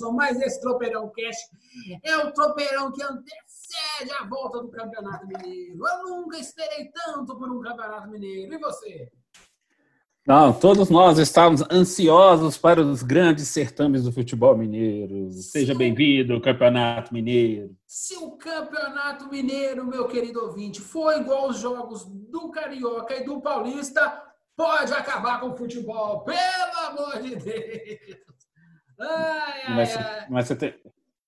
Anderson, mas esse Tropeirão Cast é o tropeirão que antecede a volta do Campeonato Mineiro. Eu nunca esperei tanto por um Campeonato Mineiro. E você? Não, todos nós estávamos ansiosos para os grandes certames do futebol mineiro. Seja bem-vindo ao Campeonato Mineiro. Se o Campeonato Mineiro, meu querido ouvinte, for igual os jogos do Carioca e do Paulista, pode acabar com o futebol, pelo amor de Deus! Ai, ai, Mas, ai. mas você tem,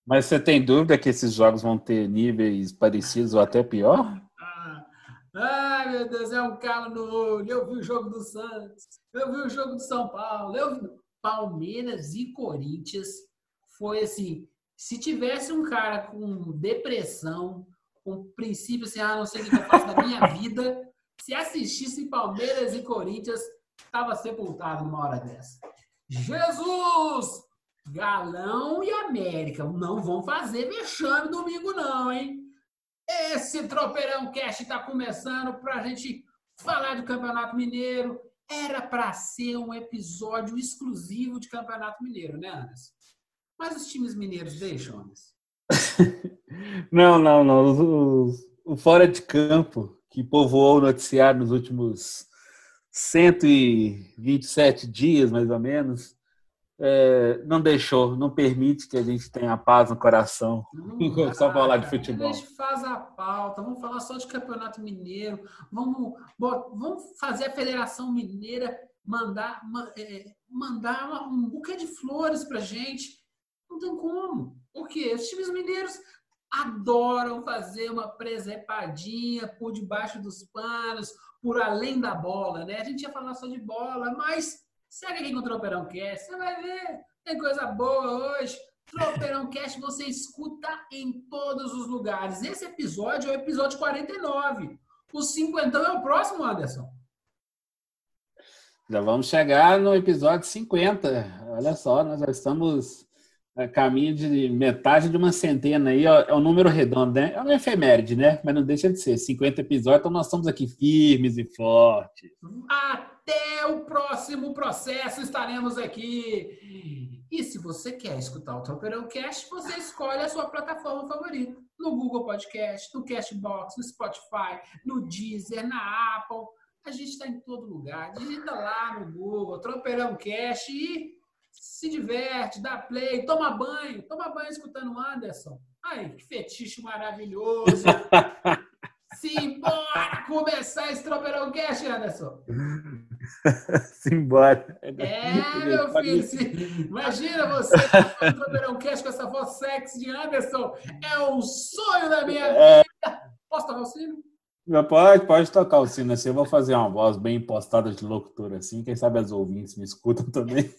mas você tem dúvida que esses jogos vão ter níveis parecidos ou até pior? Ah, Ai, meu Deus, é um calo no olho. Eu vi o jogo do Santos, eu vi o jogo do São Paulo, eu vi Palmeiras e Corinthians. Foi assim, se tivesse um cara com depressão, com princípio assim, ah, não sei o que eu faço na minha vida, se assistisse Palmeiras e Corinthians, estava sepultado numa hora dessa. Jesus! Galão e América não vão fazer vexame domingo não, hein? Esse Tropeirão Cast está começando para a gente falar do Campeonato Mineiro. Era para ser um episódio exclusivo de Campeonato Mineiro, né, Anderson? Mas os times mineiros deixam, Anderson. Não, não, não. O fora de campo que povoou o noticiário nos últimos 127 dias, mais ou menos, é, não deixou, não permite que a gente tenha paz no coração. Não Só falar de futebol. A gente faz a pauta, vamos falar só de Campeonato Mineiro, vamos, vamos fazer a Federação Mineira mandar, ma- é, mandar um buquê de flores pra gente. Não tem como. Por quê? Os times mineiros adoram fazer uma presepadinha por debaixo dos panos, por além da bola, né? A gente ia falar só de bola, mas segue aqui com o Tropeirão Cast, você vai ver, tem coisa boa hoje. Tropeirão Cast você escuta em todos os lugares. Esse episódio é o episódio 49. O cinquentão é o próximo, Anderson. Já vamos chegar no episódio 50. Olha só, nós já estamos a caminho de metade de uma centena aí. ó, É um número redondo, né? É uma efeméride, né? Mas não deixa de ser. 50 episódios, então nós estamos aqui firmes e fortes. Até o próximo processo estaremos aqui. E se você quer escutar o Tropeirão Cast, você escolhe a sua plataforma favorita. No Google Podcast, no Castbox, no Spotify, no Deezer, na Apple. A gente está em todo lugar. Digita lá no Google, Tropeirão Cast e se diverte, dá play, toma banho. Toma banho escutando o Anderson. Ai, que fetiche maravilhoso. Simbora começar esse Tropeirão Cast, Anderson. Simbora. É, meu filho. se- Imagina você no Tropeirão Cast com essa voz sexy de Anderson. É o sonho da minha É. vida. Posso tocar o sino? Pode, pode tocar o sino assim. Eu vou fazer uma voz bem impostada de locutor assim. Quem sabe as ouvintes me escutam também.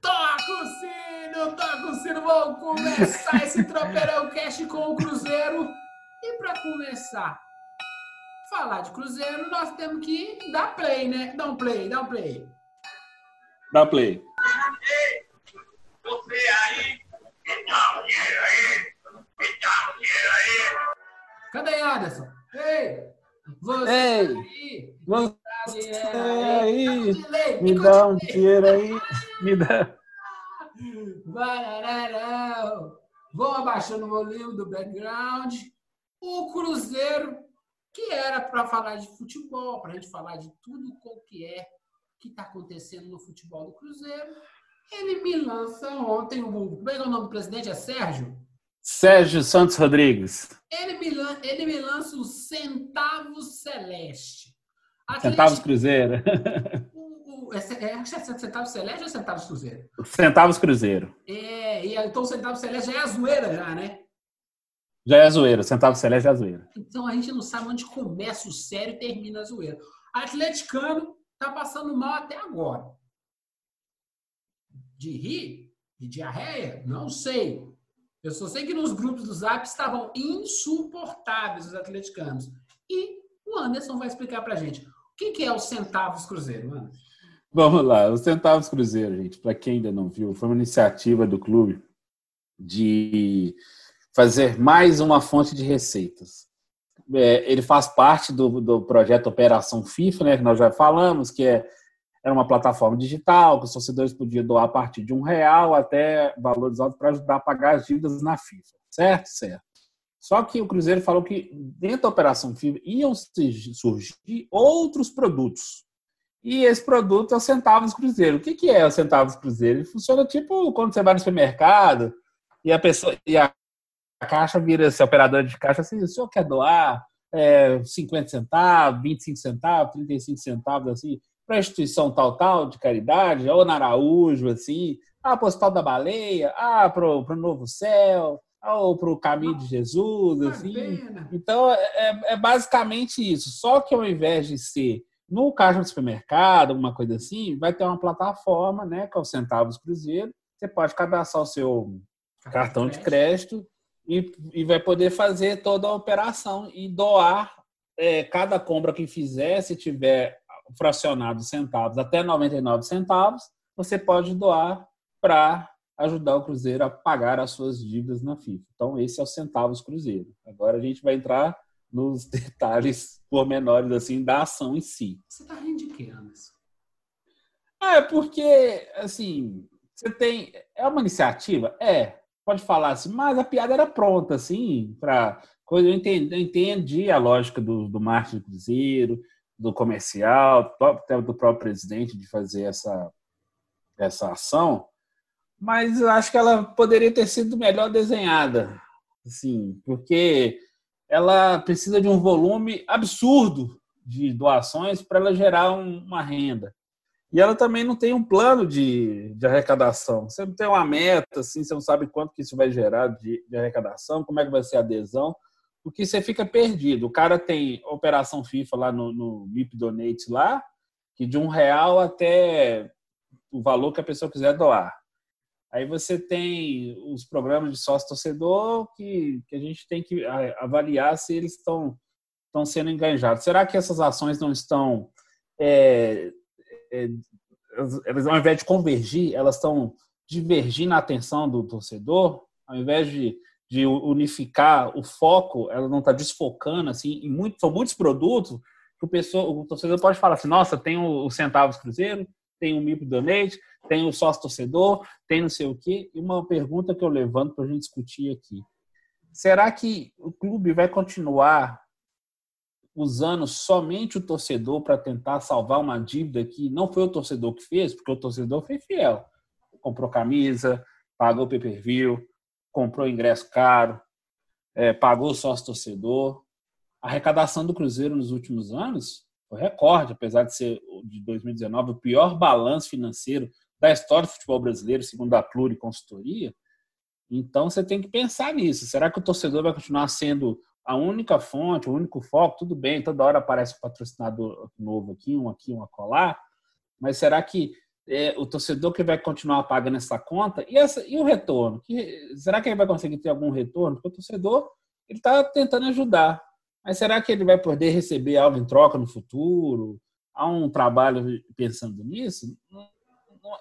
toca o sino, toca o sino. Vamos começar esse Tropeirão Cast com o Cruzeiro. E para começar, falar de Cruzeiro, nós temos que dar play, né? Dá um play, dá um play. Dá play. Você aí, me dá um dinheiro aí, me dá um dinheiro aí. Cadê Anderson? Ei! Você Ei, aí! Você aí, Delay, me dá um dinheiro aí. Me dá. Barararão. Vão abaixando o volume do background. O Cruzeiro, que era para falar de futebol, para a gente falar de tudo o que é que está acontecendo no futebol do Cruzeiro, ele me lança ontem o. Como é que é o nome do presidente? É Sérgio? Sérgio Santos Rodrigues. Ele me, lan- ele me lança o centavo celeste. Centavos Cruzeiro. O, o, é, é, é centavos Celeste ou centavos Cruzeiro? Centavos Cruzeiro. É, e então o centavo Celeste já é a zoeira, já, né? Já é a zoeira. Centavo Celeste é a zoeira. Então a gente não sabe onde começa o sério e termina a zoeira. Atleticano tá passando mal até agora. De rir? De diarreia? Não sei. Eu só sei que nos grupos do Zap estavam insuportáveis os atleticanos. E o Anderson vai explicar pra gente. O que, que é os centavos Cruzeiro, mano? Vamos lá, os Centavos Cruzeiro, gente, para quem ainda não viu, foi uma iniciativa do clube de fazer mais uma fonte de receitas. É, ele faz parte do, do projeto Operação FIFA, né, que nós já falamos, que é, era uma plataforma digital, que os torcedores podiam doar a partir de um real até valores altos para ajudar a pagar as dívidas na FIFA. Certo? Certo. Só que o Cruzeiro falou que dentro da Operação FIFA iam surgir outros produtos. E esse produto é o Centavos Cruzeiro. O que, é o Centavos Cruzeiro? Ele funciona tipo quando você vai no supermercado e a pessoa e a caixa vira esse operador de caixa assim, o senhor quer doar é, 50 centavos, 25 centavos, 35 centavos, assim, para instituição tal, tal, de caridade, ou na Araújo, assim, ah, para o Hospital da Baleia, ah, para o Novo Céu, ou para o Caminho de Jesus, assim. Então, é, é, é, basicamente isso. Só que ao invés de ser no caixa do supermercado, alguma coisa assim, vai ter uma plataforma, né, com é os centavos cruzeiro. Você pode cadastrar o seu cartão de crédito e, e vai poder fazer toda a operação e doar é, cada compra que fizer, se tiver fracionado centavos até 99 centavos, você pode doar para ajudar o Cruzeiro a pagar as suas dívidas na FIFA. Então, esse é o Centavos Cruzeiro. Agora a gente vai entrar nos detalhes pormenores assim, da ação em si. Você está rindo de quê, Anderson? É, porque, assim, você tem. É uma iniciativa? É, pode falar assim, mas a piada era pronta, assim, para coisa. Eu entendi, eu entendi a lógica do, do marketing do Cruzeiro, do comercial, até do próprio presidente de fazer essa, essa ação mas eu acho que ela poderia ter sido melhor desenhada, assim, porque ela precisa de um volume absurdo de doações para ela gerar um, uma renda. E ela também não tem um plano de, de arrecadação. Você não tem uma meta, assim, você não sabe quanto que isso vai gerar de, de arrecadação, como é que vai ser a adesão, porque você fica perdido. O cara tem operação FIFA lá no, no MIP Donate lá, que de um real até o valor que a pessoa quiser doar. Aí você tem os programas de sócio-torcedor que, que a gente tem que avaliar se eles estão, estão sendo enganjados. Será que essas ações não estão. É, é, elas, ao invés de convergir, elas estão divergindo na atenção do torcedor? Ao invés de, de unificar o foco, ela não está desfocando, assim, em muito, são muitos produtos que o, pessoa, o torcedor pode falar assim: nossa, tem o, o Centavos Cruzeiro, tem o MIP Donate, tem o sócio torcedor, tem não sei o quê. E uma pergunta que eu levanto para a gente discutir aqui. Será que o clube vai continuar usando somente o torcedor para tentar salvar uma dívida que não foi o torcedor que fez, porque o torcedor foi fiel. Comprou camisa, pagou pay-per-view, comprou ingresso caro, é, pagou sócio torcedor. A arrecadação do Cruzeiro nos últimos anos foi recorde, apesar de ser de 2019 o pior balanço financeiro da história do futebol brasileiro, segundo a Pluri Consultoria. Então você tem que pensar nisso. Será que o torcedor vai continuar sendo a única fonte, o único foco? Tudo bem, toda hora aparece um patrocinador novo aqui, um aqui, um acolá. Mas será que é, o torcedor que vai continuar pagando essa conta? E, essa, e o retorno? Que, será que ele vai conseguir ter algum retorno? Porque o torcedor ele está tentando ajudar. Mas será que ele vai poder receber algo em troca no futuro? Há um trabalho pensando nisso?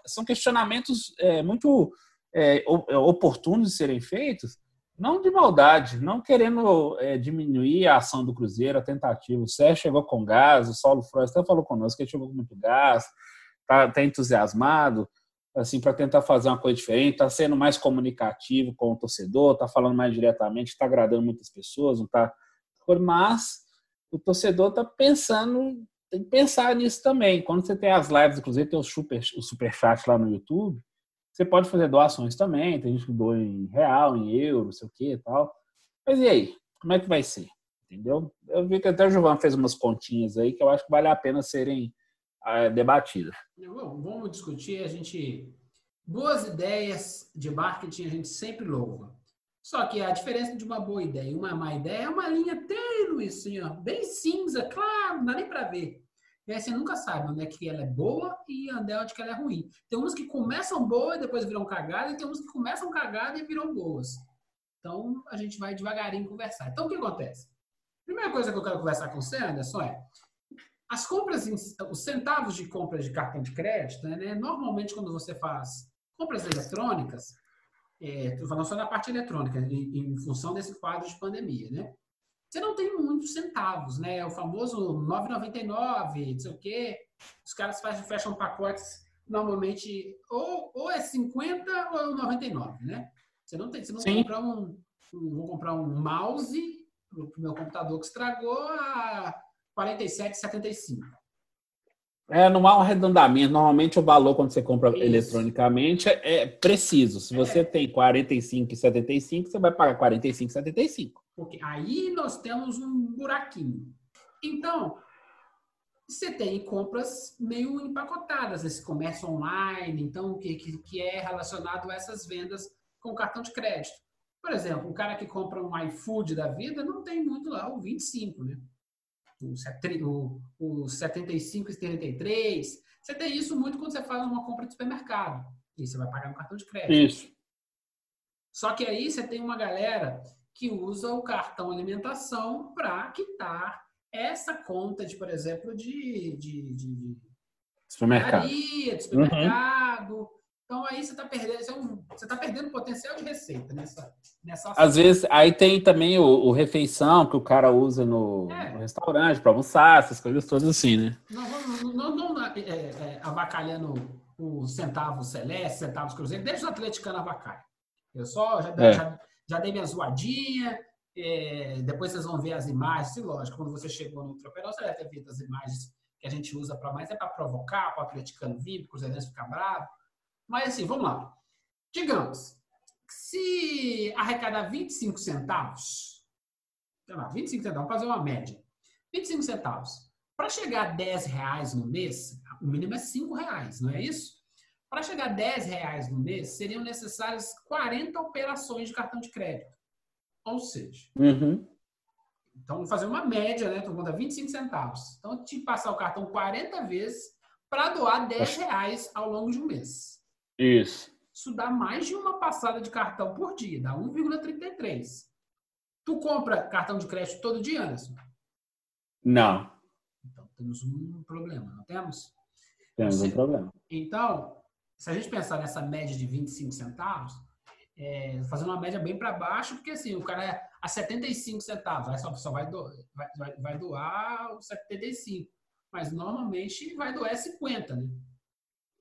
São questionamentos é, muito é, é, oportunos de serem feitos, não de maldade, não querendo é, diminuir a ação do Cruzeiro, a tentativa. O Sérgio chegou com gás, o Saulo Flores até falou conosco que ele chegou com muito gás, está tá entusiasmado assim para tentar fazer uma coisa diferente, está sendo mais comunicativo com o torcedor, está falando mais diretamente, está agradando muitas pessoas, não está mas o torcedor está pensando, tem que pensar nisso também. Quando você tem as lives, inclusive tem o super, o super chat lá no YouTube, você pode fazer doações também, tem gente que doa em real, em euro, não sei o que e tal. Mas e aí? Como é que vai ser? entendeu? Eu vi que até o Giovanni fez umas continhas aí que eu acho que vale a pena serem é, debatidas. Vamos discutir, a gente... Boas ideias de marketing a gente sempre louva. Só que a diferença de uma boa ideia e uma má ideia é uma linha tênue, assim, ó, bem cinza, claro, não dá nem para ver. E aí você nunca sabe onde é que ela é boa e onde é que ela é ruim. Tem umas que começam boas e depois viram cagada, e tem umas que começam cagada e viram boas. Então a gente vai devagarinho conversar. Então o que acontece? Primeira coisa que eu quero conversar com você, Anderson, é as compras, os centavos de compras de cartão de crédito, né? Normalmente quando você faz compras eletrônicas, estou é, falando só da parte eletrônica, em, em, função desse quadro de pandemia, né? Você não tem muitos centavos, né? O famoso 9,99, não sei o quê. Os caras fazem, fecham pacotes normalmente ou, ou é 50 ou é 99, né? Você não tem, você não comprar um, um, vou comprar um mouse pro, pro meu computador que estragou a 47,75. É, não há um arredondamento. Normalmente o valor quando você compra Isso. eletronicamente é, é preciso. Se você é. tem 45,75, você vai pagar 45,75. Porque aí nós temos um buraquinho. Então, você tem compras meio empacotadas, esse comércio online, então, que, que, que é relacionado a essas vendas com cartão de crédito. Por exemplo, um cara que compra um iFood da vida não tem muito lá o 25, né? O, o, o 75 e 33. Você tem isso muito quando você faz uma compra de supermercado. E você vai pagar no cartão de crédito. Isso. Só que aí você tem uma galera que usa o cartão alimentação para quitar essa conta de, por exemplo, de, de, de supermercado. de supermercado. Uhum. Então aí você está perdendo, você está perdendo potencial de receita nessa, nessa Às vezes aí tem também o, o refeição que o cara usa no, é. no restaurante para almoçar, essas coisas todas assim, né? Não não, não, não, é, é, avacalhando os centavos celeste, centavos cruzeiro, deixa o atleticano avacalhar. Eu só já, é. já, já, dei minha zoadinha, é, depois vocês vão ver as imagens, e lógico, quando você chegou no Tropeirão, você deve ter visto as imagens que a gente usa para mais, é para provocar, para o atleticano vir, para o cruzeirense ficar bravo. Mas assim, vamos lá. Digamos, se arrecadar 25 centavos, sei lá, 25 centavos, vamos fazer uma média. 25 centavos. Para chegar a 10 reais no mês, o mínimo é 5 reais, não é isso? Para chegar a 10 reais no mês, seriam necessárias 40 operações de cartão de crédito. Ou seja, uhum. então vamos fazer uma média, né? Então, conta 25 centavos. Então, te passar o cartão 40 vezes para doar 10 reais ao longo de um mês. Isso. Isso dá mais de uma passada de cartão por dia, dá 1,33. Tu compra cartão de crédito todo dia, Anderson? Não. Então temos um problema, não temos? Temos Você, um problema. Então, se a gente pensar nessa média de 25 centavos, é, fazendo uma média bem para baixo, porque assim, o cara é a 75 centavos, só, só vai, do, vai, vai doar o 75. Mas normalmente vai doar 50, né?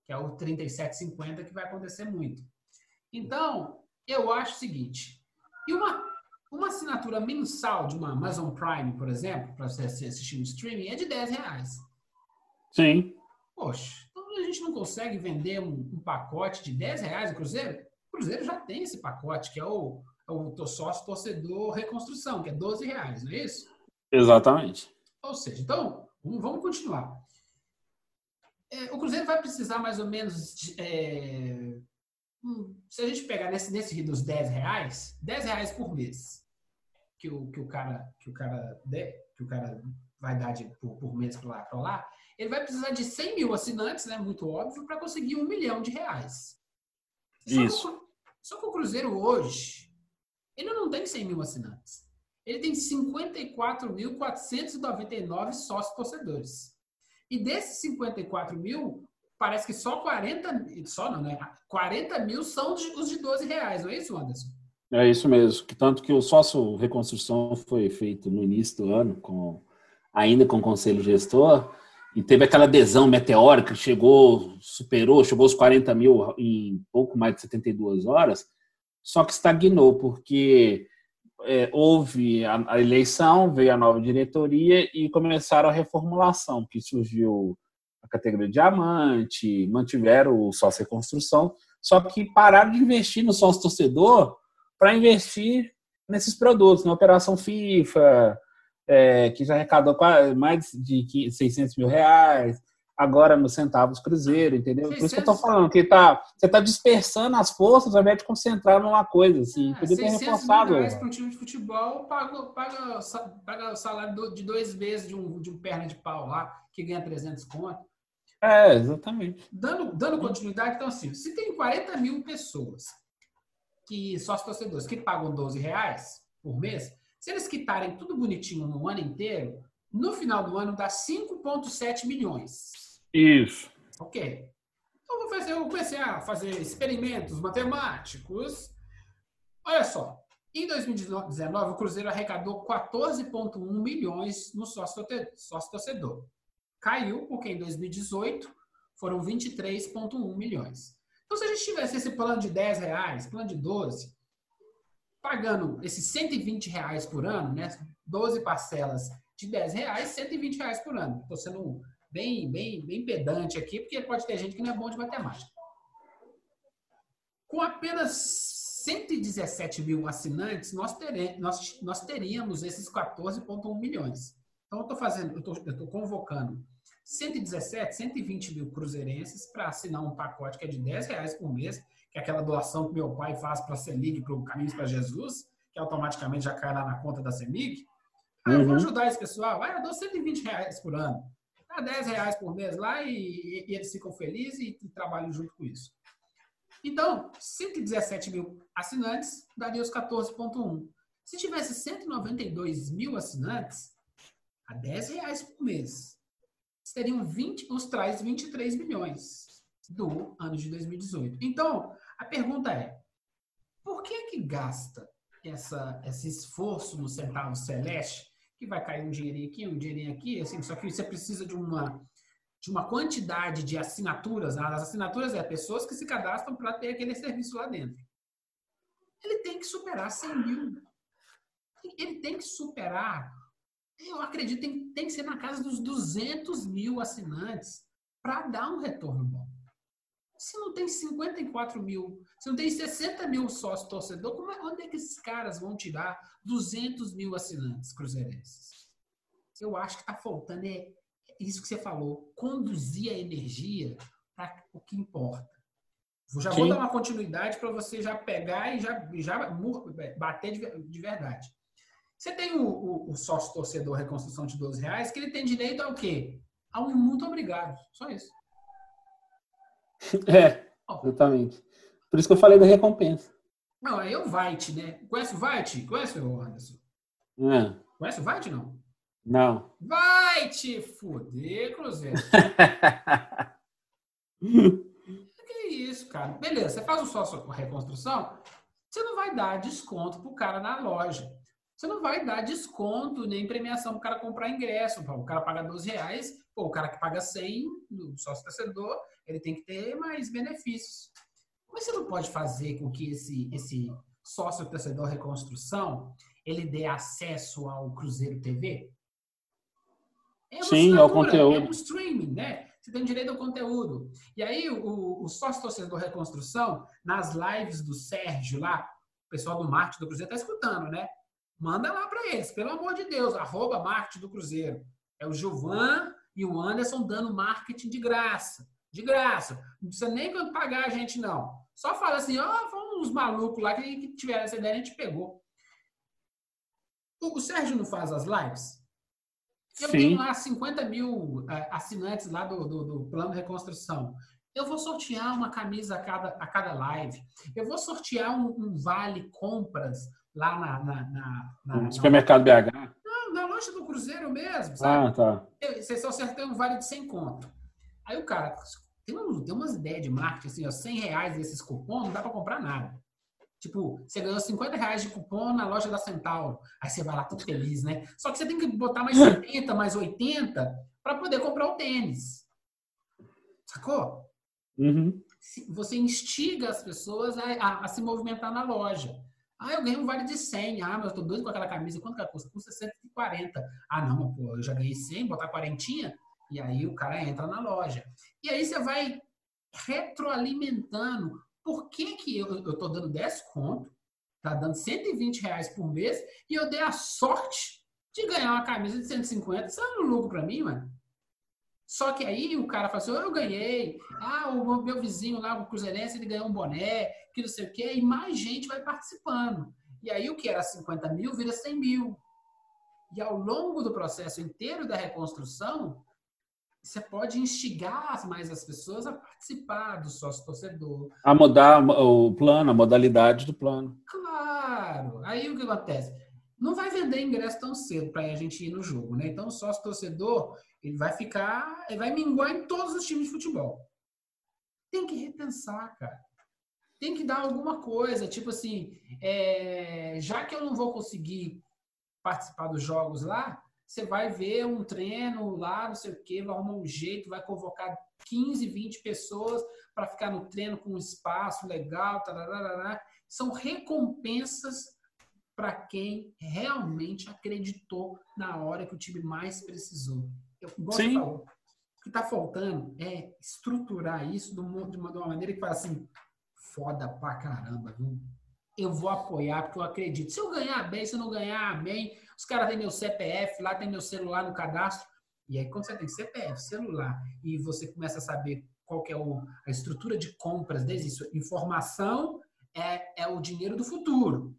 que é o 37,50 que vai acontecer muito. Então, eu acho o seguinte, e uma, uma assinatura mensal de uma Amazon Prime, por exemplo, para você assistir um streaming, é de 10 reais. Sim. Poxa, gente não consegue vender um, um pacote de 10 reais no Cruzeiro? O Cruzeiro já tem esse pacote, que é o, é o sócio torcedor reconstrução, que é 12 reais, não é isso? Exatamente. Ou seja, então, vamos continuar. É, o Cruzeiro vai precisar mais ou menos. De, é, hum, se a gente pegar nesse, nesse rio dos 10 reais, 10 reais por mês que o, que o cara que o cara de, que o cara vai dar de, por, por mês para lá, para lá, ele vai precisar de 100 mil assinantes, né? Muito óbvio, para conseguir um milhão de reais. Só Isso. Que, só que o Cruzeiro hoje, ele não tem 100 mil assinantes. Ele tem 54.499 sócios torcedores. E desses 54 mil, parece que só 40, só não, né? 40 mil são os de 12 reais, não é isso, Anderson? É isso mesmo. Tanto que o sócio reconstrução foi feito no início do ano, com, ainda com o conselho gestor, e teve aquela adesão meteórica, chegou, superou, chegou aos 40 mil em pouco mais de 72 horas, só que estagnou, porque é, houve a, a, eleição, veio a nova diretoria e começaram a reformulação, que surgiu a categoria diamante, mantiveram o sócio reconstrução, só que pararam de investir no sócio torcedor para investir nesses produtos, na operação FIFA, é, que já arrecadou mais de 600 mil reais, agora nos centavos cruzeiro, entendeu? Por isso que eu tô falando, que tá, você tá dispersando as forças ao invés de concentrar numa coisa, assim. É, podia ter 600 reforçado. mil reais para um time de futebol paga, paga, paga o salário de dois meses de um, de um perna de pau lá, que ganha 300 conto. É, exatamente. Dando, dando continuidade, então assim, se tem 40 mil pessoas que sócios torcedores que pagam 12 reais por mês, se eles quitarem tudo bonitinho no ano inteiro, no final do ano dá 5,7 milhões. Isso. Ok. Então fazer, eu comecei a fazer experimentos matemáticos. Olha só, em 2019 o Cruzeiro arrecadou 14,1 milhões no sócio torcedor. Caiu porque em 2018 foram 23,1 milhões. Então se a gente tivesse esse plano de 10 reais, plano de 12, pagando esses 120 reais por ano, né? 12 parcelas de 10 reais, 120 reais por ano. Estou sendo bem, bem, bem pedante aqui, porque pode ter gente que não é bom de matemática. Com apenas 117 mil assinantes, nós, nós, nós teríamos esses 14,1 milhões. Então, eu estou fazendo, eu estou convocando 117, 120 mil cruzeirenses para assinar um pacote que é de 10 reais por mês, que é aquela doação que meu pai faz para a CEMIG, para o Caminhos para Jesus, que automaticamente já cai lá na conta da CEMIG. Ah, eu vou Uhum. ajudar esse pessoal. Ah, eu dou 120 reais por ano. Dá 10 reais por mês lá e, e- e eles ficam felizes e, e trabalham junto com isso. Então, 117 mil assinantes daria os 14,1. Se tivesse 192 mil assinantes, a 10 reais por mês, seriam 20, os traz 23 milhões do ano de 2018. Então, a pergunta é, por que que gasta essa, esse esforço no centavo celeste, que vai cair um dinheirinho aqui, um dinheirinho aqui, assim, só que você precisa de uma, de uma quantidade de assinaturas. né? As assinaturas é pessoas que se cadastram para ter aquele serviço lá dentro. Ele tem que superar 100 mil. Ele tem que superar, eu acredito, tem, tem que ser na casa dos 200 mil assinantes para dar um retorno bom. Se não tem 54 mil, se não tem 60 mil sócios torcedor, como é- onde é que esses caras vão tirar 200 mil assinantes cruzeirenses? Eu acho que está faltando é isso que você falou, conduzir a energia para o que importa. Eu já vou Sim. dar uma continuidade para você já pegar e já, já mur- bater de, de verdade. Você tem o, o- o sócio torcedor reconstrução de 12 reais, que ele tem direito ao quê? A um muito obrigado. Só isso. É, exatamente. Por isso que eu falei da recompensa. Não, aí é o Vite, né? Conhece o Vite? Conhece o Anderson? Ah, Conhece o Vite, não? não. Vai te fuder, Cruzeiro. que isso, cara? Beleza, você faz o sócio com reconstrução, você não vai dar desconto pro cara na loja. Você não vai dar desconto nem premiação pro cara comprar ingresso. Pô, O cara paga 12 reais, pô, o cara que paga 100, o sócio torcedor, ele tem que ter mais benefícios. Mas você não pode fazer com que esse, esse sócio torcedor reconstrução ele dê acesso ao Cruzeiro TV? É Sim, ao assinatura, conteúdo. É um streaming, né? Você tem direito ao conteúdo. E aí, o, o sócio torcedor reconstrução, nas lives do Sérgio lá, o pessoal do marketing do Cruzeiro está escutando, né? Manda lá para eles, pelo amor de Deus, arroba marketing do Cruzeiro. É o Gilvan e o Anderson dando marketing de graça. De graça. Não precisa nem pagar a gente, não. Só fala assim, ó, foram uns malucos lá que, que tiveram essa ideia, a gente pegou. O, o Sérgio não faz as lives? Eu Sim. tenho lá 50 mil eh, assinantes lá do, do, do plano de reconstrução. Eu vou sortear uma camisa a cada, a cada live. Eu vou sortear um, um vale compras lá na, na, na, na- supermercado BH. na- na loja do Cruzeiro mesmo, sabe? Ah, tá. Você só acertou um vale de 100 conto. Aí o cara tem, um- tem umas ideias de marketing assim, ó, 100 reais desses cupons, não dá pra comprar nada. Tipo, você ganhou 50 reais de cupom na loja da Centauro. Aí você vai lá todo feliz, né? Só que você tem que botar mais 70, mais 80 para poder comprar o tênis. Sacou? Uhum. Você instiga as pessoas a, a- a se movimentar na loja. Ah, eu ganhei um vale de 100. Ah, mas eu tô doido com aquela camisa. Quanto que ela custa? Custa 140. Ah, não, pô, eu já ganhei 100, botar 40. E aí o cara entra na loja. E aí você vai retroalimentando. Por que, que eu, eu tô dando 10 conto, tá dando 120 reais por mês, e eu dei a sorte de ganhar uma camisa de 150, isso é um lucro para mim, mano. Só que aí o cara fala assim, eu ganhei, ah, o meu vizinho lá, o Cruzeirense, ele ganhou um boné, que não sei o quê, e mais gente vai participando. E aí o que era 50 mil vira 100 mil. E ao longo do processo inteiro da reconstrução, você pode instigar mais as pessoas a participar do sócio torcedor. A mudar o plano, a modalidade do plano. Claro. Aí o que acontece? Não vai vender ingresso tão cedo para a gente ir no jogo, né? Então o sócio torcedor, ele vai ficar, ele vai minguar em todos os times de futebol. Tem que repensar, cara. Tem que dar alguma coisa, tipo assim, é, já que eu não vou conseguir participar dos jogos lá, você vai ver um treino lá, não sei o quê, vai arrumar um jeito, vai convocar 15, 20 pessoas para ficar no treino com um espaço legal, tararara. são recompensas para quem realmente acreditou na hora que o time mais precisou. Eu, Sim. Falou, o que está faltando é estruturar isso de uma, de uma maneira que fala assim, foda pra caramba, viu? Eu vou apoiar porque eu acredito. Se eu ganhar bem, se eu não ganhar bem, os caras têm meu CPF, lá tem meu celular no cadastro. E aí, quando você tem CPF, celular, e você começa a saber qual que é o, a estrutura de compras desde isso, informação é, é o dinheiro do futuro.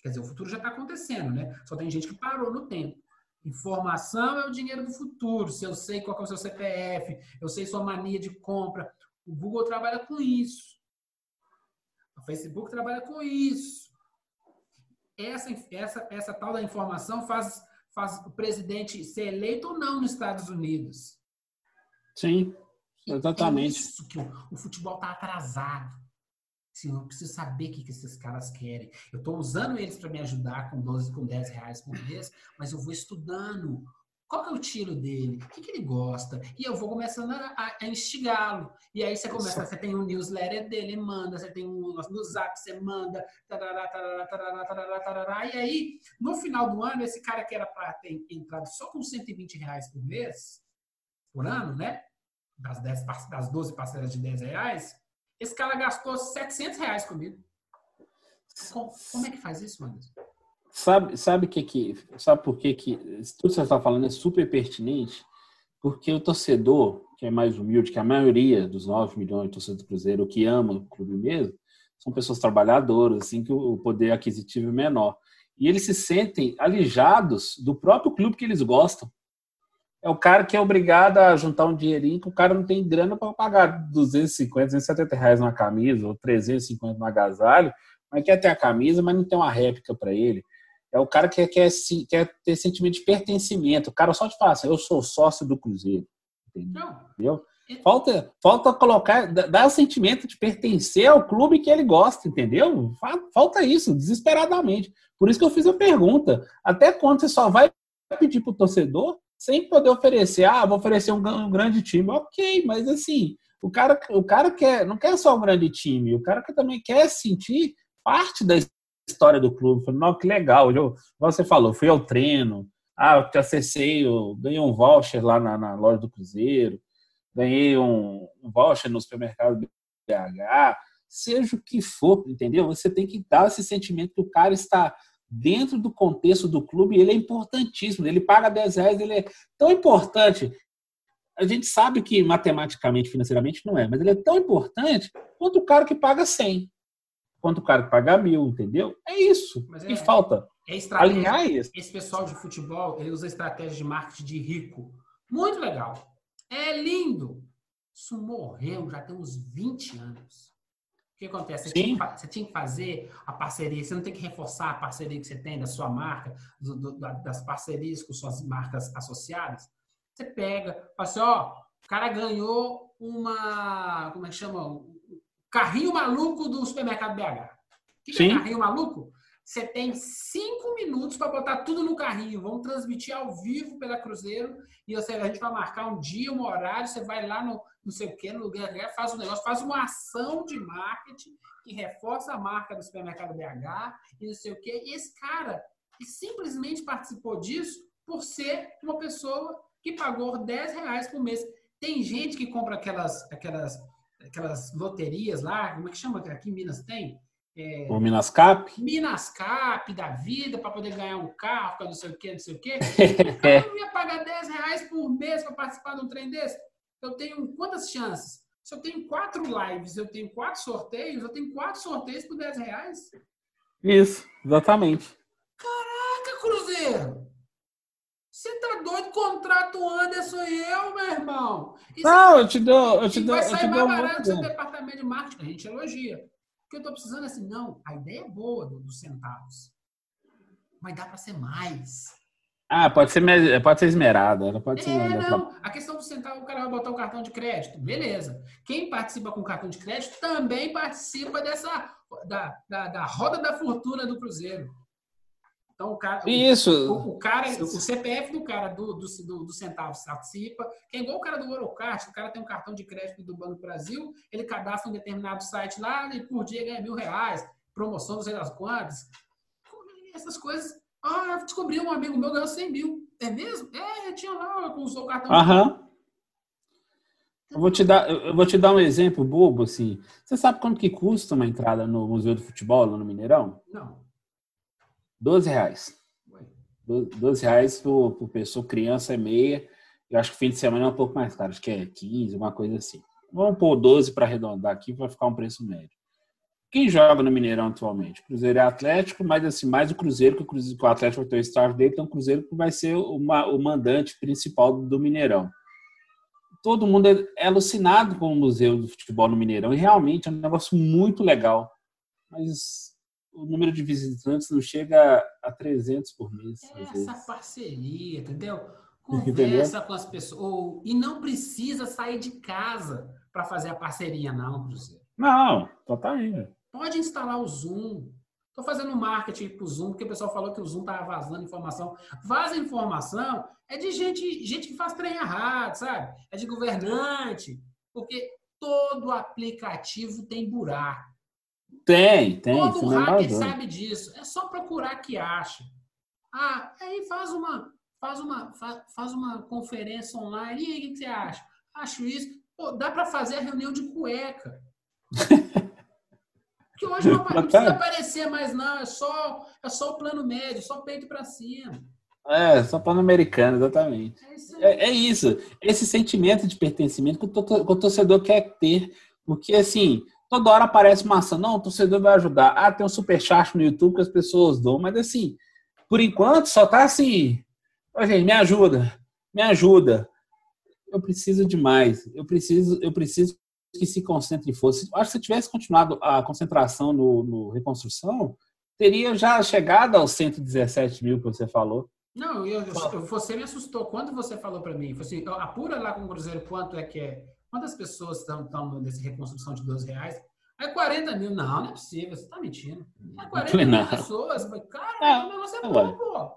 Quer dizer, o futuro já está acontecendo, né? Só tem gente que parou no tempo. Informação é o dinheiro do futuro. Se eu sei qual é o seu CPF, eu sei sua mania de compra. O Google trabalha com isso. O Facebook trabalha com isso. Essa, essa, essa tal da informação faz, faz o presidente ser eleito ou não nos Estados Unidos. Sim, exatamente. É isso que o, o futebol está atrasado. Assim, eu preciso saber o que, que esses caras querem. Eu estou usando eles para me ajudar com 12, com 10 reais por mês, mas eu vou estudando qual que é o tiro dele? O que, que ele gosta? E eu vou começando a, a instigá-lo. E aí você começa, você tem um newsletter dele, manda, você tem um no zap, você manda, tarará, tarará, tarará, tarará, tarará. E aí, no final do ano, esse cara que era para ter entrado só com 120 reais por mês, por ano, né? Das, 10, das 12 parcelas de 10 reais, esse cara gastou 700 reais comigo. Como, como é que faz isso, Anderson? Sabe, sabe que que, sabe por que que tudo que você está falando é super pertinente? Porque o torcedor, que é mais humilde, que a maioria dos 9 milhões de torcedores do Cruzeiro, que ama o clube mesmo, são pessoas trabalhadoras, assim que o poder aquisitivo é menor. E eles se sentem alijados do próprio clube que eles gostam. É o cara que é obrigado a juntar um dinheirinho que o cara não tem grana para pagar 250, 270 reais numa camisa ou 350 no agasalho, mas quer ter a camisa, mas não tem uma réplica para ele. É o cara que quer, quer ter sentimento de pertencimento. O cara só te fala assim, eu sou sócio do Cruzeiro. Entendeu? Falta, falta colocar, dar o sentimento de pertencer ao clube que ele gosta, entendeu? Falta isso, desesperadamente. Por isso que eu fiz a pergunta. Até quando você só vai pedir para o torcedor sem poder oferecer, ah, vou oferecer um, um, grande time. Ok, mas assim, o cara, o cara quer, não quer só um grande time, o cara também quer sentir parte da história do clube. Falei, não, que legal. Eu, você falou, fui ao treino, ah, eu te acessei, eu ganhei um voucher lá na, na loja do Cruzeiro, ganhei um, um voucher no supermercado BH, seja o que for, entendeu? Você tem que dar esse sentimento que o cara está dentro do contexto do clube, ele é importantíssimo. Ele paga 10 reais, ele é tão importante. A gente sabe que matematicamente, financeiramente, não é, mas ele é tão importante quanto o cara que paga 100 quanto o cara que paga mil, entendeu? É isso Mas que é, falta. É Alinhar isso. Esse pessoal de futebol, ele usa estratégia de marketing de rico. Muito legal. É lindo. Isso morreu já tem uns 20 anos. O que acontece? Você tinha, você tinha, que fazer a parceria, você não tem que reforçar a parceria que você tem da sua marca, do, do, das parcerias com suas marcas associadas. Você pega, fala assim, ó, o cara ganhou uma, como é que chama? Carrinho maluco do supermercado BH. O que, que é carrinho maluco? Você tem cinco minutos para botar tudo no carrinho. Vamos transmitir ao vivo pela Cruzeiro. E a gente vai marcar um dia, um horário. Você vai lá no não sei o que, no lugar, faz um negócio, faz uma ação de marketing que reforça a marca do supermercado BH e não sei o que. E esse cara simplesmente participou disso por ser uma pessoa que pagou 10 reais por mês. Tem gente que compra aquelas, aquelas aquelas loterias lá, como é que chama? Aqui em Minas tem? É, O Minas Cap? Minas Cap da vida para poder ganhar um carro, não sei o quê, não sei o quê. Não ia pagar 10 reais por mês para participar de um trem desse. Eu tenho quantas chances? Se eu tenho quatro lives, eu tenho quatro sorteios, eu tenho quatro sorteios por 10 reais. Isso, exatamente. Caraca, Cruzeiro! Você tá doido? Contrata o Anderson e eu, meu irmão. E você Não, eu te dou, eu te E dou, vai eu te sair dou mais um barato seu departamento de marketing. A gente elogia. Que eu tô precisando é assim, não, a ideia é boa do- dos centavos. Mas dá para ser mais. Ah, pode ser, pode ser esmerada, ela pode ser. É, esmerada. não. A questão do centavo, o cara vai botar o cartão de crédito. Beleza. Quem participa com cartão de crédito também participa dessa da, da, da roda da fortuna do Cruzeiro. Então, o cara. o- Isso. O, o cara, o CPF do cara do, do, do, do centavo participa, que é igual o cara do Eurocard, o cara tem um cartão de crédito do Banco do Brasil, ele cadastra um determinado site lá e por dia ganha mil reais, promoção não sei das quantas. Essas coisas. Ah, eu descobri um amigo meu ganhou 100 mil. É mesmo? É, tinha lá, usou o cartão. Aham. Eu vou te dar, eu vou te dar um exemplo bobo assim. Você sabe quanto que custa uma entrada no Museu do Futebol lá no Mineirão? Não. 12 reais. Ué. Do- 12 reais por, por pessoa, criança é meia. Eu acho que fim de semana é um pouco mais caro, acho que é 15, uma coisa assim. Vamos pôr 12 para arredondar aqui para ficar um preço médio. Quem joga no Mineirão atualmente? Cruzeiro é Atlético, mas assim, mais o Cruzeiro, que o, Cruzeiro, que o Atlético vai ter o staff dele, então o Cruzeiro que vai ser o, ma- o mandante principal do Mineirão. Todo mundo é, é alucinado com o Museu do Futebol no Mineirão, e realmente é um negócio muito legal. Mas o número de visitantes não chega a 300 por mês. às Essa parceria, entendeu? Entendeu? Conversa com as pessoas. E não precisa sair de casa para fazer a parceria, não, Cruzeiro. Não, totalmente. Pode instalar o Zoom. Estou fazendo marketing para o Zoom, porque o pessoal falou que o Zoom estava vazando informação. Vaza informação é de gente, gente que faz trem errado, sabe? É de governante. Porque todo aplicativo tem buraco. Tem, tem. Todo é hacker sabe disso. É só procurar que acha. Ah, aí faz uma, faz uma, fa- faz uma conferência online. E aí, o que que você acha? Acho isso. Pô, dá para fazer a reunião de cueca. Porque hoje não, não precisa aparecer mais, não. É só, é só o plano médio, só peito para cima. É, só pan-americano, exatamente. É isso. É, é isso. Esse sentimento de pertencimento que que o torcedor quer ter. Porque, assim, toda hora aparece uma ação. Não, o torcedor vai ajudar. Ah, tem um superchat no YouTube que as pessoas dão. Mas, assim, por enquanto, só tá assim. Gente, me ajuda. Me ajuda. Eu preciso de mais. Eu preciso, eu preciso que se concentre em força. Acho que se tivesse continuado a concentração no, no reconstrução, teria já chegado aos 117 mil que você falou. Não, eu, eu- você me assustou quando você falou para mim. Falou assim, apura lá com o Cruzeiro quanto é que é. Quantas pessoas estão nessa reconstrução de 12 reais? É 40 mil. Não, não é possível. Você está mentindo. É 40 falei, mil não. pessoas. Cara, É, o negócio é ué. bom, pô.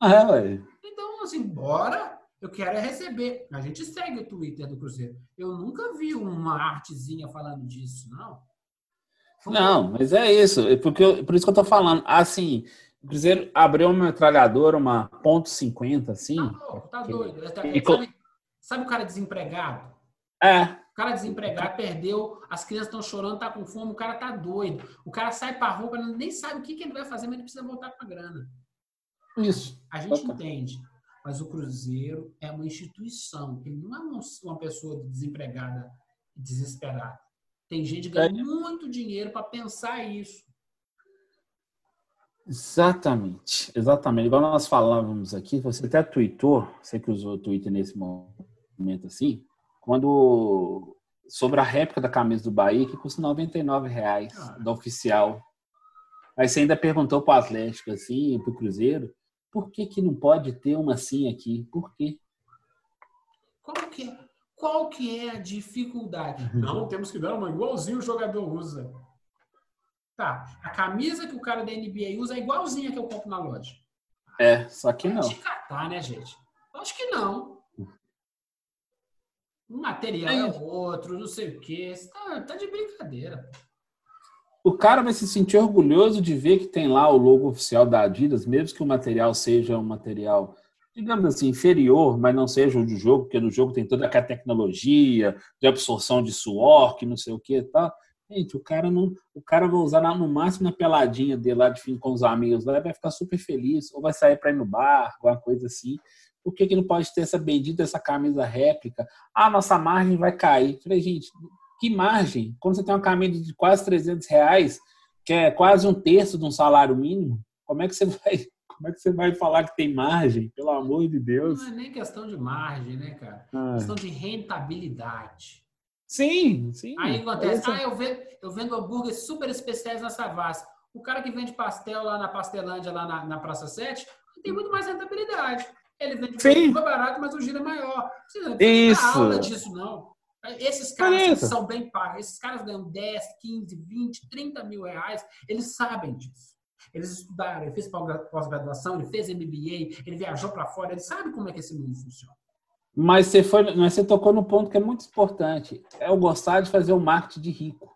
Ah, ué. Então, assim, bora. Eu quero é receber. A gente segue o Twitter do Cruzeiro. Eu nunca vi uma artezinha falando disso, não. Não, mas é isso. É porque eu- por isso que eu tô falando. Assim, o Cruzeiro abriu uma metralhadora, uma ponto .50, assim. Tá louco, tá doido. Tá- E Sabe, sabe o cara desempregado? É, O cara desempregado perdeu, as crianças estão chorando, tá com fome, o cara tá doido. O cara sai pra rua, nem sabe o que, que ele vai fazer, mas ele precisa voltar com a grana. isso. A gente Total. entende. Mas o Cruzeiro é uma instituição. Ele não é um- uma pessoa desempregada e desesperada. Tem gente ganhando muito dinheiro para pensar isso. Exatamente. Exatamente. Igual nós falávamos aqui, você até tweetou, você que usou o Twitter nesse momento assim, quando sobre a réplica da camisa do Bahia, que custa 99 reais, Ah. da oficial. Aí você ainda perguntou pro Atlético, assim, pro Cruzeiro, por que que não pode ter uma assim aqui? Por quê? Qual que é, qual que é a dificuldade? Não, temos que dar uma igualzinho o jogador usa. Tá, a camisa que o cara da NBA usa é igualzinha que eu compro na loja. É, só que não. De catar, né, gente? Acho que não. Um material É outro, não sei o quê. Você Tá, tá de brincadeira. O cara vai se sentir orgulhoso de ver que tem lá o logo oficial da Adidas, mesmo que o material seja um material, digamos assim, inferior, mas não seja o de jogo, porque no jogo tem toda aquela tecnologia de absorção de suor, que não sei o que, tá? Gente, o cara não, o cara vai usar no máximo na peladinha dele lá de fim com os amigos, lá vai ficar super feliz, ou vai sair para ir no bar, alguma coisa assim. Por que, que não pode ter essa bendita essa camisa réplica? Ah, nossa margem vai cair. Falei, gente, que margem? Quando você tem uma camisa de quase 300 reais, que é quase um terço de um salário mínimo, como é que você vai, como é que você vai falar que tem margem? Pelo amor de Deus. Não é nem questão de margem, né, cara? É ah. questão de rentabilidade. Sim, sim. Aí acontece, ah, eu vendo, eu vendo hambúrgueres super especiais na Savassi. O cara que vende pastel lá na Pastelândia, lá na, na Praça 7, tem muito mais rentabilidade. Ele vende sim. mais barato, mas o giro é maior. Não precisa Isso. aula disso, não. Esses caras são bem pagos. Esses caras ganham 10, 15, 20, 30 mil reais. Eles sabem disso. Eles estudaram, ele fez pós-graduação, ele fez MBA, ele viajou para fora, ele sabe como é que esse mundo funciona. Mas você, foi, mas você tocou no ponto que é muito importante. É o gostar de fazer o marketing de rico.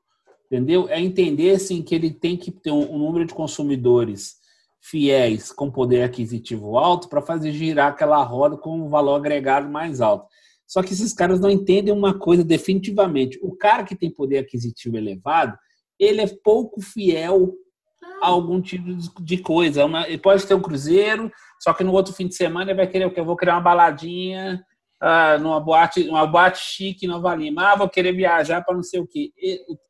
Entendeu? É entender assim, que ele tem que ter um, um número de consumidores fiéis com poder aquisitivo alto para fazer girar aquela roda com um valor agregado mais alto. Só que esses caras não entendem uma coisa definitivamente. O cara que tem poder aquisitivo elevado, ele é pouco fiel a algum tipo de coisa. ele pode ter um cruzeiro, só que no outro fim de semana ele vai querer o que? Eu vou criar uma baladinha ah, numa boate, uma boate chique em Nova Lima. Ah, vou querer viajar para não sei o quê.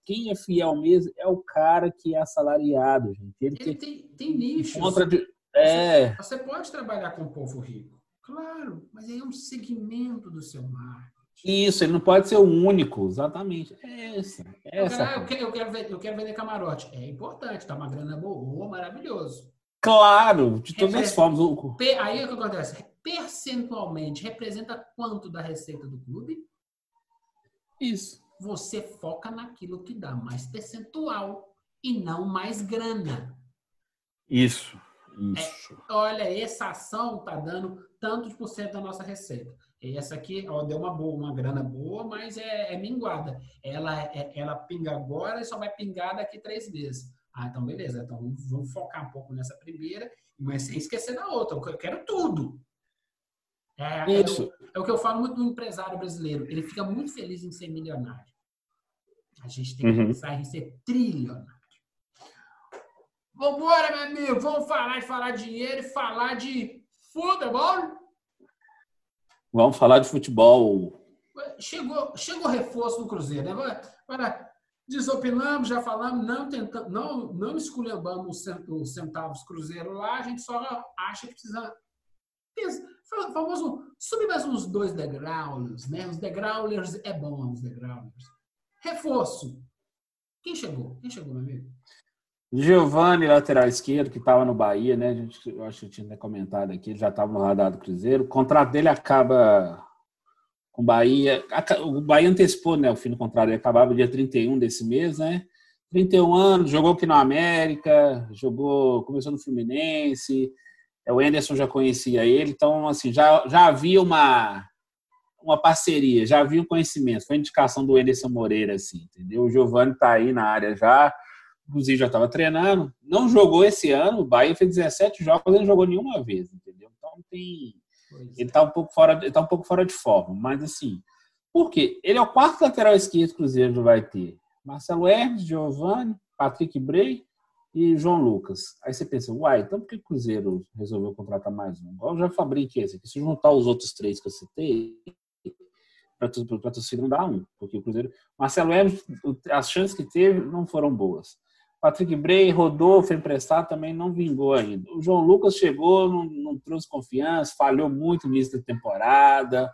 Quem é fiel mesmo é o cara que é assalariado, gente. Ele, ele tem, tem nichos. Contra de, é. Você, você pode trabalhar com o povo rico, claro, mas é um segmento do seu marketing. Isso, ele não pode ser o único, exatamente. É essa. É essa eu, quero, eu, quero, eu quero vender camarote. É importante, tá uma grana boa, maravilhoso. Claro, de todas as formas. Aí o que acontece? Percentualmente representa quanto da receita do clube? Isso. Você foca naquilo que dá mais percentual e não mais grana. Isso. Isso. É, olha, essa ação está dando tantos por cento da nossa receita. Essa aqui ó, deu uma boa, uma grana boa, mas é, é minguada. Ela, é, ela pinga agora e só vai pingar daqui três meses. Ah, então beleza. Então vamos focar um pouco nessa primeira, mas sem esquecer da outra. Eu quero tudo. É, é Isso. É, é, o que eu falo muito do empresário brasileiro. Ele fica muito feliz em ser milionário. A gente tem que uhum. pensar em ser trilionário. Vambora, meu amigo. Vamos falar de falar de dinheiro e falar de futebol. Vamos falar de futebol. Chegou, chegou reforço no Cruzeiro. Né? Agora, agora desopinamos, já falamos, não tentamos, não, não esculhambamos os centavos Cruzeiro lá, a gente só acha que precisa famoso, subir mais uns dois degraus, né? Os degraulers é bom, os degraulers. Reforço. Quem chegou? Quem chegou, meu amigo? Giovanni, lateral esquerdo, que estava no Bahia, né? A gente, eu acho que tinha comentado aqui, ele já estava no radar do Cruzeiro. O contrato dele acaba com o Bahia. O Bahia antecipou, né? O fim do contrato, ele acabava dia 31 desse mês, né? 31 anos, jogou aqui no América, jogou, começou no Fluminense, o Anderson já conhecia ele, então assim já, já havia uma uma parceria, já havia um conhecimento. Foi indicação do Anderson Moreira, assim, entendeu? O Giovanni está aí na área já, inclusive já estava treinando. Não jogou esse ano, o Bahia fez 17 jogos, ele não jogou nenhuma vez, entendeu? Então tem. Ele está um pouco fora, ele tá um pouco fora de forma, mas assim. Por quê? Ele é o quarto lateral esquerdo que o Cruzeiro vai ter. Marcelo Hermes, Giovanni, Patrick Bray, e João Lucas. Aí você pensa, uai, então por que o Cruzeiro resolveu contratar mais um? Igual já fabriquei esse aqui. Se juntar os outros três que eu citei, para a torcida não dá um, porque o Cruzeiro. Marcelo Hermes, as chances que teve não foram boas. Patrick Bray rodou, foi emprestado, também não vingou ainda. O João Lucas chegou, não, não trouxe confiança, falhou muito no início da temporada,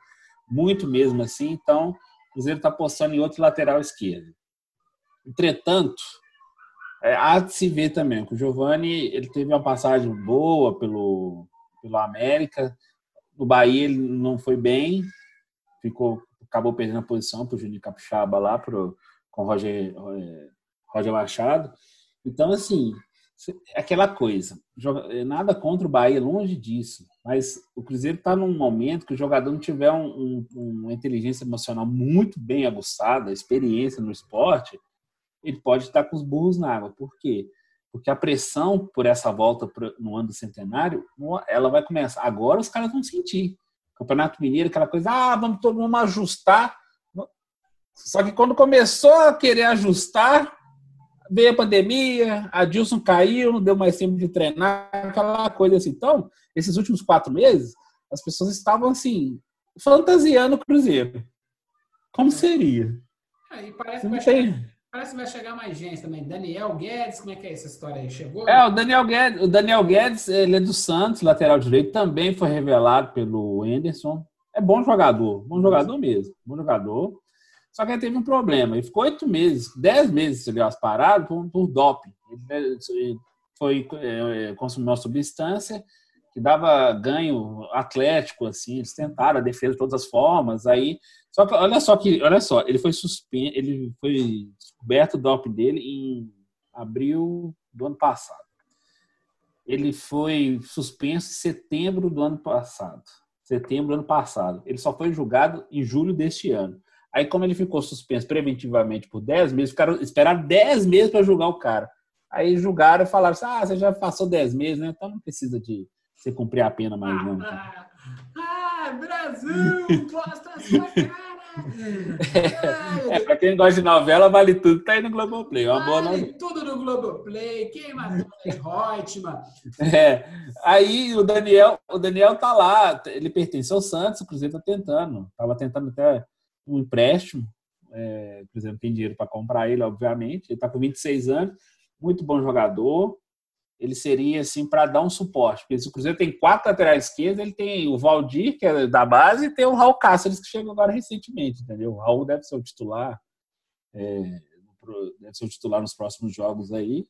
muito mesmo assim. Então, o Cruzeiro está apostando em outro lateral esquerdo. Entretanto, é, há de se ver também que o Giovani ele teve uma passagem boa pelo, pelo América. No Bahia ele não foi bem, ficou, acabou perdendo a posição para o Juninho Capixaba lá pro, com o Roger, é, Roger Machado. Então, assim, aquela coisa, nada contra o Bahia, longe disso, mas o Cruzeiro está num momento que o jogador não tiver um, um, uma inteligência emocional muito bem aguçada, experiência no esporte, ele pode estar com os burros na água. Por quê? Porque a pressão por essa volta no ano do centenário, ela vai começar. Agora os caras vão sentir. Campeonato Mineiro, aquela coisa, ah, vamos todo mundo ajustar. Só que quando começou a querer ajustar, veio a pandemia, a Dilson caiu, não deu mais tempo de treinar, aquela coisa assim. Então, esses últimos quatro meses, as pessoas estavam assim, fantasiando o Cruzeiro. Como seria? Aí parece que Não tem. Parece que vai chegar mais gente também. Daniel Guedes, como é que é essa história aí? Chegou? É, o Daniel Guedes, o Daniel Guedes, ele é do Santos, lateral direito, também foi revelado pelo Anderson. É bom jogador, bom jogador mesmo, bom jogador. Só que ele teve um problema. Ele ficou oito meses, dez meses, aliás, parado por, por doping. Ele foi é, consumiu uma substância que dava ganho atlético, assim. Eles tentaram a defesa de todas as formas. Aí, só que olha só que, olha só, ele foi suspenso, ele foi descoberto o doping dele em abril do ano passado. Ele foi suspenso em setembro do ano passado. Setembro do ano passado. Ele só foi julgado em julho deste ano. Aí, como ele ficou suspenso preventivamente por 10 meses, ficaram, esperaram 10 meses para julgar o cara. Aí julgaram e falaram assim: ah, você já passou 10 meses, né? Então não precisa de você cumprir a pena mais, não. Ah, Brasil, mostra a sua cara! É, pra quem gosta de novela, vale tudo. Tá aí no Globoplay. Uma boa novela. Vale tudo no Globoplay. Quem matou é Reutemann. É. Aí o Daniel, o Daniel tá lá, ele pertence ao Santos, o Cruzeiro tá tentando. Tava tentando até um empréstimo. É, o Cruzeiro tem dinheiro para comprar ele, obviamente. Ele tá com 26 anos, muito bom jogador. Ele seria assim para dar um suporte, porque se o Cruzeiro tem quatro laterais esquerdos, ele tem o Valdir, que é da base, e tem o Raul Cáceres, que chegou agora recentemente, entendeu? O Raul deve ser o titular, é, deve ser o titular nos próximos jogos aí.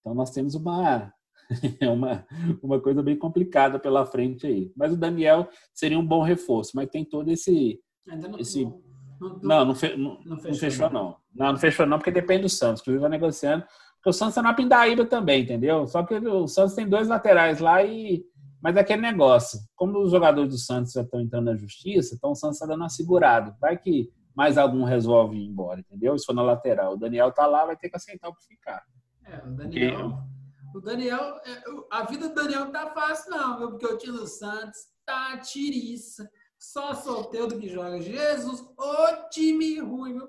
Então nós temos uma, uma, uma coisa bem complicada pela frente aí. Mas o Daniel seria um bom reforço, mas tem todo esse. Ainda não, Esse- não, não, Não, fe- não, não não fechou, fechou, não. Não, não fechou, não, porque depende do Santos. Inclusive, vai negociando. Porque o Santos tá na Pindaíba também, entendeu? Só que o Santos tem dois laterais lá e. Mas é aquele negócio. Como os jogadores do Santos já estão entrando na justiça, então o Santos está dando uma segurada. Vai que mais algum resolve ir embora, entendeu? Se for na lateral. O Daniel tá lá, vai ter que aceitar para ficar. É, o Daniel. O Daniel, é, o- a vida do Daniel não tá fácil, não, viu? Porque o time do Santos tá tiriça. Só solteiro que joga. Jesus, ô time ruim, viu?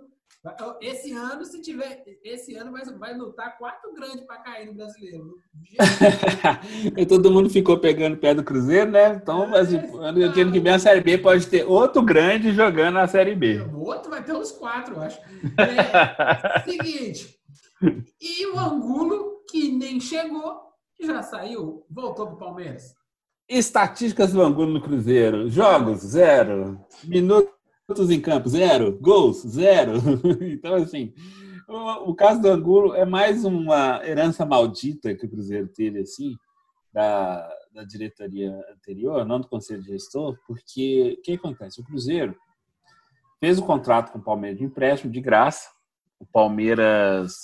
Esse ano, se tiver. Esse ano vai, vai lutar quatro grandes para cair no brasileiro. e todo mundo ficou pegando pé do Cruzeiro, né? Então, assim, ano ano que vem a Série B pode ter outro grande jogando na Série B. O outro vai ter uns quatro, eu acho. É, seguinte. E o Angulo, que nem chegou, que já saiu, voltou pro Palmeiras. Estatísticas do Angulo no Cruzeiro. Jogos, zero. Minutos em campo, zero. Gols, zero. Então, assim, o, o caso do Angulo é mais uma herança maldita que o Cruzeiro teve, assim, da, da diretoria anterior, não do Conselho de Gestor, porque o que acontece? O Cruzeiro fez o contrato com o Palmeiras de empréstimo de graça. O Palmeiras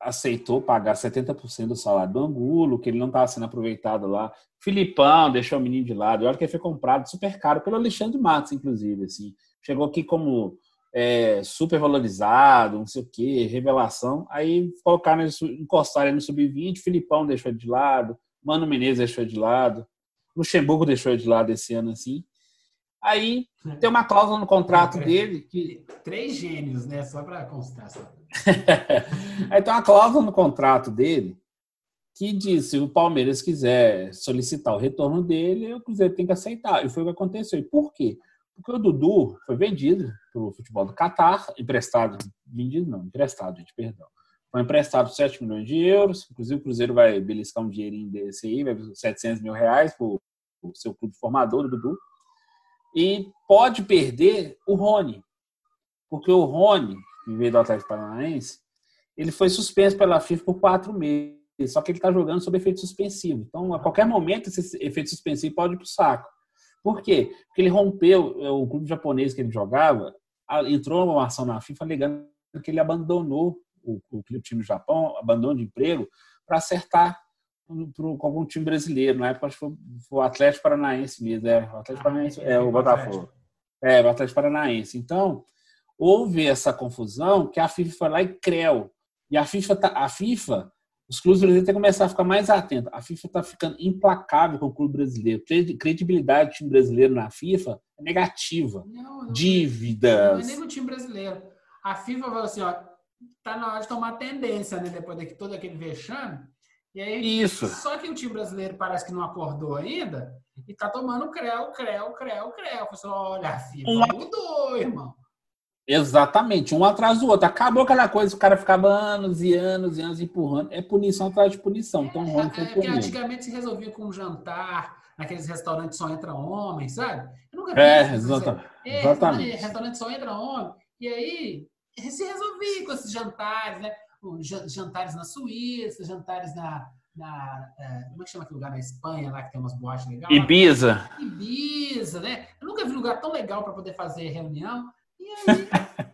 aceitou pagar 70% do salário do Angulo, que ele não estava sendo aproveitado lá. Filipão deixou o menino de lado. E olha que ele foi comprado super caro pelo Alexandre Matos, inclusive. Assim. Chegou aqui como é, super valorizado, não sei o quê, revelação. Aí colocaram encostaram ele no sub-20, Filipão deixou de lado, Mano Menezes deixou de lado, Luxemburgo deixou de lado esse ano, assim. Aí tem uma cláusula no contrato dele que Três gênios, né? Só para constar. Só. Aí tem uma cláusula no contrato dele que diz se o Palmeiras quiser solicitar o retorno dele, o Cruzeiro tem que aceitar. E foi o que aconteceu. E por quê? Porque o Dudu foi vendido para o futebol do Catar, emprestado, vendido não, emprestado, gente, perdão. Foi emprestado por 7 milhões de euros. Inclusive o Cruzeiro vai beliscar um dinheirinho desse aí, vai 700 mil reais para o seu clube formador, o Dudu. E pode perder o Rony. Porque o Rony, vez do Atlético Paranaense, ele foi suspenso pela FIFA por quatro meses. Só que ele está jogando sob efeito suspensivo. Então, a qualquer momento, esse efeito suspensivo pode ir para o saco. Por quê? Porque ele rompeu, é, o clube japonês que ele jogava, entrou uma ação na FIFA alegando que ele abandonou o, o time do Japão, abandono de emprego, para acertar com algum time brasileiro. Na época, acho que foi, foi o Atlético Paranaense mesmo. É, o Atlético Paranaense, é o Botafogo. É, o Atlético Paranaense. Então, houve essa confusão que a FIFA foi lá e creu. E a FIFA, tá, a FIFA os clubes brasileiros têm que começar a ficar mais atentos. A FIFA está ficando implacável com o clube brasileiro. Credi- Credibilidade do time brasileiro na FIFA é negativa. Não, não, não é Dívidas. nem no time brasileiro. a FIFA falou assim, ó, tá na hora de tomar tendência, né? Depois de todo aquele vexame. E aí, Isso. só que o time brasileiro parece que não acordou ainda e tá tomando creu, creu, creu, creu. Eu falei assim, olha, a FIFA Uma- mudou, irmão. Exatamente, um atrás do outro. Acabou aquela coisa, o cara ficava anos e anos e anos empurrando. É punição atrás de punição. Então o Rony É, foi é, porque punido. antigamente se resolvia com um jantar, naqueles restaurantes só entra homem, sabe? Eu nunca vi É, isso, exata- É, exatamente. restaurante só entra homem. E aí se resolvia com esses jantares, né? Jantares na Suíça, jantares na. na é, como é que chama aquele lugar na Espanha, lá que tem umas boates legais? Ibiza. Ibiza, né? Eu nunca vi lugar tão legal para poder fazer reunião.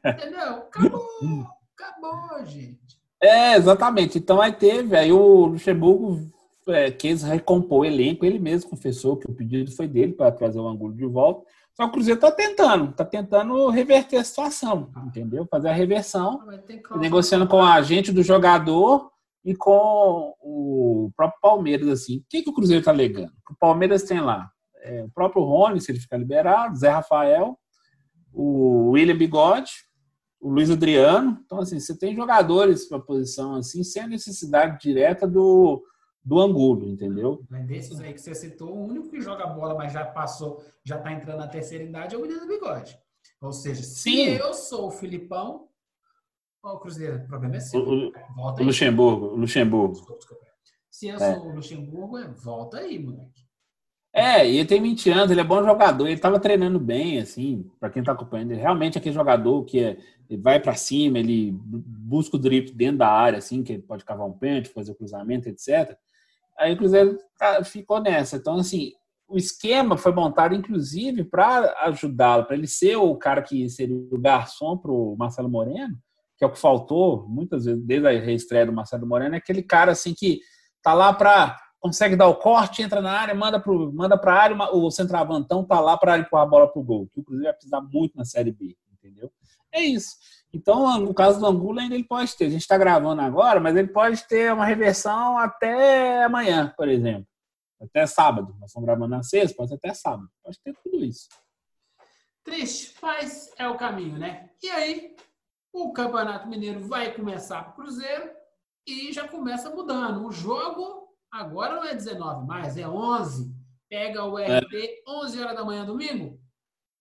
Entendeu? Acabou, acabou, gente. É, exatamente. Então aí teve, aí o Luxemburgo é, quis recompor o elenco, ele mesmo confessou que o pedido foi dele para trazer o Angulo de volta. Só que o Cruzeiro está tentando, está tentando reverter a situação, entendeu? Fazer a reversão, negociando com a agente do jogador e com o próprio Palmeiras, assim. O que, que o Cruzeiro está alegando? O Palmeiras tem lá é, o próprio Rony, se ele ficar liberado, Zé Rafael, o William Bigode, o Luiz Adriano. Então, assim, você tem jogadores para a posição assim, sem a necessidade direta do, do Angulo, entendeu? Mas desses aí que você citou, o único que joga bola, mas já passou, já tá entrando na terceira idade, é o do bigode. Ou seja, se Sim. eu sou o Filipão, o Cruzeiro, o problema é seu. O- o- volta O aí. Luxemburgo, Luxemburgo. Desculpa, desculpa. Se eu É. sou o Luxemburgo, é volta aí, moleque. É, e ele tem 20 anos, ele é bom jogador, ele estava treinando bem, assim, para quem está acompanhando, ele realmente é aquele jogador que é, vai para cima, ele bu- busca o drible dentro da área, assim, que ele pode cavar um pênalti, fazer o cruzamento, etc. Aí o Cruzeiro tá- ficou nessa. Então, assim, o esquema foi montado, inclusive, para ajudá-lo, para ele ser o cara que seria o garçom para o Marcelo Moreno, que é o que faltou muitas vezes, desde a reestreia do Marcelo Moreno, é aquele cara, assim, que tá lá para consegue dar o corte, entra na área, manda para manda a área, o centroavantão tá lá para empurrar a bola pro gol, que o Cruzeiro vai precisar muito na Série B, entendeu? É isso. Então, no caso do Angulo, ainda ele pode ter. A gente está gravando agora, mas ele pode ter uma reversão até amanhã, por exemplo. Até sábado. Nós estamos gravando na sexta, pode ser até sábado. Pode ter tudo isso. Triste, mas é o caminho, né? E aí, o Campeonato Mineiro vai começar pro Cruzeiro e já começa mudando. O jogo agora não é 19 mais, é 11. Pega o RT 11 horas da manhã domingo.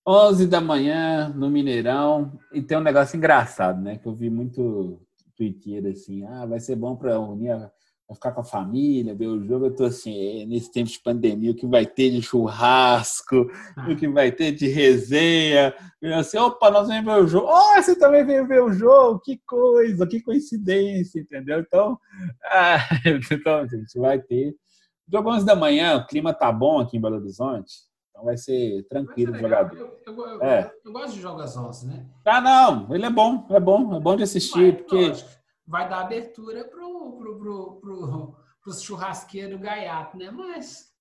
11 da manhã no Mineirão. E tem um negócio engraçado, né? Que eu vi muito Twitter assim: ah, vai ser bom para unir, a- vai ficar com a família, ver o jogo. Eu tô assim, é, nesse tempo de pandemia, o que vai ter de churrasco, o que vai ter de resenha. Eu assim, opa, nós vamos ver o jogo. Oh, você também veio ver o jogo? Que coisa, que coincidência, entendeu? Então, ah, então gente, vai ter. Jogo 11 da manhã, o clima tá bom aqui em Belo Horizonte. Então vai ser tranquilo o jogador. Eu, eu- eu- É. eu gosto de jogos 11, né? Ah, não, ele é bom, é bom, é bom de assistir, porque lógico, vai dar abertura pro, pro, pro, pro, pros churrasqueiros gaiato, né? Mas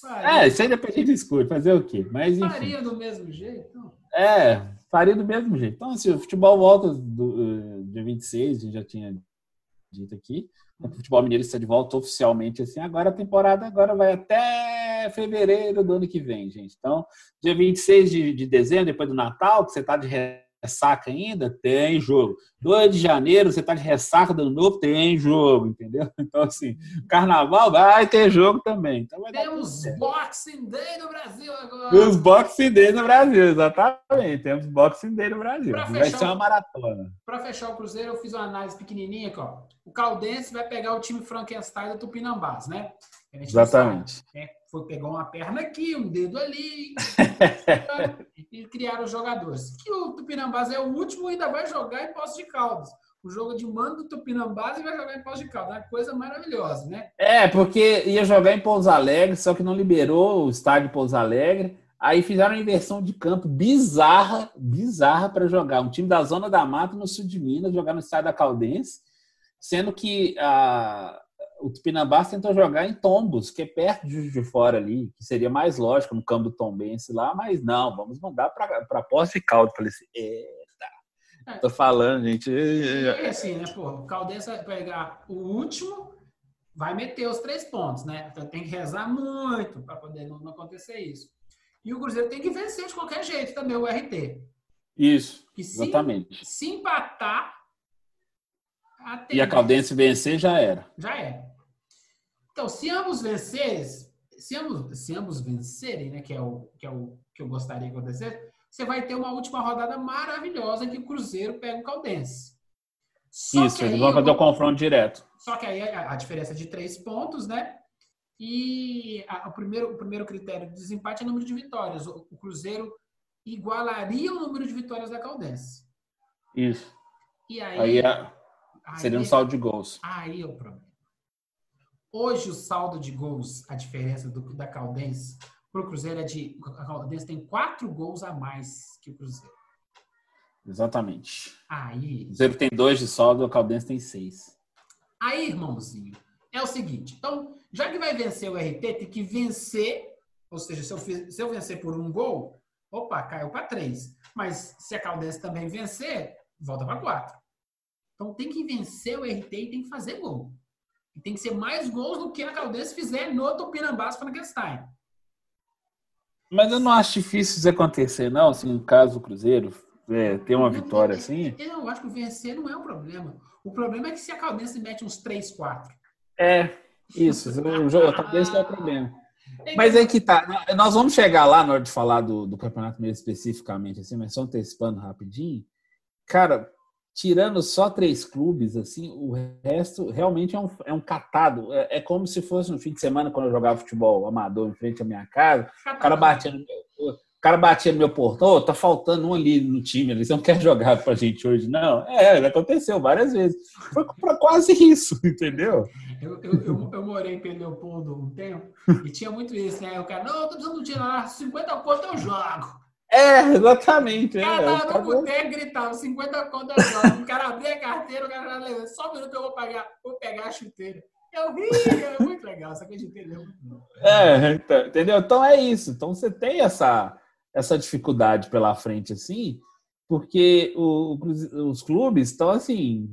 Faria. é, isso aí depois a gente discute, fazer o quê? Mas enfim, faria do mesmo jeito. é, faria do mesmo jeito. Então, assim, o futebol volta do, eh, dia 26, a gente já tinha dito aqui. O futebol mineiro está de volta oficialmente, assim, agora a temporada agora vai até fevereiro do ano que vem, gente. Então, dia 26 de, de dezembro, depois do Natal, que você tá de ressaca ainda, tem jogo. 2 de janeiro, você tá de ressaca do novo, tem jogo, entendeu? Então, assim, carnaval vai ter jogo também. Então Temos. Boxing Day no Brasil agora. Os Boxing Day no Brasil, exatamente. Temos Boxing Day no Brasil. Pra Vai fechar ser uma maratona. Para fechar o Cruzeiro, eu fiz uma análise pequenininha aqui, ó. O Caldense vai pegar o time Frankenstein do Tupinambás, né? Exatamente. né? Foi pegar uma perna aqui, um dedo ali e criaram os jogadores. Que o Tupinambás é o último e ainda vai jogar em Poços de Caldas. O jogo de mando do Tupinambás e vai jogar em Poços de Caldas. É uma coisa maravilhosa, né? É, porque ia jogar em Pouso Alegre, só que não liberou o estádio de Pouso Alegre. Aí fizeram uma inversão de campo bizarra, bizarra para jogar. Um time da Zona da Mata, no sul de Minas, jogar no estádio da Caldense, sendo que a, o Tupinambás tentou jogar em Tombos, que é perto de de Fora ali, que seria mais lógico no campo do Tombense lá, mas não, vamos mandar para Poço de Caldas. Falei assim, eita, tô falando, gente. E assim, né, pô, o Caldense vai pegar o último, vai meter os três pontos, né? Então tem que rezar muito para poder não, não acontecer isso. E o Cruzeiro tem que vencer de qualquer jeito também o RT. Isso, Que se, exatamente. se empatar, E a Caldense vencer já era. já é. Então, se ambos vencerem, se ambos, se ambos vencerem, né, que é o que é o que eu gostaria que acontecesse, você vai ter uma última rodada maravilhosa que o Cruzeiro pega o Caldense. Só Isso, eles vão fazer o confronto direto. Só que aí a, a diferença é de três pontos, né? E a- o, primeiro, o primeiro critério de desempate é o número de vitórias. O, o Cruzeiro igualaria o número de vitórias da Caldense. Isso. E aí, Aí é- aí- seria um saldo de gols. Aí é o problema. Hoje o saldo de gols, a diferença do, da Caldense para o Cruzeiro é de. A Caldense tem quatro gols a mais que o Cruzeiro. Exatamente. Aí, O Cruzeiro tem dois de saldo, o Caldense tem seis. aí, irmãozinho, é o seguinte. Então, já que vai vencer o RT, tem que vencer. Ou seja, se eu, se eu vencer por um gol, opa, caiu para três. Mas se a Caldense também vencer, volta para quatro. Então tem que vencer o RT e tem que fazer gol. E tem que ser mais gols do que a Caldense fizer no Tupinambás Frankenstein. Mas eu não acho difícil isso acontecer, não. No caso o Cruzeiro é, ter uma vitória assim. Eu acho que vencer não é o problema. O problema é que se a Caldense mete uns 3, 4. É, isso. O jogo, a Caldense não é o problema. Mas aí que tá. Nós vamos chegar lá na hora de falar do, do campeonato meio especificamente, assim, mas só antecipando rapidinho. Cara, tirando só três clubes, assim, o resto realmente é um, é um catado. É, é como se fosse no fim de semana, quando eu jogava futebol amador em frente à minha casa, o cara batia no meu, o cara batia no meu portão, "Ô, tá faltando um ali no time, você não quer jogar com a gente hoje, não? É, aconteceu várias vezes. Foi pra quase isso, entendeu? Eu, eu, eu, eu morei em Pedro Leopoldo um tempo e tinha muito isso, né? O cara, não, eu tô precisando tirar 50 conto, eu jogo. É, exatamente. É, cara os tava no caras- boteco gritava 50 conto, eu jogo. O cara abria a carteira, o cara falava, só um minuto eu vou pegar, vou pegar a chuteira. Eu vi, é muito legal, essa coisa de entender. é. É, então, entendeu? Então é isso. Então você tem essa, essa dificuldade pela frente, assim, porque o- os clubes estão assim.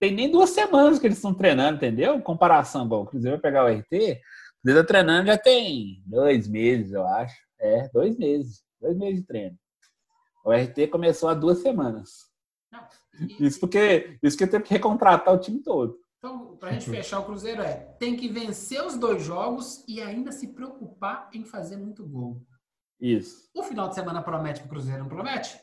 Tem nem duas semanas que eles estão treinando, entendeu? Comparação, bom, o Cruzeiro vai pegar o RT, o Cruzeiro tá treinando já tem dois meses, eu acho. É, dois meses. Dois meses de treino. O RT começou há duas semanas. Não, e- Isso porque, isso que teve que recontratar o time todo. Então, pra gente fechar o Cruzeiro é, tem que vencer os dois jogos e ainda se preocupar em fazer muito gol. Isso. O final de semana promete pro Cruzeiro, não promete?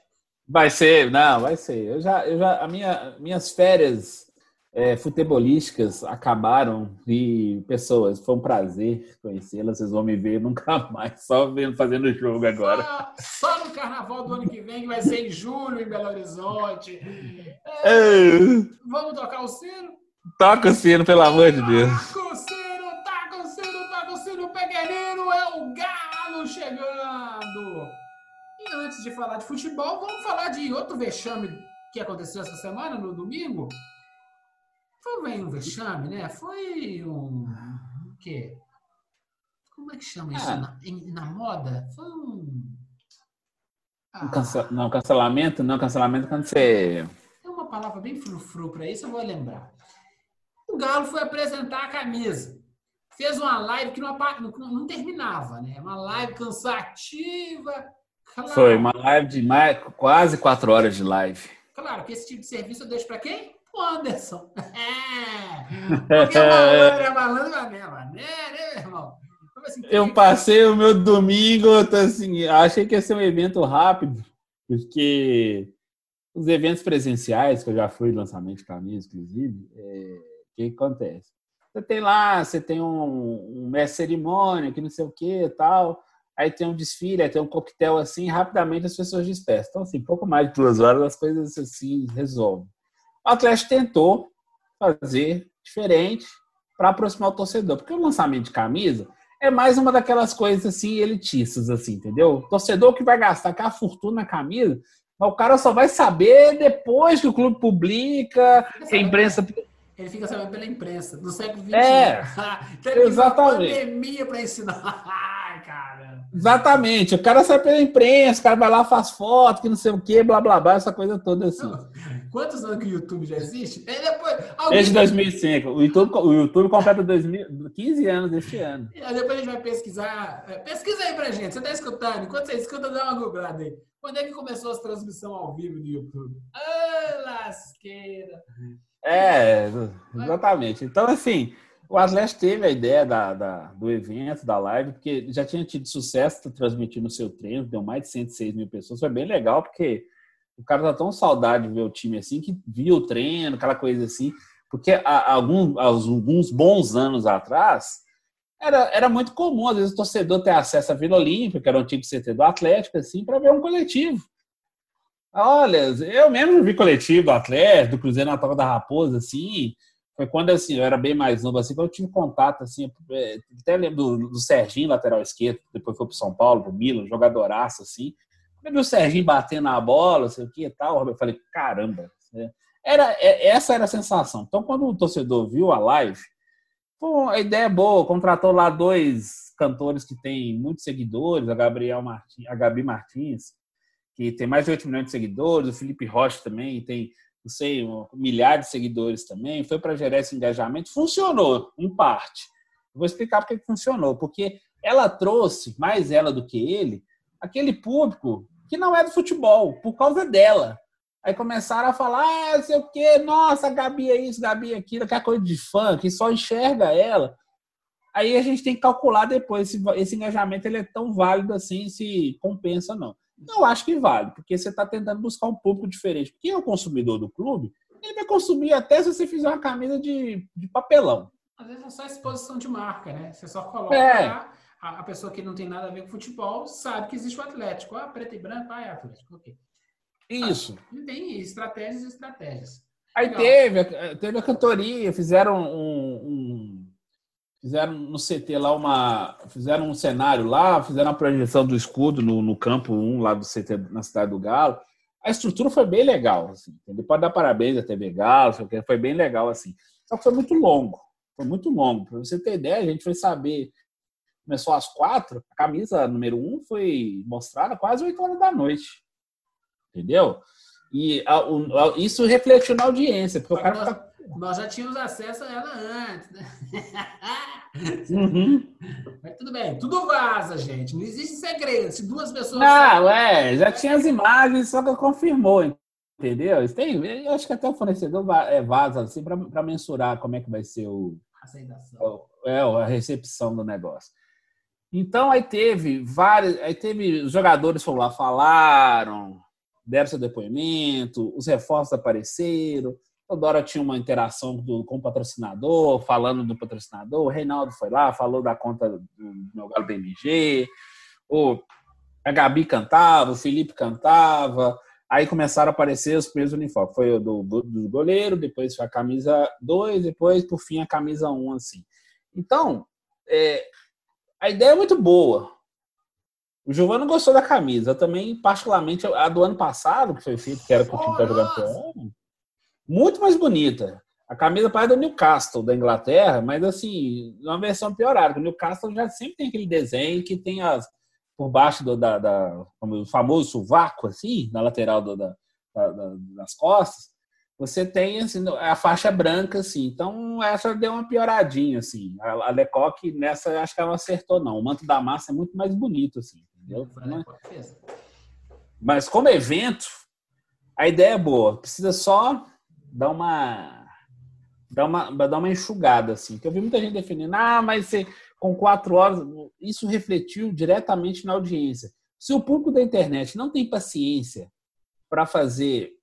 Vai ser, não, vai ser. Eu já, eu já, a minha, minhas férias é, futebolísticas acabaram e pessoas, foi um prazer conhecê-las. Vocês vão me ver nunca mais, só vendo fazendo jogo agora. Só, só no carnaval do ano que vem, que vai ser em julho, em Belo Horizonte. É, É, vamos tocar o sino? toca o sino, pelo amor de Deus. Taca o sino, taca o sino, taca o sino, pequenino é o galo chegando. E antes de falar de futebol, vamos falar de outro vexame que aconteceu essa semana, no domingo. Foi bem um vexame, né? Foi um. O quê? Como é que chama isso Ah. na, em- na moda? Foi um. Ah, Um cance- Não, cancelamento, não, cancelamento quando você. Tem uma palavra bem frufru para isso, eu vou lembrar. O Galo foi apresentar a camisa. Fez uma live que não- não terminava, né? Uma live cansativa. Claro, Foi uma live de mais, quase quatro horas de live. Claro que esse tipo de serviço eu deixo para quem? O Anderson. É. Porque malandro é malandro da mesma maneira, né, meu irmão? Assim, Eu passei o meu domingo, eu tô assim, achei que ia ser um evento rápido, porque os eventos presenciais, que eu já fui lançamento de camisa, inclusive, é, o que, que acontece? Você tem lá, você tem um, um mestre cerimônia, que não sei o que tal, aí tem um desfile, aí tem um coquetel assim, rapidamente as pessoas dispersam. Então, assim, pouco mais de duas horas as coisas assim resolvem. O Atlético tentou fazer diferente para aproximar o torcedor, porque o lançamento de camisa é mais uma daquelas coisas assim elitistas, assim, entendeu? O torcedor que vai gastar aquela fortuna na camisa, mas o cara só vai saber depois que o clube publica, que a imprensa. Ele fica sabendo pela imprensa, do século XXI. É, Teve exatamente. pandemia para ensinar. Ai, cara. Exatamente, o cara sai pela imprensa, o cara vai lá, faz foto, que não sei o que, blá blá blá, essa coisa toda assim. Não, quantos anos que o YouTube já existe? E depois, alguém- Desde 2005. O YouTube, o YouTube completa 2000, 15 anos este ano. E aí depois a gente vai pesquisar. É, Pesquisa aí pra gente. Você tá escutando? Enquanto você escuta, dá uma googlada aí. Quando é que começou as transmissões ao vivo no YouTube? Ah, lasqueira. É, exatamente. Então, assim, o Atlético teve a ideia da, da- do evento, da live, porque já tinha tido sucesso transmitindo o seu treino, deu mais de 106 mil pessoas. Foi bem legal, porque o cara tá tão saudade de ver o time assim, que via o treino, aquela coisa assim. Porque há alguns, há alguns bons anos atrás, era, era muito comum, às vezes, o torcedor ter acesso à Vila Olímpica, que era o antigo CT do Atlético, assim, para ver um coletivo. Olha, eu mesmo vi coletivo do Atlético, do Cruzeiro na Toca da Raposa, assim. Foi quando assim, eu era bem mais novo, assim, quando eu tive contato, assim, é, até lembro do, do Serginho, lateral esquerdo, depois foi pro São Paulo, pro Milan, jogadoraço, assim. Quando eu vi o Serginho batendo na bola, sei o que e tal, eu falei, caramba. Era, é- essa era a sensação. Então, quando o torcedor viu a live, pô, a ideia é boa, contratou lá dois cantores que têm muitos seguidores, a Gabriel Martins, a Gabi Martins, que tem mais de 8 milhões de seguidores, o Felipe Rocha também tem, não sei, um milhar de seguidores também, foi para gerar esse engajamento, funcionou, em parte. Vou explicar porque que funcionou, porque ela trouxe, mais ela do que ele, aquele público que não é do futebol, por causa dela. Aí começaram a falar, ah, sei o quê, nossa, Gabi é isso, Gabi é aquilo, aquela coisa de fã, que só enxerga ela. Aí a gente tem que calcular depois se esse engajamento ele é tão válido assim, se compensa ou não. Eu acho que vale, porque você está tentando buscar um público diferente. Quem é o consumidor do clube, ele vai consumir até se você fizer uma camisa de, de papelão. Às vezes é só exposição de marca, né? Você só coloca É. lá, a, a pessoa que não tem nada a ver com futebol sabe que existe o Atlético. Ah, preto e branco, ah, é Atlético. Ok. Isso. E tem estratégias e estratégias. Aí Legal. teve, teve a cantoria, fizeram um, um- fizeram no CT lá uma, fizeram um cenário lá, fizeram a projeção do escudo no, no campo 1 lá do CT na cidade do Galo. A estrutura foi bem legal, assim, entendeu? Pode dar parabéns à TV Galo, foi bem legal assim. Só que foi muito longo, foi muito longo. Para você ter ideia, a gente foi saber começou às quatro, a camisa número um foi mostrada quase 8 horas da noite. Entendeu? E a- o- a- isso refletiu na audiência, porque o Só cara nós, fica. nós já tínhamos acesso a ela antes, né? Uhum. Mas tudo bem, tudo vaza, gente. Não existe segredo. Se duas pessoas. Não, é, já tinha as imagens, só que confirmou, entendeu? Tem, eu acho que até o fornecedor é, vaza assim para mensurar como é que vai ser o, Aceitação. é, a recepção do negócio. Então aí teve vários, aí teve jogadores foram lá, falaram, deram seu depoimento, os reforços apareceram, toda hora tinha uma interação do- com o patrocinador, falando do patrocinador, o Reinaldo foi lá, falou da conta do meu galo BMG, o, a Gabi cantava, o Felipe cantava, aí começaram a aparecer os primeiros uniformes. Foi o do, do goleiro, depois foi a camisa 2, depois, por fim, a camisa 1, um, assim. Então, é, a ideia é muito boa. O Giovanni gostou da camisa. Eu também, particularmente, a do ano passado, que foi feito, que era com o time que tá jogando pro ano, muito mais bonita. A camisa parece do Newcastle, da Inglaterra, mas assim, uma versão piorada. O Newcastle já sempre tem aquele desenho que tem as por baixo do, da, da como o famoso sovaco, assim, na lateral do, da- da- das costas, você tem assim, a faixa branca, assim. Então, essa deu uma pioradinha, assim. A, Lecoque, nessa, acho que ela não acertou, não. O manto da massa é muito mais bonito, assim, entendeu? Fez. Mas como evento, a ideia é boa. Precisa só dar uma dar uma, dar uma enxugada, assim. Que eu vi muita gente defendendo, ah, mas você, com quatro horas, isso refletiu diretamente na audiência. Se o público da internet não tem paciência para fazer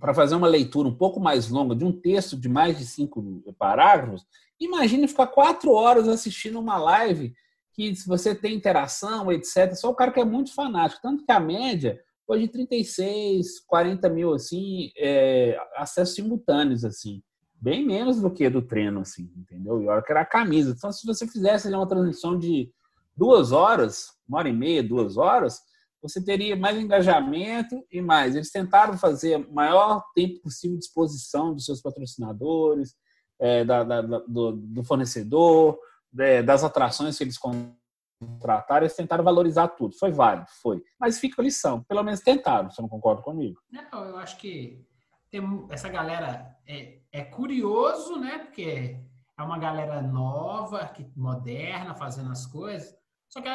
para fazer uma leitura um pouco mais longa de um texto de mais de cinco parágrafos, imagine ficar quatro horas assistindo uma live que se você tem interação, etc., só o cara que é muito fanático. Tanto que a média de 36, 40 mil, assim, é, acessos simultâneos, assim. Bem menos do que do treino, assim, entendeu? E olha que era a camisa. Então, se você fizesse ali, uma transmissão de duas horas, uma hora e meia, duas horas, você teria mais engajamento e mais. Eles tentaram fazer o maior tempo possível de exposição dos seus patrocinadores, é, da, da- do, do fornecedor, é, das atrações que eles contrataram, eles tentaram valorizar tudo. Foi válido, foi. Mas fica a lição. Pelo menos tentaram, você não concorda comigo? Não, eu acho que tem essa galera é, é curioso, né? Porque é uma galera nova, que, moderna, fazendo as coisas. Só que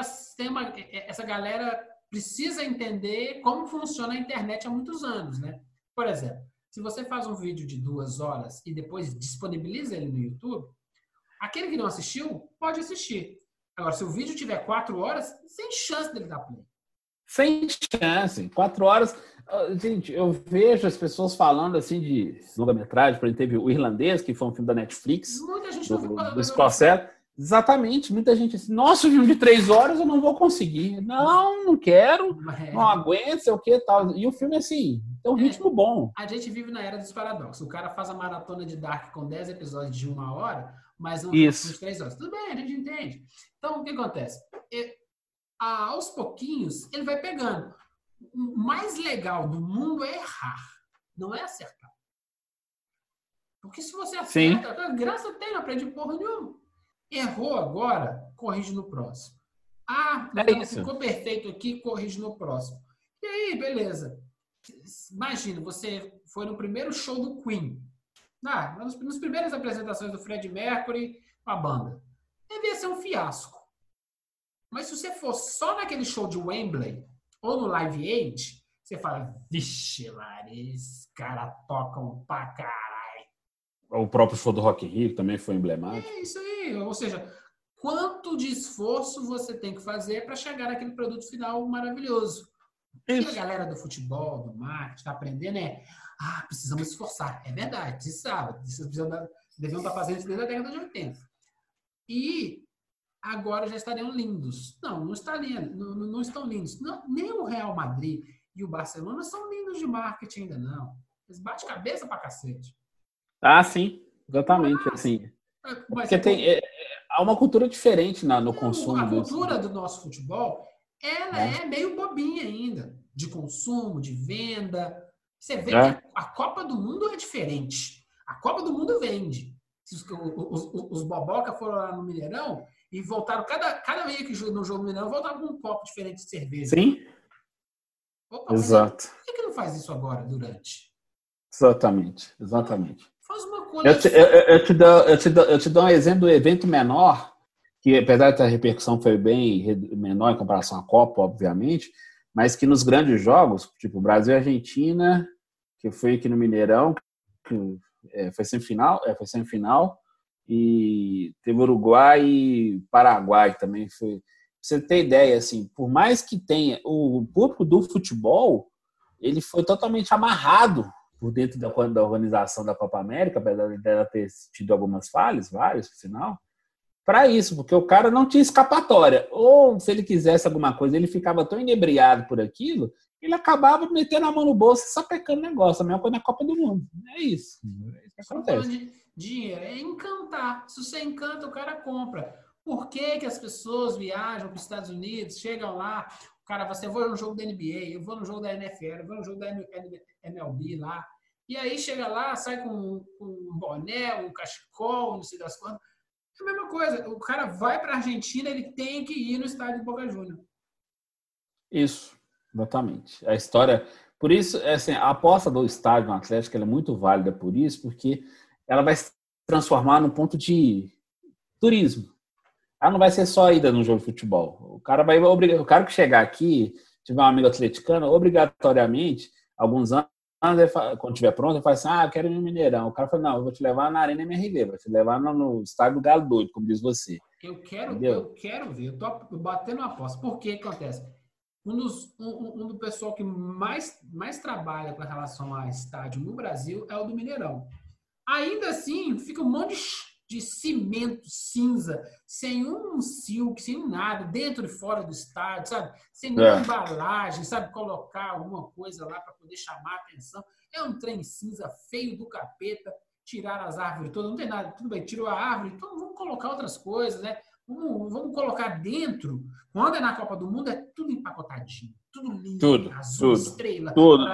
uma, essa galera precisa entender como funciona a internet há muitos anos, né? Por exemplo, se você faz um vídeo de duas horas e depois disponibiliza ele no YouTube, aquele que não assistiu pode assistir. Agora, se o vídeo tiver quatro horas, sem chance dele dar play. Sem chance. Quatro horas. Ah, gente, eu vejo as pessoas falando assim de longa-metragem, por exemplo, teve o Irlandês, que foi um filme da Netflix. Muita gente do, não do Scorsese. Exatamente, muita gente assim, nossa, filme de três horas eu não vou conseguir. Não, não quero, É. não aguento, sei o que tal. E o filme, assim, tem um ritmo bom. A gente vive na era dos paradoxos. O cara faz a maratona de Dark com 10 episódios de uma hora, mas não Isso. de três horas. Tudo bem, a gente entende. Então, o que acontece? Aos pouquinhos, ele vai pegando. O mais legal do mundo é errar, não é acertar. Porque se você Sim. acerta, graça tem, não aprende porra nenhuma. Errou agora, corrige no próximo. Ah, É não isso. ficou perfeito aqui, corrige no próximo. E aí, beleza. Imagina, você foi no primeiro show do Queen. Ah, nas, nas primeiras apresentações do Fred Mercury com a banda. Devia ser um fiasco. Mas se você for só naquele show de Wembley ou no Live Aid, você fala, vixe, Maria, esses caras tocam pra caralho. O próprio show do Rock in Rio também foi emblemático. É isso aí. Ou seja, quanto de esforço você tem que fazer para chegar naquele produto final maravilhoso. O que a Isso. galera do futebol, do marketing, está aprendendo é ah, precisamos esforçar. É verdade, precisava. Vocês precisam da- deviam estar fazendo isso desde a década de 80. E agora já estariam lindos. Não, não, estariam, não, não- não estão lindos. Não, nem o Real Madrid e o Barcelona são lindos de marketing ainda, não. Eles batem cabeça pra cacete. Ah, sim, exatamente. Assim, Mas porque tem, é- é- há uma cultura diferente na, no Não, consumo. A cultura do nosso futebol, ela É. é meio bobinha ainda. De consumo, de venda. Você vê É. que a Copa do Mundo é diferente. A Copa do Mundo vende. Os, os, os- boboca foram lá no Mineirão e voltaram, cada, cada vez que no jogo do Mineirão, voltavam com um copo diferente de cerveja. Sim, Opa, exato. Por que, que não faz isso agora, durante? Exatamente, exatamente. Faz uma Eu coisa. te, eu, eu- eu te dou, eu, te dou, eu te dou um exemplo do evento menor, que apesar de a repercussão foi bem menor em comparação à Copa, obviamente, mas que nos grandes jogos, tipo Brasil e Argentina, que foi aqui no Mineirão, que é, foi semifinal, é, foi semifinal, e teve Uruguai e Paraguai também. Foi, pra você ter ideia, assim, por mais que tenha o público do futebol, ele foi totalmente amarrado por dentro da, da organização da Copa América, apesar dela ter tido algumas falhas, várias, por sinal, para isso, porque o cara não tinha escapatória. Ou se ele quisesse alguma coisa, ele ficava tão inebriado por aquilo, ele acabava metendo a mão no bolso e sapecando o negócio. A mesma coisa na Copa do Mundo. É isso. É isso que acontece. de dinheiro, é encantar. Se você encanta, o cara compra. Por que, que as pessoas viajam para os Estados Unidos, chegam lá, cara vai eu vou no jogo da NBA, eu vou no jogo da NFL, eu vou no jogo da MLB lá. E aí chega lá, sai com, um boné, um cachecol, não sei das quantas. É a mesma coisa. O cara vai para a Argentina, ele tem que ir no estádio do Boca Juniors. Isso, exatamente. A história. Por isso, assim, a aposta do estádio no Atlético é muito válida por isso, porque ela vai se transformar num ponto de turismo. Ela não vai ser só ida no jogo de futebol. O cara vai obrigar, o cara que chegar aqui, tiver um amigo atleticano, obrigatoriamente, alguns anos, quando estiver pronto, ele fala assim: Ah, eu quero ir no Mineirão. O cara fala: Não, eu vou te levar na Arena MRV, vou te levar no, no estádio do Galo Doido, como diz você. Eu quero, Entendeu? eu quero ver. Eu tô batendo uma aposta. Por que acontece? Um dos um, um- do pessoal que mais, mais trabalha com relação a estádio no Brasil é o do Mineirão. Ainda assim, fica um monte de, de cimento cinza, sem um silk, sem nada, dentro e fora do estádio, sabe? Sem nenhuma É. embalagem, sabe? Colocar alguma coisa lá para poder chamar a atenção. É um trem cinza feio do capeta. Tirar as árvores todas, não tem nada, tudo bem, tirou a árvore, então vamos colocar outras coisas, né? Vamos, vamos colocar dentro. Quando é na Copa do Mundo, é tudo empacotadinho, tudo lindo, Tudo, azul, tudo, estrela. tudo.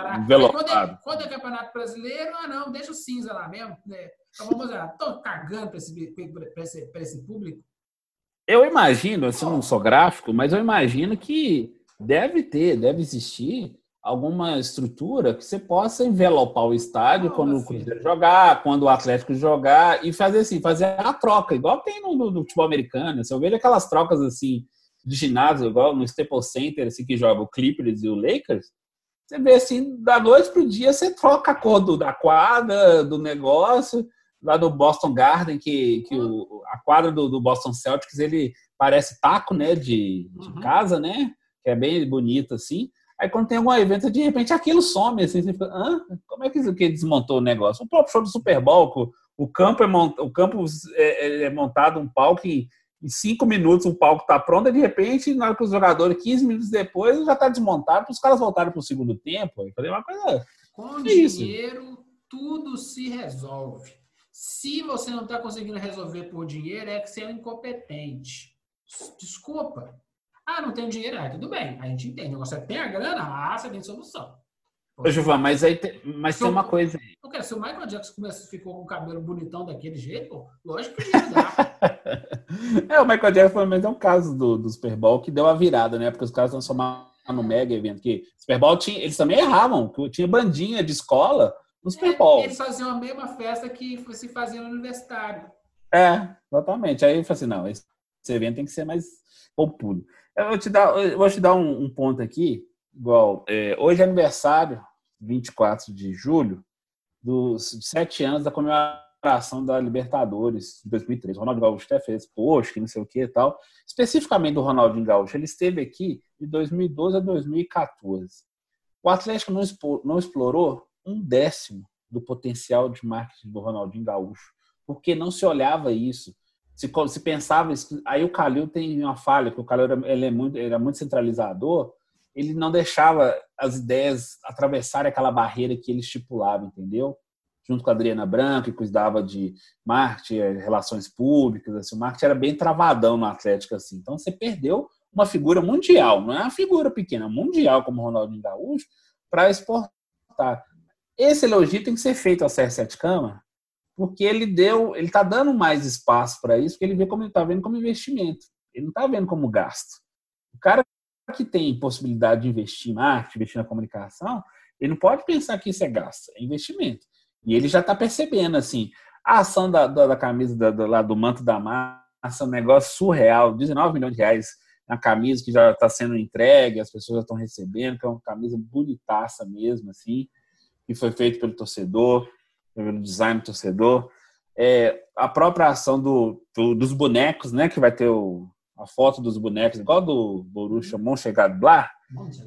Quando é, quando é Campeonato Brasileiro, ah, não, deixa o cinza lá mesmo. Né? Vamos lá, tô cagando para esse, pra esse, pra esse público. Eu imagino, assim, não sou gráfico, mas eu imagino que deve ter, deve existir alguma estrutura que você possa envelopar o estádio Não, quando o assim. Cruzeiro jogar, quando o Atlético jogar, e fazer assim, fazer a troca, igual tem no, no- no futebol americano. Se eu vejo aquelas trocas assim de ginásio, igual no Staples Center, assim, que joga o Clippers e o Lakers, você vê assim, da noite pro dia, você troca a cor do- da quadra, do negócio, lá do Boston Garden, que, que o, a quadra do, do Boston Celtics, ele parece taco, né, de, de Uhum. casa, né, que é bem bonito, assim. Aí quando tem algum evento, de repente aquilo some, assim, você fica, Hã? como é que isso que desmontou o negócio? O próprio show do Super Bowl, o- o campo é, mont, o campo é, é- é montado um palco em, em cinco minutos, o palco tá pronto, e de repente, na hora que os jogadores, 15 minutos depois, já tá desmontado, para os caras voltarem pro segundo tempo. Eu falei, uma coisa... Com É isso. dinheiro, tudo se resolve. Se você não está conseguindo resolver por dinheiro, é que você é um incompetente. Desculpa. Ah, não tem dinheiro? Ah, tudo bem. A gente entende. Você tem a grana? Ah, você tem solução. Ô, Gilvan, mas aí tem, mas tem uma coisa aí. Quero, se o Michael Jackson começou, ficou com o cabelo bonitão daquele jeito, lógico que ia dar. É, o Michael Jackson, pelo menos, é um caso do, do Super Bowl que deu a virada, né? Porque os caras transformaram no mega evento. Que Super Bowl tinha, eles também erravam, tinha bandinha de escola no Super Bowl. Eles faziam a mesma festa que se fazia no universitário. É, exatamente. Aí eu falei assim, não, esse, evento tem que ser mais populo. Eu vou te dar, eu vou te dar um, um ponto aqui, igual, é, hoje é aniversário, 24 de julho, dos sete anos da comemoração da Libertadores de 2003. O Ronaldinho Gaúcho até fez post, que não sei o que e tal. Especificamente do Ronaldinho Gaúcho, ele esteve aqui de 2012 a 2014. O Atlético não explorou um décimo do potencial de marketing do Ronaldinho Gaúcho, porque não se olhava isso. Se, se pensava isso, aí o Calil tem uma falha, porque o Calil era, ele é muito, era muito centralizador, ele não deixava as ideias atravessarem aquela barreira que ele estipulava, entendeu? Junto com a Adriana Branco, que cuidava de marketing, eh, relações públicas, assim, o marketing era bem travadão no Atlético, assim. Então você perdeu uma figura mundial, não é uma figura pequena, mundial como o Ronaldinho Gaúcho, para exportar. Esse elogio tem que ser feito ao CR7 Câmara, porque ele deu, ele está dando mais espaço para isso, porque ele vê como ele está vendo como investimento. Ele não está vendo como gasto. O cara que tem possibilidade de investir em marketing, investir na comunicação, ele não pode pensar que isso é gasto, é investimento. E ele já está percebendo assim, a ação da, da, da camisa da, do, lá do manto da massa, um negócio surreal, 19 milhões de reais na camisa que já está sendo entregue, as pessoas já estão recebendo, que é uma camisa bonitaça mesmo, assim, que foi feito pelo torcedor, pelo design do torcedor. É, a própria ação do, do- dos bonecos, né, que vai ter o, a foto dos bonecos, igual do Borussia Mönchengladbach,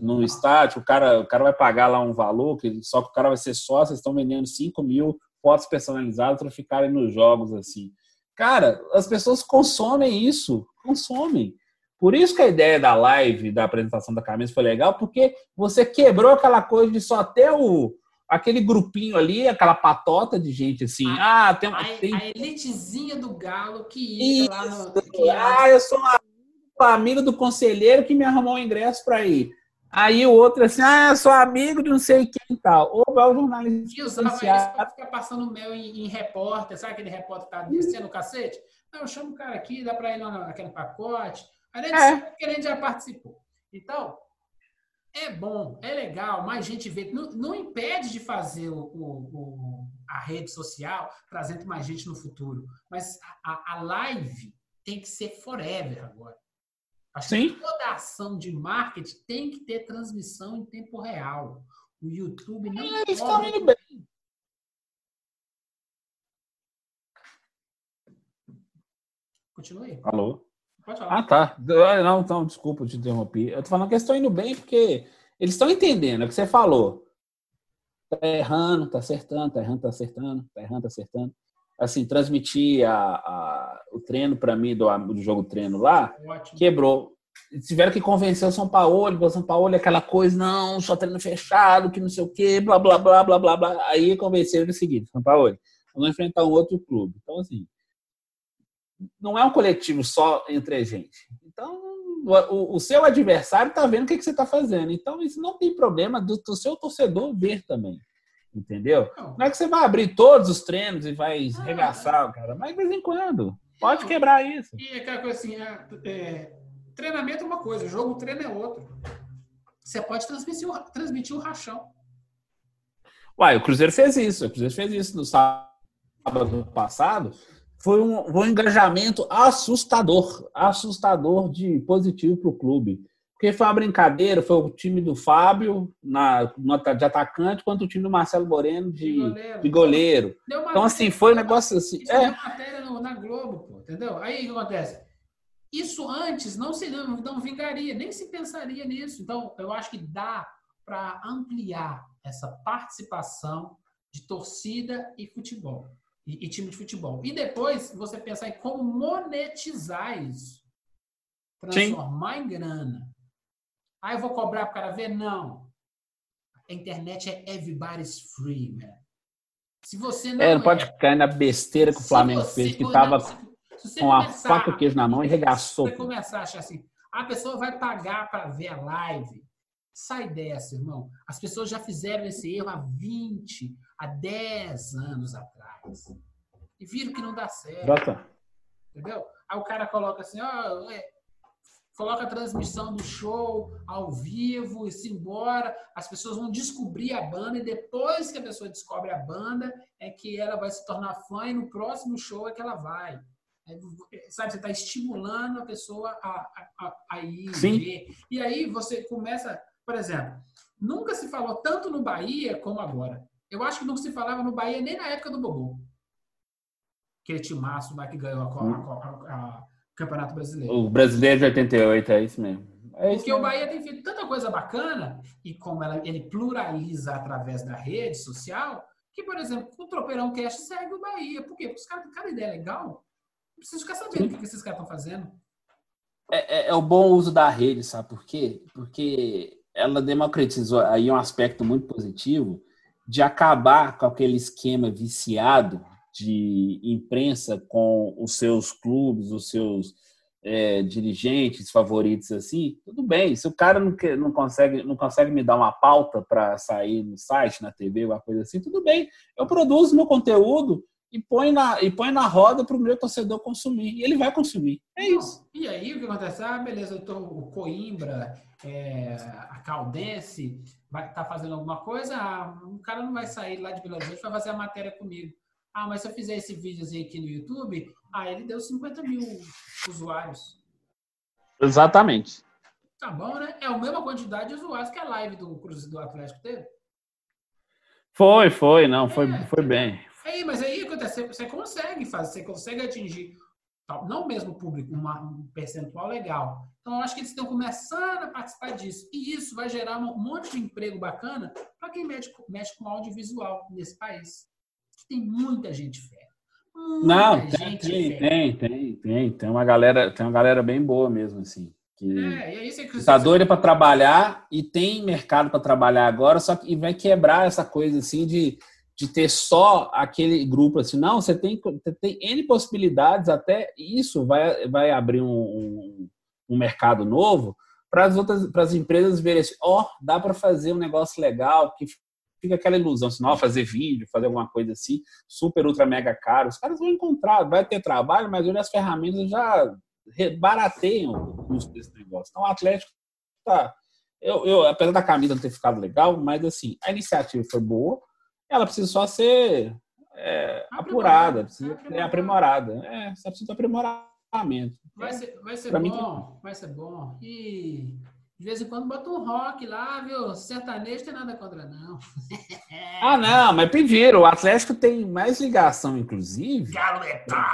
no estádio, o cara, o cara vai pagar lá um valor, que, só que o cara vai ser sócio, estão vendendo 5 mil fotos personalizadas para ficarem nos jogos assim. Cara, as pessoas consomem isso, consomem. Por isso que a ideia da live, da apresentação da camisa foi legal, porque você quebrou aquela coisa de só ter o, aquele grupinho ali, aquela patota de gente assim. Ah, tem, A, tem a elitezinha do Galo que ia lá no. Que ia- ah, eu sou um amigo, do conselheiro que me arrumou o ingresso para ir. Aí o outro assim, ah, eu sou amigo de não sei quem e tal. Ou vai o jornalista que usava isso pra ficar passando mel em, em repórter, sabe aquele repórter que tá descendo o cacete? Não, eu chamo o cara aqui, dá pra ir lá naquele pacote. Aí ele É. que a gente já participou. Então, é bom, é legal, mais gente vê. Não, não impede de fazer o, o- o- a rede social, trazendo mais gente no futuro. Mas a, a- live tem que ser forever agora. Acho Sim. que toda ação de marketing tem que ter transmissão em tempo real. O YouTube não Eles estão pode indo bem. Continue. Alô? Pode falar. Ah, tá. Ah, Não, então, desculpa te interromper. Eu tô falando que eles estão indo bem porque eles estão entendendo, é o que você falou. Tá errando, tá acertando, tá errando, tá acertando, tá errando, tá acertando. Assim, transmitir a, a- o treino para mim do, do jogo treino lá, Ótimo. quebrou. Tiveram que convencer o São Paulo, o São Paulo é aquela coisa, não, só treino fechado, que não sei o quê, blá, blá, blá, blá, blá, blá. Aí convenceram o seguinte, São Paulo, vamos enfrentar um outro clube. Então, assim, não é um coletivo só entre a gente. Então, o, o seu adversário está vendo o que, que você está fazendo. Então, isso não tem problema do, do seu torcedor ver também. Entendeu? Não, Não é que você vai abrir todos os treinos e vai arregaçar o cara, mas de vez em quando. Pode quebrar isso. E aquela coisa assim, é, é, treinamento é uma coisa, jogo treino é outro. você pode transmitir o, transmitir o rachão. Uai, o Cruzeiro fez isso. O Cruzeiro fez isso no sábado passado. Foi um, um engajamento assustador, assustador de positivo para o clube. Porque foi uma brincadeira, foi o time do Fábio na, de atacante, quanto o time do Marcelo Moreno de, De goleiro. de goleiro. Então, assim, foi um negócio assim. Isso É, é matéria no- na Globo, pô, entendeu? Aí o que acontece? Isso antes não se não, não vingaria, nem se pensaria nisso. Então, eu acho que dá para ampliar essa participação de torcida e futebol, e, e time de futebol. E depois você pensar em como monetizar isso. Transformar em grana. Ah, eu vou cobrar para o cara ver? Não. A internet é everybody's free, man. Se você não é, não pode cair na besteira que o Flamengo fez, que não, tava se- se você com a começar- faca e queijo na mão e regaçou. Se você começar a achar assim, a pessoa vai pagar para ver a live, sai dessa, irmão. As pessoas já fizeram esse erro há 20, há 10 anos atrás. E viram que não dá certo, Jota, entendeu? Aí o cara coloca assim, ó, é, coloca a transmissão do show ao vivo e se embora. As pessoas vão descobrir a banda e depois que a pessoa descobre a banda é que ela vai se tornar fã e no próximo show é que ela vai. É, Sabe, você está estimulando a pessoa a, a, a- a ir Sim. ver. E aí você começa, por exemplo, nunca se falou tanto no Bahia como agora. Eu acho que nunca se falava no Bahia nem na época do Bobô. Aquele timaço lá que ganhou a, a- a Campeonato Brasileiro. o brasileiro de 88, é isso mesmo. É isso Porque o mesmo. Bahia tem feito tanta coisa bacana e como ela- ele pluraliza através da rede social, que, por exemplo, o Tropeirão Cast segue o Bahia. Por quê? Porque os caras têm cada ideia legal. Eu preciso ficar sabendo o que que esses caras estão fazendo. É, é- é o bom uso da rede, sabe por quê? Porque ela democratizou aí um aspecto muito positivo de acabar com aquele esquema viciado de imprensa com os seus clubes, os seus é, dirigentes favoritos assim. Tudo bem, se o cara não, não consegue, não consegue me dar uma pauta para sair no site, na TV, alguma coisa assim, tudo bem. Eu produzo meu conteúdo e põe na, e põe na roda para o meu torcedor consumir. E ele vai consumir. É isso. E aí o que acontece? Ah, beleza, eu tô, o Coimbra, é, a Caldense vai estar fazendo alguma coisa, ah, o cara não vai sair lá de Belo Horizonte para fazer a matéria comigo. Ah, mas se eu fizer esse videozinho aqui no YouTube, ah, ele deu 50 mil usuários. Exatamente. Tá bom, né? É a mesma quantidade de usuários que a live do Cruzeiro do Atlético teve. Foi, foi, não, foi, É. foi bem. Aí, mas aí acontece, você consegue fazer, você consegue atingir, não o mesmo público, uma- um percentual legal. Então, eu acho que eles estão começando a participar disso. E isso vai gerar um monte de emprego bacana para quem mexe, com- mexe com audiovisual nesse país. Tem muita gente fera. Muita Não, tem, gente tem, fera. tem, tem, tem. Tem uma galera, tem uma galera bem boa mesmo, assim. Que É, e aí você, tá doida para trabalhar e tem mercado para trabalhar agora, só que e vai quebrar essa coisa assim de, de ter só aquele grupo assim. Não, você tem, você tem N possibilidades, até isso vai, vai abrir um, um, um mercado novo para as outras para as empresas verem assim, ó, dá para fazer um negócio legal, que fica aquela ilusão, assim, ó, fazer vídeo, fazer alguma coisa assim, super, ultra, mega caro. Os caras vão encontrar, vai ter trabalho, mas hoje as ferramentas já barateiam o custo desse negócio. Então, o Atlético tá. Eu, eu, apesar da camisa não ter ficado legal, mas assim, a iniciativa foi boa, ela precisa só ser é, apurada, precisa ser aprimorada. É, só precisa de aprimoramento. Vai ser, vai ser Pra mim, bom, vai ser bom. E de vez em quando bota um rock lá, viu? Sertanejo tem nada contra, não. Ah, não, mas pediram. O Atlético tem mais ligação, inclusive, Galo metal!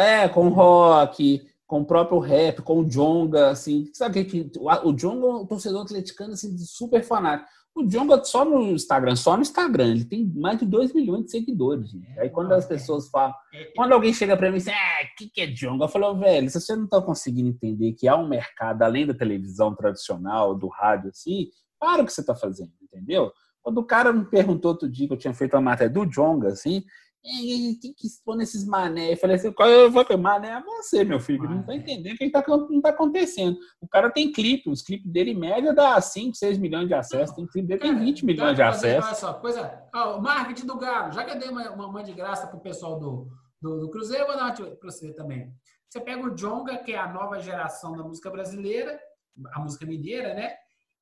É, com o rock, com o próprio rap, com o Jonga, assim. Sabe o que o Jonga é um torcedor atleticano, assim, super fanático. O Jonga só no Instagram, só no Instagram, ele tem mais de 2 milhões de seguidores. gente. Aí quando as pessoas falam, É, quando alguém chega pra mim e diz, ah, o que, que é Jonga? Eu falo, velho, se você não tá conseguindo entender que há um mercado além da televisão tradicional, do rádio, assim, para o que você tá fazendo, entendeu? Quando o cara me perguntou outro dia que eu tinha feito uma matéria do Jonga, assim, "E, tem que expor nesses mané. Eu falei assim, qual eu falei, mané é você, meu filho, não tá Mané. entendendo o que tá, não tá acontecendo. O cara tem clipe, os clipes dele em média dá 5, 6 milhões de acessos, tem clipe dele que tem 20 milhões de pra fazer, acessos. Olha só, coisa. ó, o marketing do Galo. Já que eu dei uma, uma mãe de graça pro pessoal do, do, do Cruzeiro, eu vou dar uma para você também. Você pega o Jonga, que é a nova geração da música brasileira, a música mineira, né?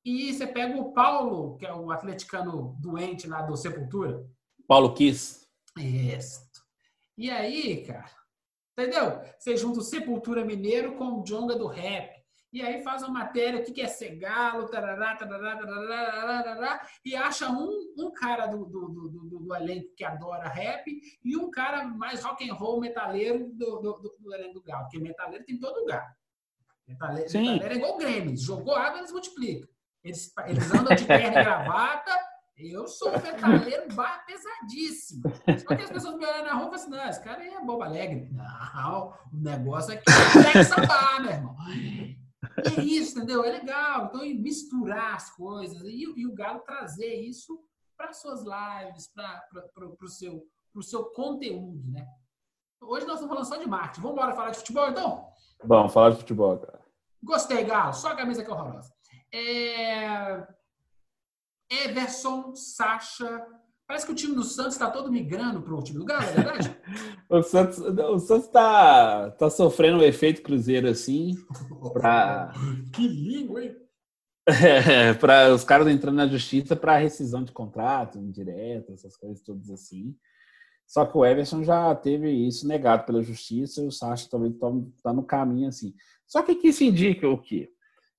E você pega o Paulo, que é o atleticano doente lá do Sepultura. Paulo Kiss. Isso. E aí, cara, entendeu? Você junta o Sepultura Mineiro com o Jonga do rap. E aí faz uma matéria, o que é ser galo, tarará, tarará, tarará, tarará, tarará, e acha um, um cara do, do, do, do- do elenco que adora rap e um cara mais rock and roll metaleiro do, do, do, do elenco do galo. Porque metaleiro tem em todo lugar. Metaleiro, metaleiro é igual Grêmio. Jogou água, eles multiplicam. Eles, eles andam de perna e gravata. Eu sou um metaleiro ba- pesadíssimo. Só que as pessoas me olham na rua e falam assim, não, esse cara aí é bobo alegre. Não, o negócio aqui é black samba, meu irmão. E é isso, entendeu? É legal. Então, misturar as coisas e, e o Galo trazer isso para suas lives, para o seu, pro seu conteúdo, né? Hoje nós estamos falando só de marketing. Vamos embora falar de futebol, então? Bom, falar de futebol, cara. Gostei, Galo. Só a camisa que é horrorosa. É... Everson, Sacha. Parece que o time do Santos está todo migrando para o time do Galo, é verdade? O Santos, o Santos tá, tá sofrendo o efeito Cruzeiro assim, pra, Que língua, hein? para os caras entrando na justiça para rescisão de contrato, indireta, essas coisas todas assim. Só que o Everson já teve isso negado pela justiça e o Sacha também está no caminho assim. Só que que isso indica o quê?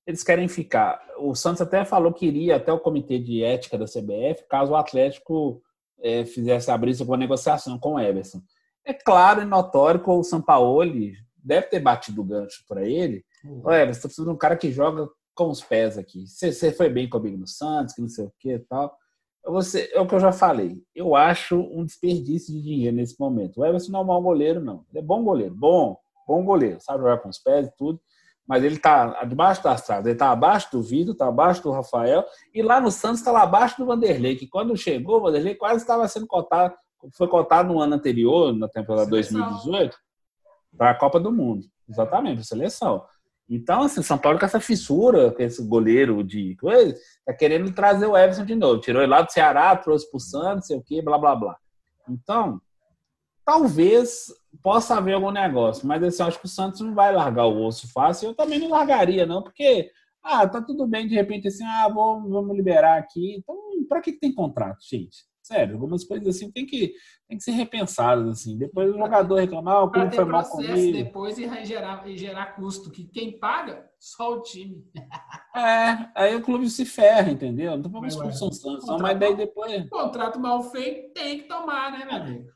Eles querem ficar. O Santos até falou que iria até o comitê de ética da CBF caso o Atlético eh, fizesse abrisse alguma negociação com o Everson. É claro e notório que o Sampaoli deve ter batido o gancho para ele. Ô, Everson, tô precisando de um cara que joga com os pés aqui. Você, você foi bem comigo no Santos, que não sei o que e tal. Você, é o que eu já falei. Eu acho um desperdício de dinheiro nesse momento. O Everson não é um mau goleiro, não. Ele é bom goleiro. Bom, bom goleiro. Sabe jogar com os pés e tudo. Mas ele tá debaixo das traves. Ele tá abaixo do Vitor, tá abaixo do Rafael. E lá no Santos tá lá abaixo do Vanderlei, que quando chegou, o Vanderlei quase estava sendo cotado. Foi cotado no ano anterior, na temporada Seleção. 2018, para a Copa do Mundo. Exatamente, para seleção. Então, assim, São Paulo com essa fissura, com esse goleiro de coisa, tá querendo trazer o Everson de novo. Tirou ele lá do Ceará, trouxe pro Santos, não sei o quê, blá, blá, blá. Então, talvez possa haver algum negócio, mas assim, eu acho que o Santos não vai largar o osso fácil. Eu também não largaria, não, porque, ah, tá tudo bem, de repente, assim, ah, vamos, vamos liberar aqui. Então, pra que, que tem contrato, gente? Sério, algumas coisas assim tem que, tem que ser repensadas, assim. Depois o jogador reclamar, o Para clube foi mal comigo. depois e gerar, e gerar custo, que quem paga, só o time. É, aí o clube se ferra, entendeu? Não tô falando de ué, expulsão Santos, não, mas daí depois. Contrato mal feito tem que tomar, né, meu amigo?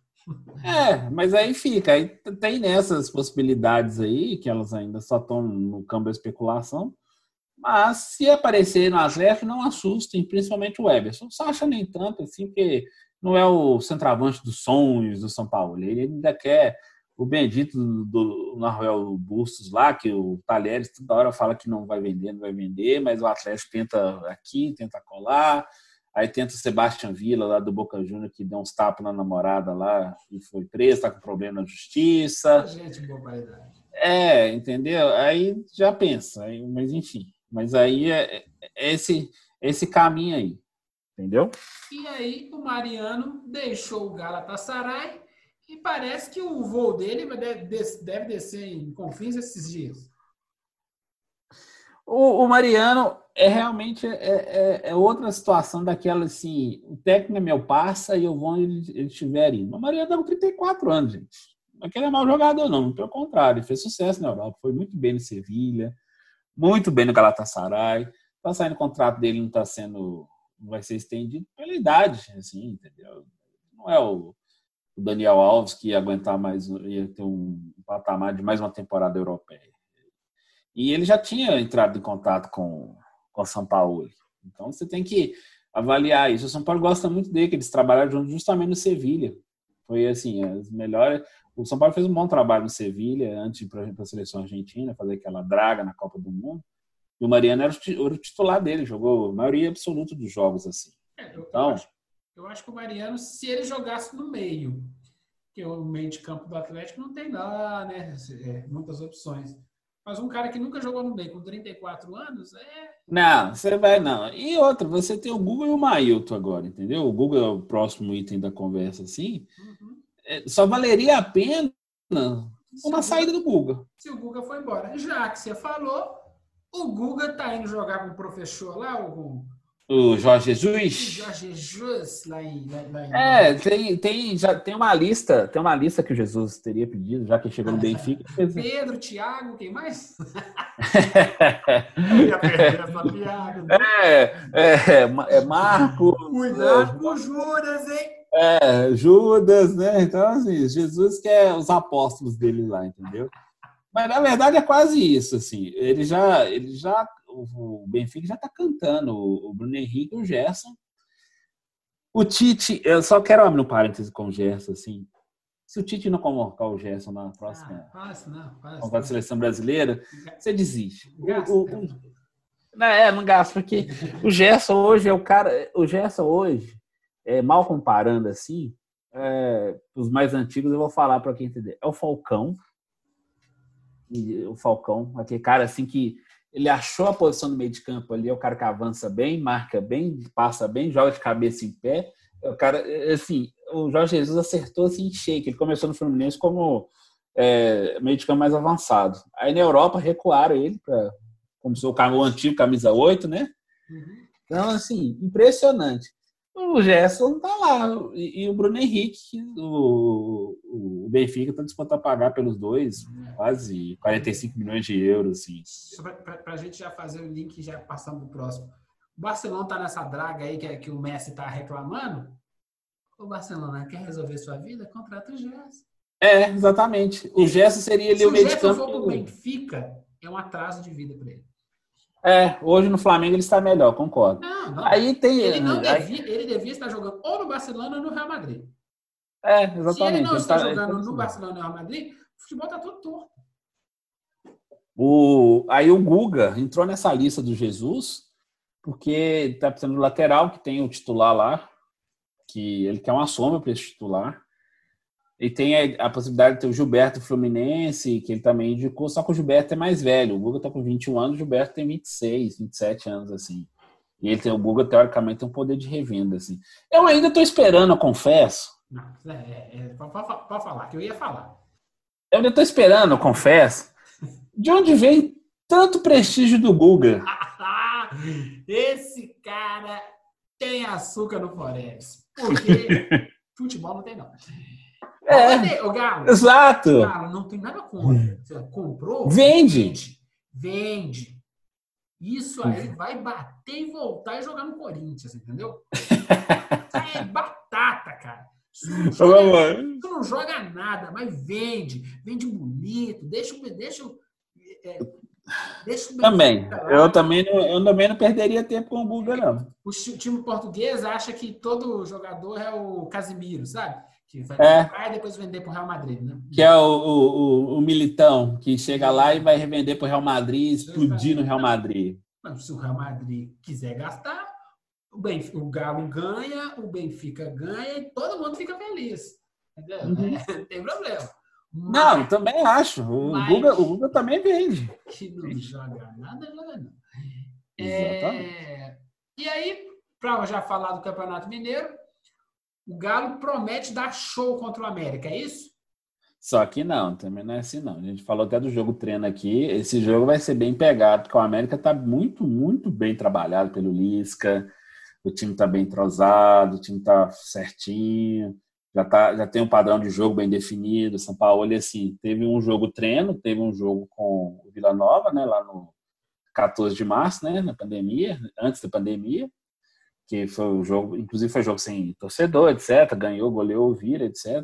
É, mas aí fica, aí tem nessas possibilidades aí, que elas ainda só estão no campo da especulação, mas se aparecer no Atlético, não assustem, principalmente o Everson. O Sacha nem tanto, assim, porque não é o centroavante dos sonhos do São Paulo. Ele ainda quer o bendito do, do Bustos lá, que o Talheres toda hora fala que não vai vender, não vai vender, mas o Atlético tenta aqui, tenta colar. Aí tenta o Sebastian Villa, lá do Boca Juniors, que deu uns tapas na namorada lá e foi preso, tá com problema na justiça. Gente, barbaridade. É, entendeu? Aí já pensa, aí- mas enfim. Mas aí é, é esse, esse caminho aí, entendeu? E aí o Mariano deixou o Galatasaray e parece que o voo dele deve, deve descer em Confins esses dias. O, o Mariano é realmente é, é- é outra situação daquela assim, o técnico é meu parça e eu vou onde ele, estiver indo. O tá com 34 anos, gente. Não é é mau jogador, não. Pelo contrário, ele fez sucesso na Europa. Foi muito bem no Sevilha, muito bem no Galatasaray. Tá saindo o contrato dele, não tá sendo. não vai ser estendido pela idade, assim, entendeu? Não é o, o Daniel Alves que ia aguentar mais, ia ter um patamar de mais uma temporada europeia. E ele já tinha entrado em contato com, com o São Paulo. Então você tem que avaliar isso. O São Paulo gosta muito dele, que eles trabalharam juntos justamente no Sevilha. Foi assim, as melhores. O São Paulo fez um bom trabalho no Sevilha antes de para a seleção argentina, fazer aquela draga na Copa do Mundo. E o Mariano era o ti- era o titular dele, jogou a maioria absoluta dos jogos assim. É, eu, Então. eu, acho, eu acho que o Mariano, se ele jogasse no meio, que o meio de campo do Atlético não tem lá, né? é, muitas opções. Mas um cara que nunca jogou no meio com 34 anos, é. Não, você vai não. E outra, você tem o Google e o Mailton agora, entendeu? O Google é o próximo item da conversa, assim. Uhum. É, Só valeria a pena uma o saída do Google. Se o Guga foi embora. Já que você falou, O Guga tá indo jogar com o professor lá, com O Jorge Jesus. Jorge Jesus, lá em. Lá, em É, tem, tem, já tem uma lista, tem uma lista que o Jesus teria pedido, já que chegou no Benfica. Pedro, Thiago, quem mais? Eu ia perder essa piada. né? é, é, Ma- é Marco, Cuidado com o Juras, hein? é, Judas, né? Então, assim, Jesus quer os apóstolos dele lá, entendeu? Mas na verdade é quase isso, assim. Ele já, ele já, o Benfica já tá cantando o Bruno Henrique e o Gerson. O Tite, eu só quero abrir um parêntese com o Gerson, assim. Se o Tite não convocar o Gerson na próxima Ah, fácil, não. Fácil. convocar a seleção brasileira, você desiste. Gasta, o- o- Não, é, não gasta, porque o Gerson hoje é o cara. O Gerson hoje, é, mal comparando assim, é, os mais antigos eu vou falar para quem entender. É o Falcão. O Falcão, aquele cara assim que ele achou a posição no meio de campo ali, é o cara que avança bem, marca bem, passa bem, joga de cabeça em pé. É o cara, é, assim, o Jorge Jesus acertou assim em shake. Ele começou no Fluminense como é, meio de campo mais avançado. Aí na Europa recuaram ele para como se o antigo camisa 8, né? Uhum. Então, assim, impressionante. O Gerson tá lá. E, e o Bruno Henrique, que o, o Benfica está disposto a pagar pelos dois quase 45 milhões de euros, assim. Pra, pra gente já fazer o link já passando pro próximo. O Barcelona tá nessa draga aí que, que o Messi tá reclamando. O Barcelona quer resolver sua vida? Contrata o Gerson. É, exatamente. O Gerson seria ali Se o o meio de Gerson for pro campo. Benfica, é um atraso de vida para ele. É, hoje no Flamengo ele está melhor, concordo. Não, não. Aí tem. ele não aí- devia, ele devia estar jogando ou no Barcelona ou no Real Madrid. É, Se ele exatamente. não Ele está tá- ele jogando tá- no Barcelona ou no Real Madrid, o futebol tá todo torto. O, aí o Guga entrou nessa lista do Jesus, porque está precisando do lateral, que tem o titular lá, que ele quer uma sombra para esse titular. E tem a, a possibilidade de ter o Gilberto Fluminense, que ele também indicou, só que o Gilberto é mais velho. O Guga está com 21 anos, o Gilberto tem 26, 27 anos, assim. E ele tem, o Guga, teoricamente, tem um poder de revenda, assim. Eu ainda estou esperando, eu confesso. É, é, é, pode, falar, que eu ia falar. Eu ainda estou esperando, eu confesso. De onde vem tanto prestígio do Guga? Esse cara tem açúcar no Forex. Porque futebol não tem, não. É. Ô, Galo, Exato. Galo, não tem nada contra. Você comprou? Vende. Vende. Vende. Isso aí vai bater e voltar e jogar no Corinthians, entendeu? É batata, cara. Não joga, isso não joga nada, mas vende. Vende bonito. Deixa, o- deixa, o- é, deixa Também. Eu também, não, eu também não perderia tempo com o Guga, não. O time português acha que todo jogador é o Casimiro, sabe? Que vai É. comprar e depois vender pro Real Madrid, né? Que é o, o, o- o militão que chega lá e vai revender pro Real Madrid, explodir no Real Madrid. Mas se o Real Madrid quiser gastar, o, Benfica, o Galo ganha, o Benfica ganha e todo mundo fica feliz. Entendeu? Uhum. É, não tem problema. Não, Mas também acho. O Mas- Guga, o Guga também vende. que não joga nada, joga não. Exatamente. É, e aí, para já falar do Campeonato Mineiro, o Galo promete dar show contra o América, é isso? Só que não, também não é assim, não. A gente falou até do jogo treino aqui. Esse jogo vai ser bem pegado, porque o América está muito, muito bem trabalhado pelo Lisca. O time está bem entrosado, o time está certinho. Já, tá, já tem um padrão de jogo bem definido. São Paulo, assim, teve um jogo treino, teve um jogo com o Vila Nova, né, lá no 14 de março, né, na pandemia, antes da pandemia, que foi o jogo, inclusive foi jogo sem torcedor, etc. Ganhou, goleou, vira, etc.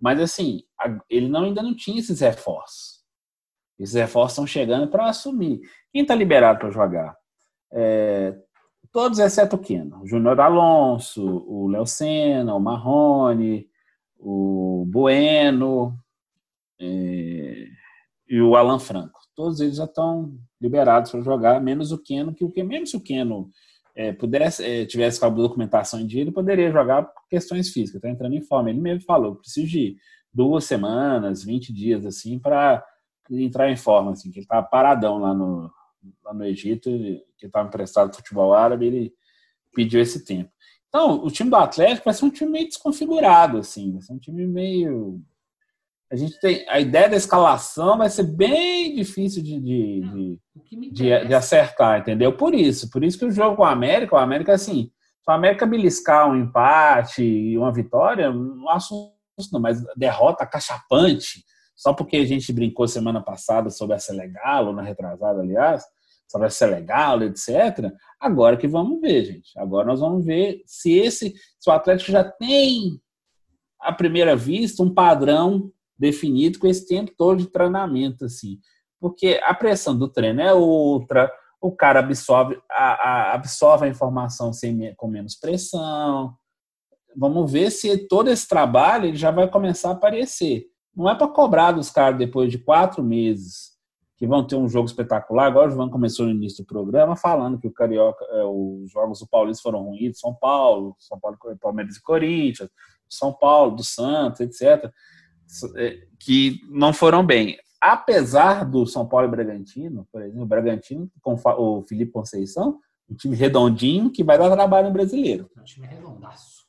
Mas assim, ele não, ainda não tinha esses reforços. Esses reforços estão chegando para assumir. Quem está liberado para jogar? É, todos exceto o Keno. O Júnior Alonso, o Léo Senna, o Marrone, o Bueno é, e o Alan Franco. Todos eles já estão liberados para jogar, menos o Keno, que o que o Keno é, pudesse, é, tivesse com a documentação em dia, ele poderia jogar por questões físicas, está entrando em forma. Ele mesmo falou, preciso de duas semanas, 20 dias, assim, para entrar em forma, assim, que ele estava paradão lá no, lá no Egito, que estava emprestado ao futebol árabe, ele pediu esse tempo. Então, o time do Atlético vai ser um time meio desconfigurado, assim, vai ser um time meio... A gente tem a ideia da escalação vai ser bem difícil de, de, de, de, de acertar, entendeu? Por isso, por isso que o jogo com o América, o América assim, se o América beliscar um empate e uma vitória, não assusto não, mas derrota cachapante, só porque a gente brincou semana passada sobre a Selegalo, na retrasada, aliás, sobre a Selegalo, etc. Agora que vamos ver, gente. Agora nós vamos ver se esse, se o Atlético já tem à primeira vista um padrão definido com esse tempo todo de treinamento, assim. Porque a pressão do treino é outra, o cara absorve a, a, absorve a informação sem, com menos pressão. Vamos ver se todo esse trabalho ele já vai começar a aparecer. Não é para cobrar dos caras depois de quatro meses que vão ter um jogo espetacular. Agora o João começou no início do programa falando que o Carioca, é, os jogos do Paulista foram ruins, São Paulo, São Paulo, Palmeiras e Corinthians, São Paulo, do Santos, etc que não foram bem. Apesar do São Paulo e Bragantino, por exemplo, o Bragantino com o Felipe Conceição, um time redondinho que vai dar trabalho no brasileiro. Um time redondaço.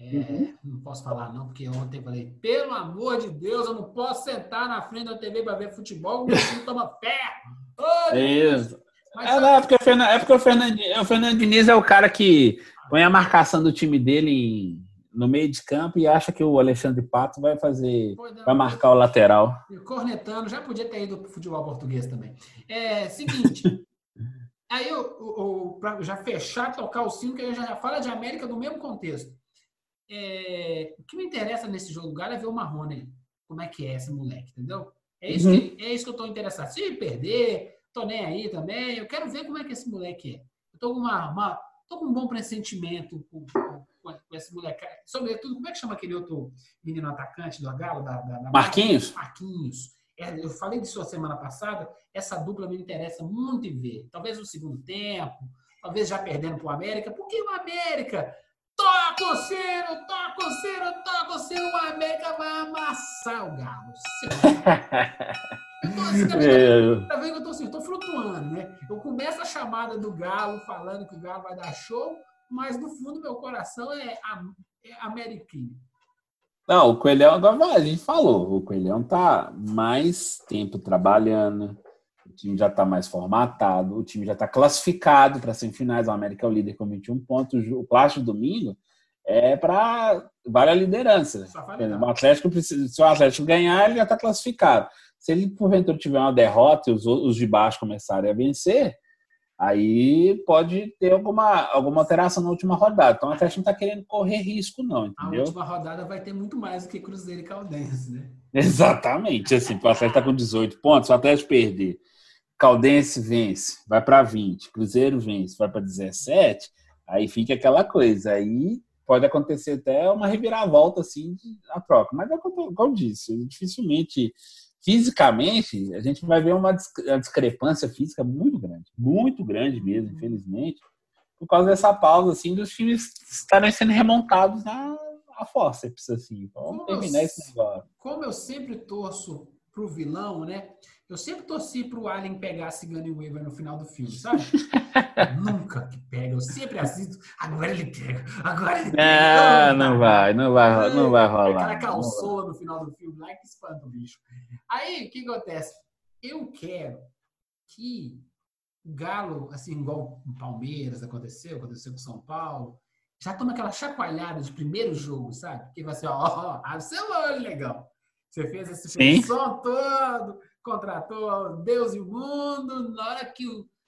É, uhum. Não posso falar não, porque ontem eu falei, pelo amor de Deus, eu não posso sentar na frente da TV para ver futebol, o meu time toma ferro. Oh, é isso. Mas, é, não, é, porque o Fernando, é porque o Fernando, o Fernando Diniz é o cara que põe a marcação do time dele em no meio de campo e acha que o Alexandre Pato vai fazer, vai marcar o lateral. Cornetando, já podia ter ido para o futebol português também. É seguinte, aí eu, para já fechar, tocar o sino, que a gente já fala de América no mesmo contexto. É, o que me interessa nesse jogo do Galo é ver o Marrone, como é que é esse moleque, entendeu? É isso, uhum. que, é isso que eu estou interessado. Se perder, tô nem aí também. Eu quero ver como é que esse moleque é. Eu tô com uma, uma tô com um bom pressentimento com, com, esse moleque. Sobretudo, como é que chama aquele outro menino atacante do Galo? Da, da, da Marquinhos? Marquinhos. É, eu falei disso a semana passada. Essa dupla me interessa muito em ver. Talvez no segundo tempo, talvez já perdendo para o América. Porque o América Toca coceiro, toca coceiro, toca coceiro, o América vai amassar o Galo. Então, assim, tá vendo, que eu tô assim, tô flutuando, né? Eu começo a chamada do Galo falando que o Galo vai dar show, mas no fundo meu coração é, é americano. Não, o Coelhão, agora a gente falou, o Coelhão tá mais tempo trabalhando, o time já está mais formatado, o time já está classificado para semifinais, o América é o líder com 21 pontos, o clássico domingo é para vale a liderança. O Atlético precisa, se o Atlético ganhar, ele já está classificado. Se ele porventura tiver uma derrota e os, os de baixo começarem a vencer, aí pode ter alguma, alguma alteração na última rodada. Então, o Atlético não está querendo correr risco, não, entendeu? A última rodada vai ter muito mais do que Cruzeiro e Caldense, né? Exatamente. Assim, o Atlético está com 18 pontos, o Atlético perder, Caldense vence, vai para 20, Cruzeiro vence, vai para 17, aí fica aquela coisa. Aí pode acontecer até uma reviravolta assim a troca. Mas é como eu disse, dificilmente fisicamente, a gente vai ver uma discrepância física muito grande, muito grande mesmo, infelizmente, por causa dessa pausa assim dos times estarem sendo remontados na a forceps assim. Vamos terminar esse negócio. Como eu sempre torço pro vilão, né? Eu sempre torci pro Alien pegar a Sigourney Weaver no final do filme, sabe? Nunca que pega. Eu sempre assisto. Agora ele pega. Agora ele pega. Ah, não, não vai, não vai, não vai rolar. Aquela calçola no final do filme lá que espanta o bicho. Aí, o que acontece? Eu quero que o Galo, assim, igual o Palmeiras aconteceu, aconteceu com São Paulo, já toma aquela chacoalhada de primeiro jogo, sabe? Que vai ser, ó, ó, abre seu olho, legal. Você fez esse som todo, contratou Deus e o mundo, na hora que,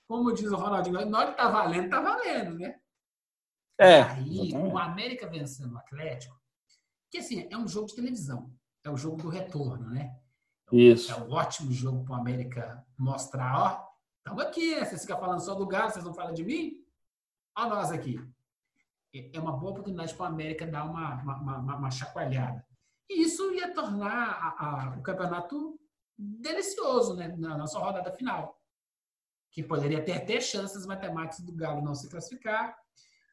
como diz o Ronaldinho, na hora que tá valendo, tá valendo, né? É. Aí, o América vencendo o Atlético, que assim, é um jogo de televisão, é o jogo do retorno, né? Isso. É um ótimo jogo para o América mostrar, ó, estamos aqui, né? Vocês ficam falando só do Galo, vocês não falam de mim? Ó nós aqui. É, é uma boa oportunidade para o América dar uma, uma, uma, uma chacoalhada. E isso ia tornar a, a, o campeonato delicioso né, na nossa rodada final. Que poderia ter até chances matemáticas do Galo não se classificar,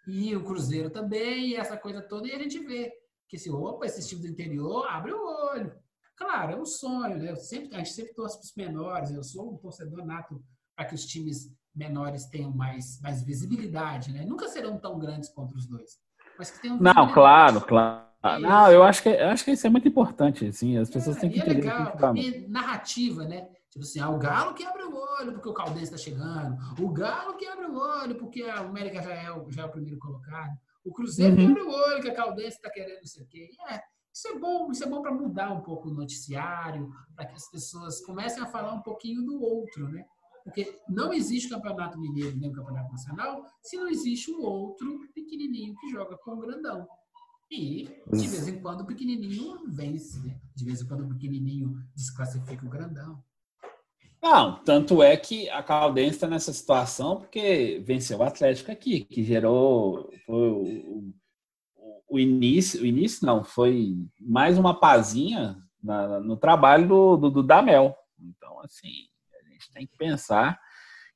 e o Cruzeiro também, e essa coisa toda, e a gente vê que se, opa, esse time do interior abre o olho. Claro, é um sonho, né? Eu sempre, a gente sempre torce para os menores, eu sou um torcedor nato para que os times menores tenham mais, mais visibilidade, né? Nunca serão tão grandes contra os dois. Mas que tenham Não, claro, claro. Ah, não, eu acho que eu acho que isso é muito importante, assim, as pessoas É, têm que e é entender. legal. que narrativa, né? Tipo assim, ah, o Galo que abre o olho porque o Caldense está chegando. O Galo que abre o olho porque a América já é, o- já é o primeiro colocado. O Cruzeiro que Uhum. abre o olho que a Caldense está querendo não sei o quê. E É, isso é bom, isso é bom para mudar um pouco o noticiário, para que as pessoas comecem a falar um pouquinho do outro, né? Porque não existe campeonato mineiro nem o campeonato nacional se não existe um outro pequenininho que joga com o grandão. E, de vez em quando, o pequenininho vence, né? De vez em quando, o pequenininho desclassifica o grandão. Não, tanto é que a Caldense está nessa situação porque venceu o Atlético aqui, que gerou o, o- o início, o início não, foi mais uma pazinha na- no trabalho do, do, do Damel. Então, assim, a gente tem que pensar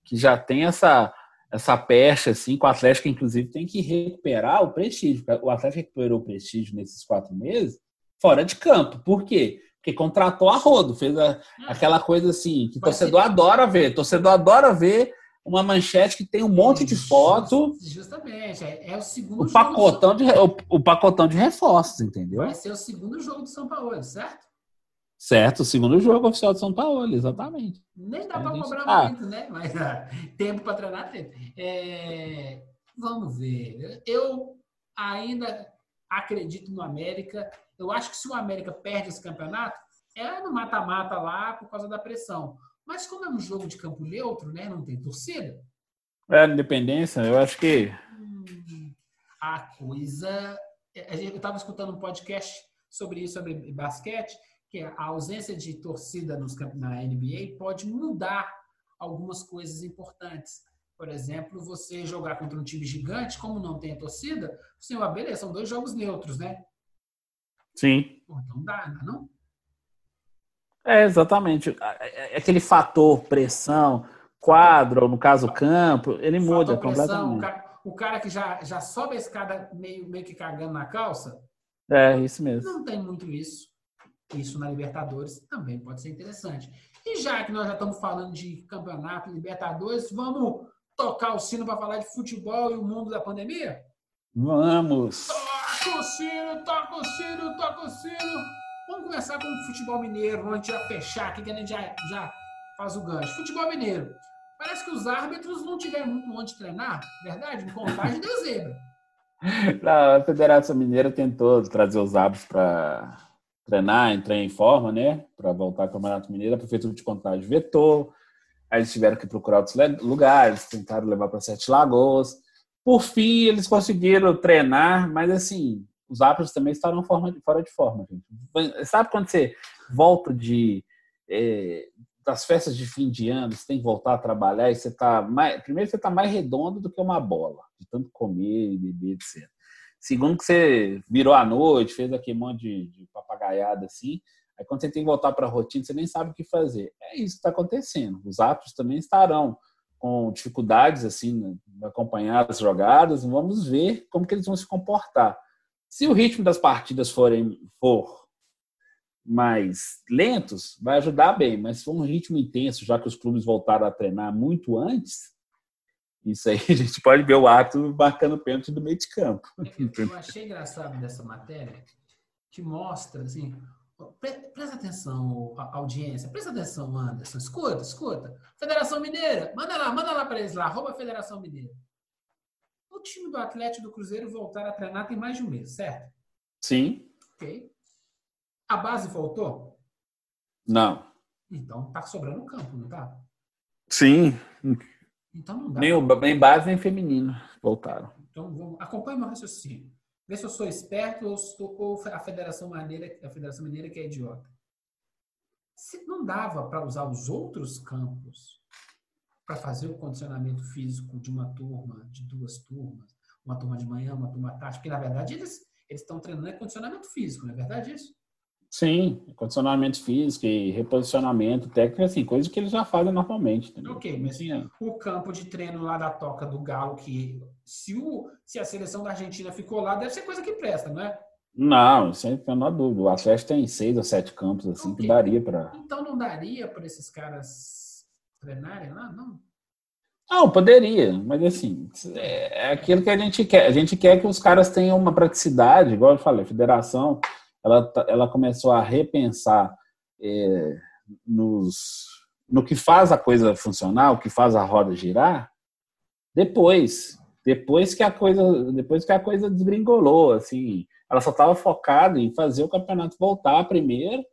que já tem essa essa pecha, assim, que o Atlético, inclusive, tem que recuperar o prestígio. O Atlético recuperou o prestígio nesses quatro meses fora de campo. Por quê? Porque contratou a rodo, fez a, aquela coisa assim, que Vai torcedor adora ver. Torcedor adora ver uma manchete que tem um monte de foto, Just- Justamente. É, é o segundo o jogo. pacotão do de, o, o pacotão de reforços, entendeu? Vai ser o segundo jogo do São Paulo, certo? Certo, o segundo jogo oficial de São Paulo, exatamente. Nem dá para gente- cobrar ah. muito, né? Mas ah, tempo para treinar tempo. É, Vamos ver. Eu ainda acredito no América. Eu acho que se o América perde esse campeonato, é no mata-mata lá por causa da pressão. Mas como é um jogo de campo neutro, né? Não tem torcida, É, independência, eu acho que. hum, a coisa. é, Eu estava escutando um podcast sobre isso, sobre basquete, que a ausência de torcida nos na NBA pode mudar algumas coisas importantes. Por exemplo, você jogar contra um time gigante, como não tem a torcida, você, ah, beleza, são dois jogos neutros, né? Sim. Então dá, não? É, exatamente. É Aquele fator pressão, quadro, ou no caso campo, ele muda Fator pressão, o completamente. cara, o cara que já, já sobe a escada meio, meio que cagando na calça, É, isso mesmo. Não tem muito isso. Isso na Libertadores também pode ser interessante. E já que nós já estamos falando de campeonato Libertadores, vamos tocar o sino para falar de futebol e o mundo da pandemia? Vamos. Toca o sino, toca o sino, toca o sino. Vamos começar com o futebol mineiro, vamos já fechar aqui, que a gente já, já faz o gancho. Futebol mineiro. Parece que os árbitros não tiveram muito onde treinar, verdade? Em contagem deu zebra. A Federação Mineira tentou trazer os hábitos para treinar, entrar em forma, né? Para voltar ao Campeonato Mineiro. A Prefeitura de Contagem vetou. Aí eles tiveram que procurar outros lugares, tentaram levar para Sete Lagoas. Por fim, eles conseguiram treinar, mas assim, os árbitros também estavam fora de forma, gente. Sabe quando você volta de eh, das festas de fim de ano, você tem que voltar a trabalhar e você tá mais. Primeiro, você tá mais redondo do que uma bola, de tanto comer beber, etc. Segundo, que você virou à noite, fez aquele monte de, de papagaiada assim. Aí quando você tem que voltar para a rotina, você nem sabe o que fazer. É isso que está acontecendo. Os árbitros também estarão com dificuldades assim né, acompanhar as jogadas. Vamos ver como que eles vão se comportar. Se o ritmo das partidas forem for mais lentos, vai ajudar bem. Mas se for um ritmo intenso, já que os clubes voltaram a treinar muito antes, isso aí a gente pode ver o ato marcando pênalti do meio de campo. Eu achei engraçado dessa matéria que mostra, assim, pre- presta atenção, audiência, presta atenção, Anderson, escuta, escuta. Federação Mineira, manda lá, manda lá para eles lá, arroba Federação Mineira. O time do Atlético do Cruzeiro voltaram a treinar tem mais de um mês, certo? Sim? Ok. A base voltou? Não. Então tá sobrando campo, não tá? Sim. Então não dá. Nem, o, nem base nem feminino voltaram. Então, vamos, acompanhe meu raciocínio. Vê se eu sou esperto ou, sou- ou a Federação Mineira, a Federação Mineira que é idiota. Se não dava para usar os outros campos para fazer o condicionamento físico de uma turma, de duas turmas, uma turma de manhã, uma turma à tarde, porque na verdade eles eles estão treinando em condicionamento físico, não é verdade isso? Sim, condicionamento físico e reposicionamento técnico, assim, coisa que eles já fazem normalmente. Entendeu? Ok, mas Assim, é. o campo de treino lá da Toca do Galo, que se, o, se a seleção da Argentina ficou lá, deve ser coisa que presta, não é? Não, sem a menor dúvida. O Atlético tem seis ou sete campos assim que Ok. daria para. Então não daria para esses caras treinarem lá, não? Não, poderia, mas assim, é aquilo que a gente quer. A gente quer que os caras tenham uma praticidade, igual eu falei, a federação, ela, tá, ela começou a repensar é, nos, no que faz a coisa funcionar, o que faz a roda girar, depois, depois que a coisa, depois que a coisa desgringolou, assim, ela só estava focada em fazer o campeonato voltar primeiro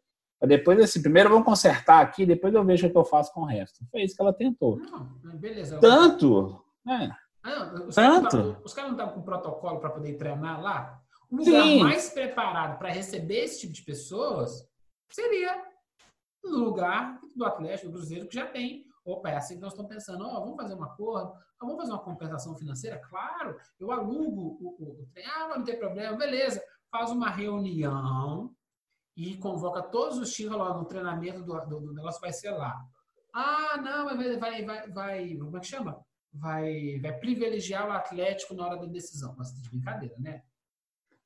depois, assim, primeiro vamos consertar aqui, depois eu vejo o que eu faço com o resto. Foi isso que ela tentou. Não, beleza. Tanto. É. Ah, os Tanto. Os caras não estavam com protocolo para poder treinar lá? O lugar Sim. mais preparado para receber esse tipo de pessoas seria no lugar do Atlético, do Cruzeiro, que já tem. Opa, é assim que nós estamos pensando. Ó, oh, vamos fazer um acordo, vamos fazer uma compensação financeira? Claro, eu alugo o, o, o trem. Ah, não tem problema, beleza. Faz uma reunião e convoca todos os times lá no treinamento do, do, do, negócio vai ser lá. Ah, não, vai, vai, vai, vai, como é que chama? Vai, vai privilegiar o Atlético na hora da decisão. Mas de brincadeira, né?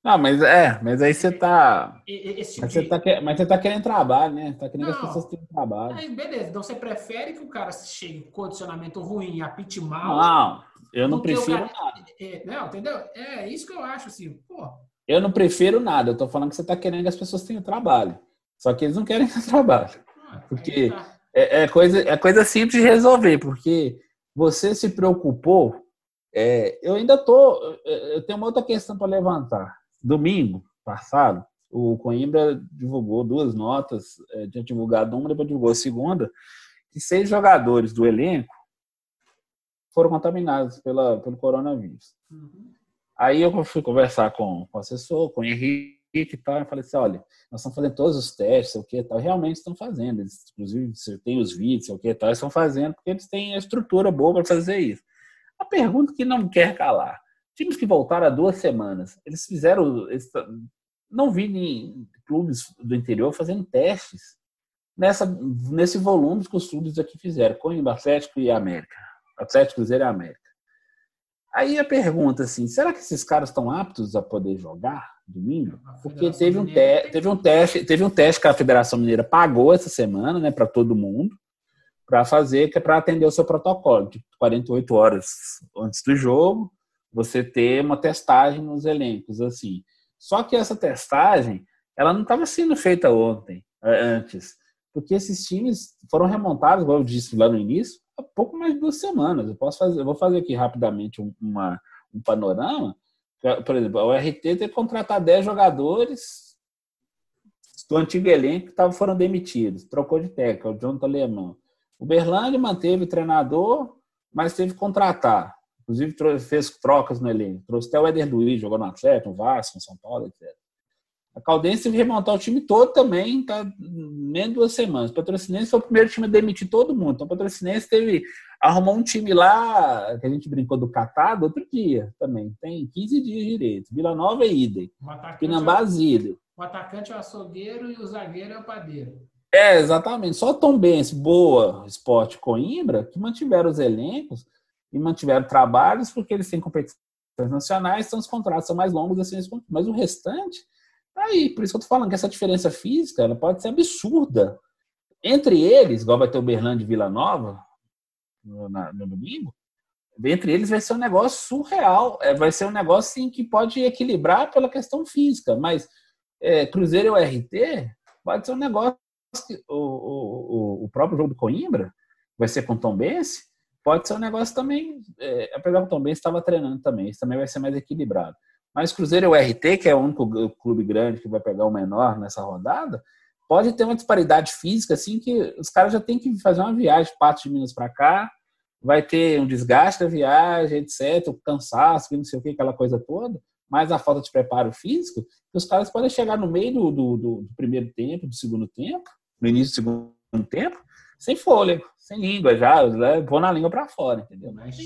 Não, mas é, mas aí você tá. Tipo mas, você de... tá mas você tá querendo trabalho, né? Tá querendo não, que as pessoas tenham trabalho. Aí, beleza, então você prefere que o cara chegue com condicionamento ruim apite mal. Não, eu não prefiro cara... nada. É, não, entendeu? É isso que eu acho, assim, pô. Eu não prefiro nada, eu tô falando que você tá querendo que as pessoas tenham trabalho. Só que eles não querem ter trabalho. Ah, porque tá. é, é, coisa, é coisa simples de resolver, porque você se preocupou. É, eu ainda tô. Eu tenho uma outra questão para levantar. Domingo passado, o Coimbra divulgou duas notas, é, tinha divulgado uma, depois divulgou a segunda, que seis jogadores do elenco foram contaminados pela, pelo coronavírus. Uhum. Aí eu fui conversar com, com o assessor, com o Henrique e tal, e falei assim, olha, nós estamos fazendo todos os testes, o que tal, realmente estão fazendo, eles, inclusive tem os vídeos, o que tal, eles estão fazendo porque eles têm a estrutura boa para fazer isso. A pergunta que não quer calar, times que voltaram há duas semanas, eles fizeram, eles, não vi nem clubes do interior fazendo testes nessa, nesse volume que os clubes aqui fizeram, com o Atlético e América, Atlético, Cruzeiro e América. Aí a pergunta assim, será que esses caras estão aptos a poder jogar domingo? Porque teve um, te, teve um teste, teve um teste que a Federação Mineira pagou essa semana, né, para todo mundo, para fazer que é para atender o seu protocolo de 48 horas antes do jogo, você ter uma testagem nos elencos assim. Só que essa testagem, ela não estava sendo feita ontem, antes, porque esses times foram remontados, como eu disse lá no início, há pouco mais de duas semanas. Eu posso fazer, eu vou fazer aqui rapidamente um, uma, um panorama. Por exemplo, o RT teve que contratar 10 jogadores do antigo elenco que tavam, foram demitidos. Trocou de técnico, o Jonathan Alemão. O Berlândia manteve o treinador, mas teve que contratar. Inclusive fez trocas no elenco. Trouxe até o Eder Luiz, jogou no Atlético, no Vasco, no São Paulo, etc. A Caldense teve que remontar o time todo também, tá menos de duas semanas. O Patrocinense foi o primeiro time a demitir todo mundo. Então, o Patrocinense teve, arrumou um time lá, que a gente brincou do catado, outro dia também. Tem 15 dias direito. Vila Nova é idem. Pinambás, idem. O atacante é o açougueiro e o zagueiro é o padeiro. É, exatamente. Só Tom Benz, Boa, Esporte Coimbra, que mantiveram os elencos e mantiveram trabalhos porque eles têm competições nacionais, então os contratos são mais longos assim, mas o restante Tá aí, por isso que eu tô falando que essa diferença física ela pode ser absurda. Entre eles, igual vai ter o Berlândia e Vila Nova no, no domingo, entre eles vai ser um negócio surreal. É, vai ser um negócio assim, que pode equilibrar pela questão física, mas é, Cruzeiro e RT pode ser um negócio que o, o, o próprio jogo do Coimbra vai ser com Tom Bense, pode ser um negócio também, é, apesar que Tom Bense estava treinando também, isso também vai ser mais equilibrado. Mas Cruzeiro e o RT, que é o único clube grande que vai pegar o menor nessa rodada, pode ter uma disparidade física assim que os caras já têm que fazer uma viagem, parte de Minas para cá, vai ter um desgaste da viagem, etc, o cansaço, não sei o que, aquela coisa toda, mais a falta de preparo físico, que os caras podem chegar no meio do, do, do, primeiro tempo, do segundo tempo, no início do segundo tempo, sem fôlego, sem língua já, né? vou na língua para fora, entendeu? Mas,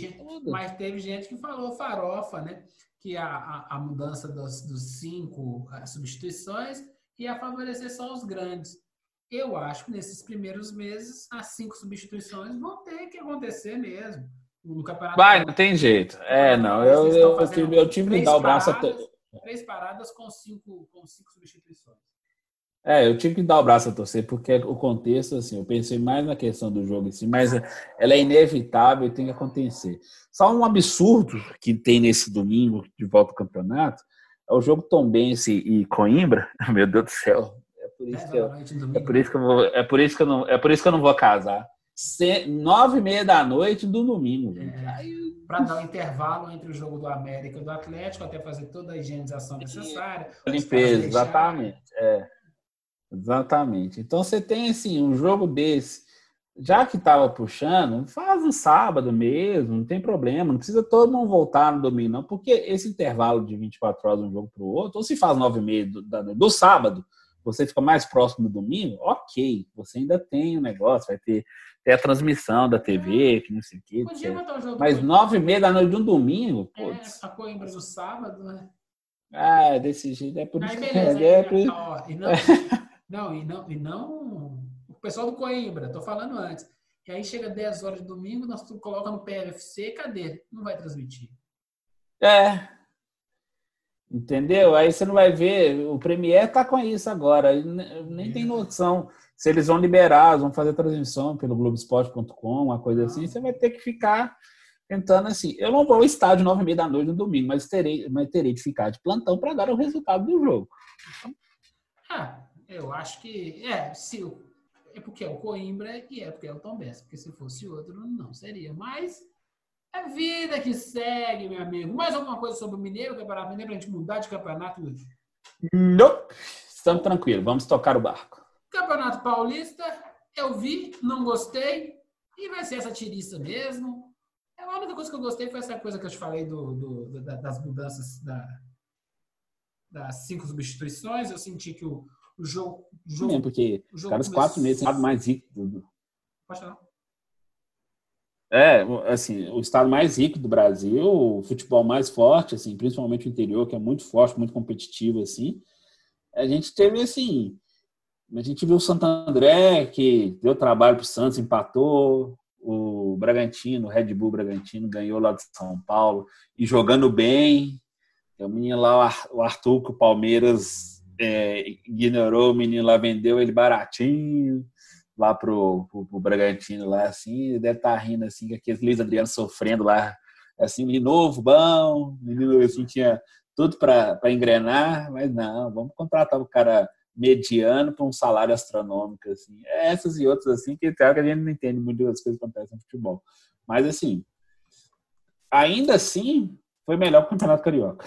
mas, teve gente que falou farofa, né? que a, a, a mudança dos, dos cinco eh, substituições ia favorecer só os grandes. Eu acho que nesses primeiros meses as cinco substituições vão ter que acontecer mesmo. No campeonato Vai, não tem jeito. É, não. Eu, eu, eu, eu tive que dar o braço paradas, até. Três paradas com cinco, com cinco substituições. É, eu tive que dar o braço a torcer, porque o contexto, assim, eu pensei mais na questão do jogo mas ela é inevitável e tem que acontecer. Só um absurdo que tem nesse domingo de volta ao campeonato é o jogo Tombense e Coimbra. Meu Deus do céu. É por isso que eu, é por isso que eu vou, é por isso que eu não, é por isso que eu não vou casar. Nove e meia da noite do domingo, gente. É. Para dar um intervalo entre o jogo do América e do Atlético, até fazer toda a higienização necessária. Limpeza, exatamente. É. Exatamente. Então você tem assim um jogo desse, já que estava puxando, faz um sábado mesmo, não tem problema, não precisa todo mundo voltar no domingo, não, porque esse intervalo de 24 horas de um jogo para o outro, ou se faz 9 e meia do, do sábado, você fica mais próximo do domingo, ok, você ainda tem o um negócio, vai ter, ter, a transmissão da TV, que não sei o quê. Mas nove e meia da noite de um domingo, é, putz. a Coimbra do sábado, né? Ah, desse jeito, é por isso que... É, é por... Não, e não, e não o pessoal do Coimbra, tô falando antes. E aí chega 10 horas de domingo, nós coloca no PFC, cadê? Não vai transmitir. É. Entendeu? Aí você não vai ver, o Premier tá com isso agora, nem tem noção se eles vão liberar, vão fazer transmissão pelo Globoesporte.com, uma coisa assim, você vai ter que ficar tentando assim. Eu não vou ao estádio nove e meia da noite no domingo, mas terei, mas terei de ficar de plantão para dar o resultado do jogo. Ah, eu acho que é, se é porque é o Coimbra e é porque é o Tom Benz, porque se fosse outro não seria. Mas é vida que segue, meu amigo. Mais alguma coisa sobre o Mineiro, o Campeonato Mineiro, pra gente mudar de campeonato hoje? Não. Estamos tranquilos, vamos tocar o barco. Campeonato Paulista, eu vi, não gostei, e vai ser essa tirista mesmo. A única coisa que eu gostei foi essa coisa que eu te falei do, do das mudanças da, das cinco substituições. Eu senti que o, o jogo. O jogo Sim, porque os caras quatro meses estado mais rico do. Pode falar. É, assim, o estado mais rico do Brasil, o futebol mais forte, assim, principalmente o interior, que é muito forte, muito competitivo, assim. A gente teve, assim, a gente viu o Santo André, que deu trabalho para o Santos, empatou, o Bragantino, o Red Bull Bragantino, ganhou lá de São Paulo, e jogando bem. Tem o menino lá, o Arthur, que o Palmeiras é, ignorou o menino lá, vendeu ele baratinho lá pro, pro, pro Bragantino lá, assim, deve estar tá rindo assim, aqueles Luiz Adriano sofrendo lá, assim, de novo, bom, menino assim, tinha tudo para engrenar, mas não, vamos contratar o cara mediano para um salário astronômico, assim. É essas e outras, assim, que, que a gente não entende muito das coisas que acontecem no futebol. Mas, assim, ainda assim, foi melhor que o Campeonato Carioca.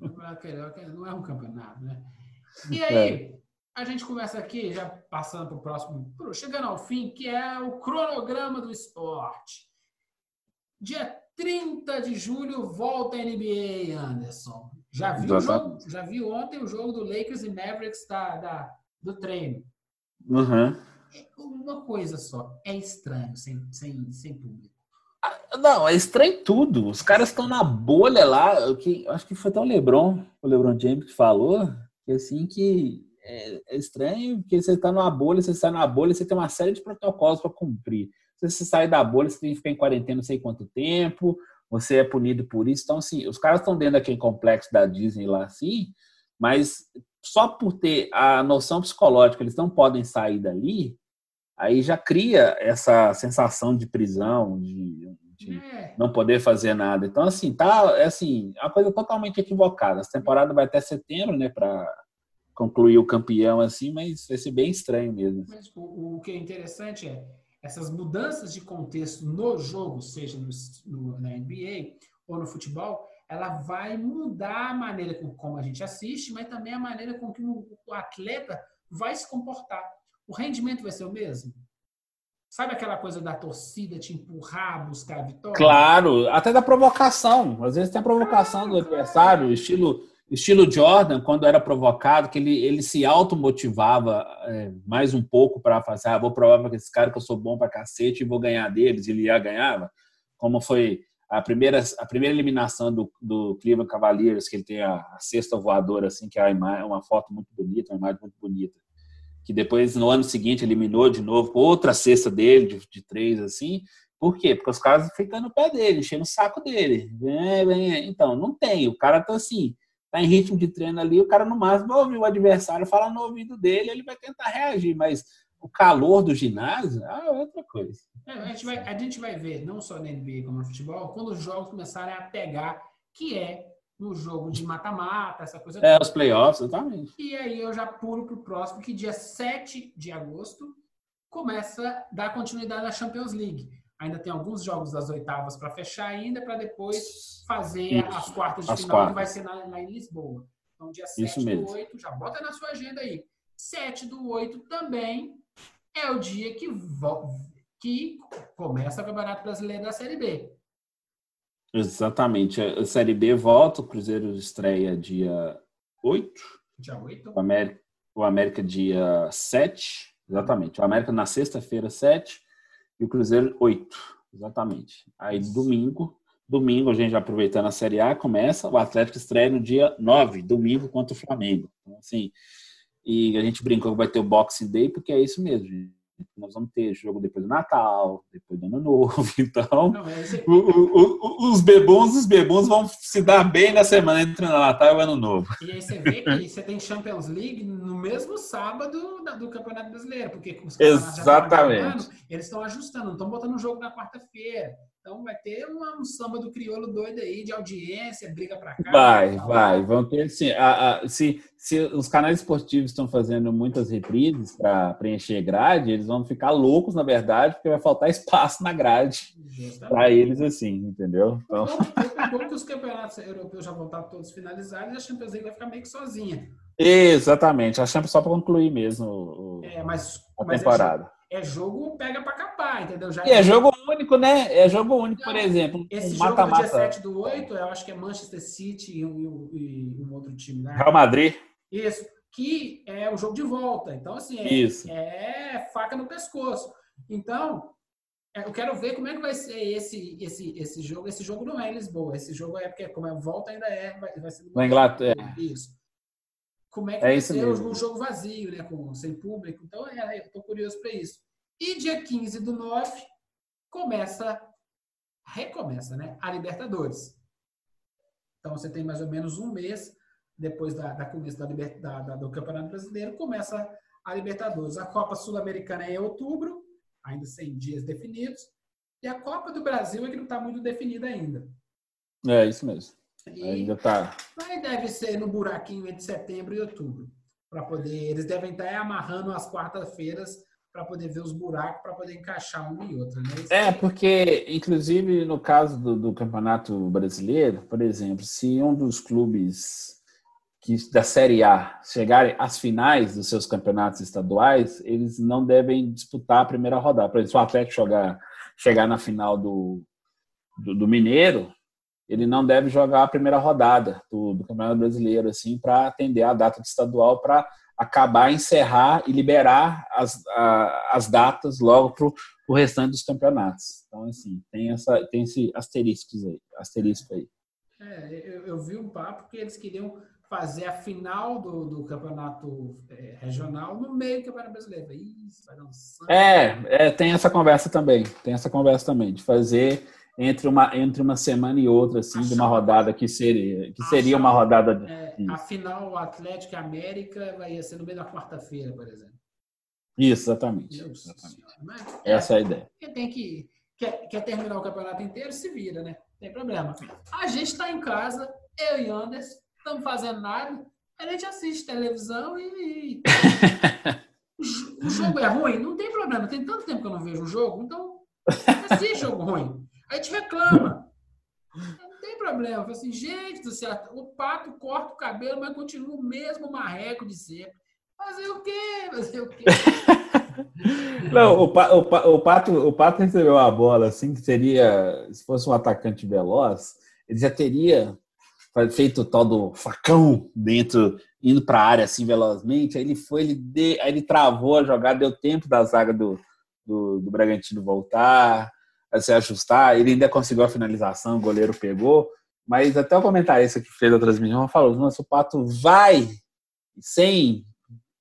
O Campeonato Carioca não é um campeonato, né? E aí, é. a gente começa aqui, já passando para o próximo, chegando ao fim, que é o cronograma do esporte. Dia 30 de julho volta a NBA, Anderson. Já vi, o jogo, já vi ontem o jogo do Lakers e Mavericks da, da do treino. Uhum. Uma coisa só, é estranho sem, sem, sem público. Ah, não, é estranho tudo. Os caras estão na bolha lá. Que, acho que foi até o Lebron, o Lebron James que falou que assim que é, é estranho, porque você está numa bolha, você sai na bolha, você tem uma série de protocolos para cumprir. Se você sair da bolha, você tem que ficar em quarentena não sei quanto tempo, você é punido por isso. Então, assim, os caras estão dentro daquele complexo da Disney lá, assim, mas só por ter a noção psicológica, eles não podem sair dali, aí já cria essa sensação de prisão, de, de é. não poder fazer nada. Então, assim, tá, é assim, uma coisa totalmente equivocada. Essa temporada vai até setembro, né, para concluir o campeão, assim, mas vai ser bem estranho mesmo. Mas o, o que é interessante é essas mudanças de contexto no jogo, seja no, no, na NBA ou no futebol, ela vai mudar a maneira com, como a gente assiste, mas também a maneira com que o, o atleta vai se comportar. O rendimento vai ser o mesmo? Sabe aquela coisa da torcida te empurrar, buscar a vitória? Claro, até da provocação. Às vezes tem a provocação ah, do adversário, claro. estilo estilo Jordan, quando era provocado, que ele, ele se automotivava é, mais um pouco para fazer, ah, vou provar para esse cara que eu sou bom para cacete e vou ganhar deles, ele ia ganhava, como foi a primeira, a primeira eliminação do, do Cleveland Cavaliers, que ele tem a, a cesta voadora, assim, que é uma foto muito bonita, uma imagem muito bonita, que depois, no ano seguinte, eliminou de novo outra cesta dele, de, de três, assim, por quê? Porque os caras ficam no pé dele, enchendo o saco dele. Vem, vem. Então, não tem. O cara tá assim, tá em ritmo de treino ali, o cara no máximo vai ouvir o adversário falar no ouvido dele, ele vai tentar reagir, mas o calor do ginásio é outra coisa. É, a, gente vai, a gente vai ver, não só na NBA como no futebol, quando os jogos começarem a pegar, que é no jogo de mata-mata, essa coisa É, os playoffs, exatamente. E aí eu já pulo pro próximo, que dia 7 de agosto começa a dar continuidade à Champions League. Ainda tem alguns jogos das oitavas para fechar ainda, para depois fazer Isso, as quartas de as final, que vai quartas. ser na, lá em Lisboa. Então, dia Isso 7 do mesmo. 8, já bota na sua agenda aí. 7 do 8 também é o dia que, que começa o Campeonato Brasileiro da Série B. Exatamente. A Série B volta, o Cruzeiro estreia dia 8, Dia 8. o América, o América dia 7, exatamente. O América na sexta-feira, 7, e o Cruzeiro 8, exatamente. Aí domingo, domingo a gente já aproveitando a Série A, começa, o Atlético estreia no dia 9, domingo contra o Flamengo. Então, assim, e a gente brincou que vai ter o Boxing Day, porque é isso mesmo, gente. Nós vamos ter jogo depois do Natal, depois do Ano Novo, então... Não, esse- O- o- o- os bebuns, os bebuns vão se dar bem na semana entre o Natal e o Ano Novo. E aí você vê que você tem Champions League no mesmo sábado do Campeonato Brasileiro, porque os Exatamente. acabando, eles estão ajustando, não estão botando o jogo na quarta-feira. Então vai ter uma- um samba do crioulo doido aí, de audiência, briga pra cá. Vai, vai. Vão ter assim, a- a- se, se os canais esportivos estão fazendo muitas reprises para preencher grade, eles vão ficar loucos, na verdade, porque vai faltar espaço na grade para eles, assim, entendeu? Então, bom que os campeonatos europeus já vão estar todos finalizados e a Champions League vai ficar meio que sozinha. exatamente. A Champions só para concluir mesmo o- É, mas, a mas é temporada. É jogo pega pra capar, entendeu? Já E é jogo único, né? É jogo único, por Não, exemplo. Esse um jogo do dia mata-mata. 7 do 8, eu acho que é Manchester City e, um- e um outro time, né? Real Madrid. Isso, que é o jogo de volta. Então, assim, é, Isso. é faca no pescoço. Então, é, eu quero ver como é que vai ser esse, esse, esse jogo. Esse jogo não é em Lisboa, esse jogo é porque, como é volta, ainda é. Vai, vai ser no- Inglaterra. Isso. Como é que É vai ser mesmo. um jogo vazio, né? Com, sem público. Então, é, eu tô curioso para isso. E dia 15 do 9 começa, recomeça, né? A Libertadores. Então, você tem mais ou menos um mês depois da, da começo da, da- da- do Campeonato Brasileiro, começa a Libertadores. A Copa Sul-Americana é em outubro, ainda sem dias definidos. E a Copa do Brasil é que não está muito definida ainda. É isso mesmo. E Ainda tá. mas deve ser no buraquinho entre setembro e outubro. Para poder. Eles devem estar amarrando as quartas-feiras para poder ver os buracos, para poder encaixar uma e outra. Né? É, porque, inclusive, no caso do, do Campeonato Brasileiro, por exemplo, se um dos clubes que, da Série A chegarem às finais dos seus campeonatos estaduais, eles não devem disputar a primeira rodada. Por exemplo, se o Atlético jogar, chegar na final do, do, do Mineiro, ele não deve jogar a primeira rodada do, do Campeonato Brasileiro, assim, para atender a data do estadual, para acabar, encerrar e liberar as, a- as datas logo para o restante dos campeonatos. Então, assim, tem, essa, tem esse asterisco aí. Asterisco aí. É, eu, eu vi um papo que eles queriam fazer a final do, do campeonato é, regional no meio do campeonato brasileiro. Isso, vai dar um sangue. É, é, tem essa conversa também. Tem essa conversa também, de fazer entre uma, entre uma semana e outra, assim, de uma rodada que seria, que seria uma rodada. de- É, a final Atlético e América vai ser no meio da quarta-feira, por exemplo. Isso, exatamente. Deus exatamente. Senhora. Mas, Essa é a ideia. Quem tem que quer, quer terminar o campeonato inteiro, se vira, né? Não tem problema. A gente está em casa, eu e Anderson, estamos fazendo nada, a gente assiste televisão e. o jo- o jogo é ruim? Não tem problema. Tem tanto tempo que eu não vejo o jogo, então assiste jogo ruim. A gente reclama. Não tem problema. Fala assim, gente do céu, o pato corta o cabelo, mas continua o mesmo marreco de sempre. Fazer o quê? Fazer o quê? Não, o, Pa- o, Pa- o Pato, o Pato recebeu a bola assim, que seria, se fosse um atacante veloz, ele já teria feito o tal do facão dentro, indo para a área assim velozmente. Aí ele foi, ele, de, aí ele travou a jogada, deu tempo da zaga do, do, do Bragantino voltar, se ajustar. Ele ainda conseguiu a finalização, o goleiro pegou. Mas até o comentarista que fez a transmissão falou: Nossa, o Pato vai sem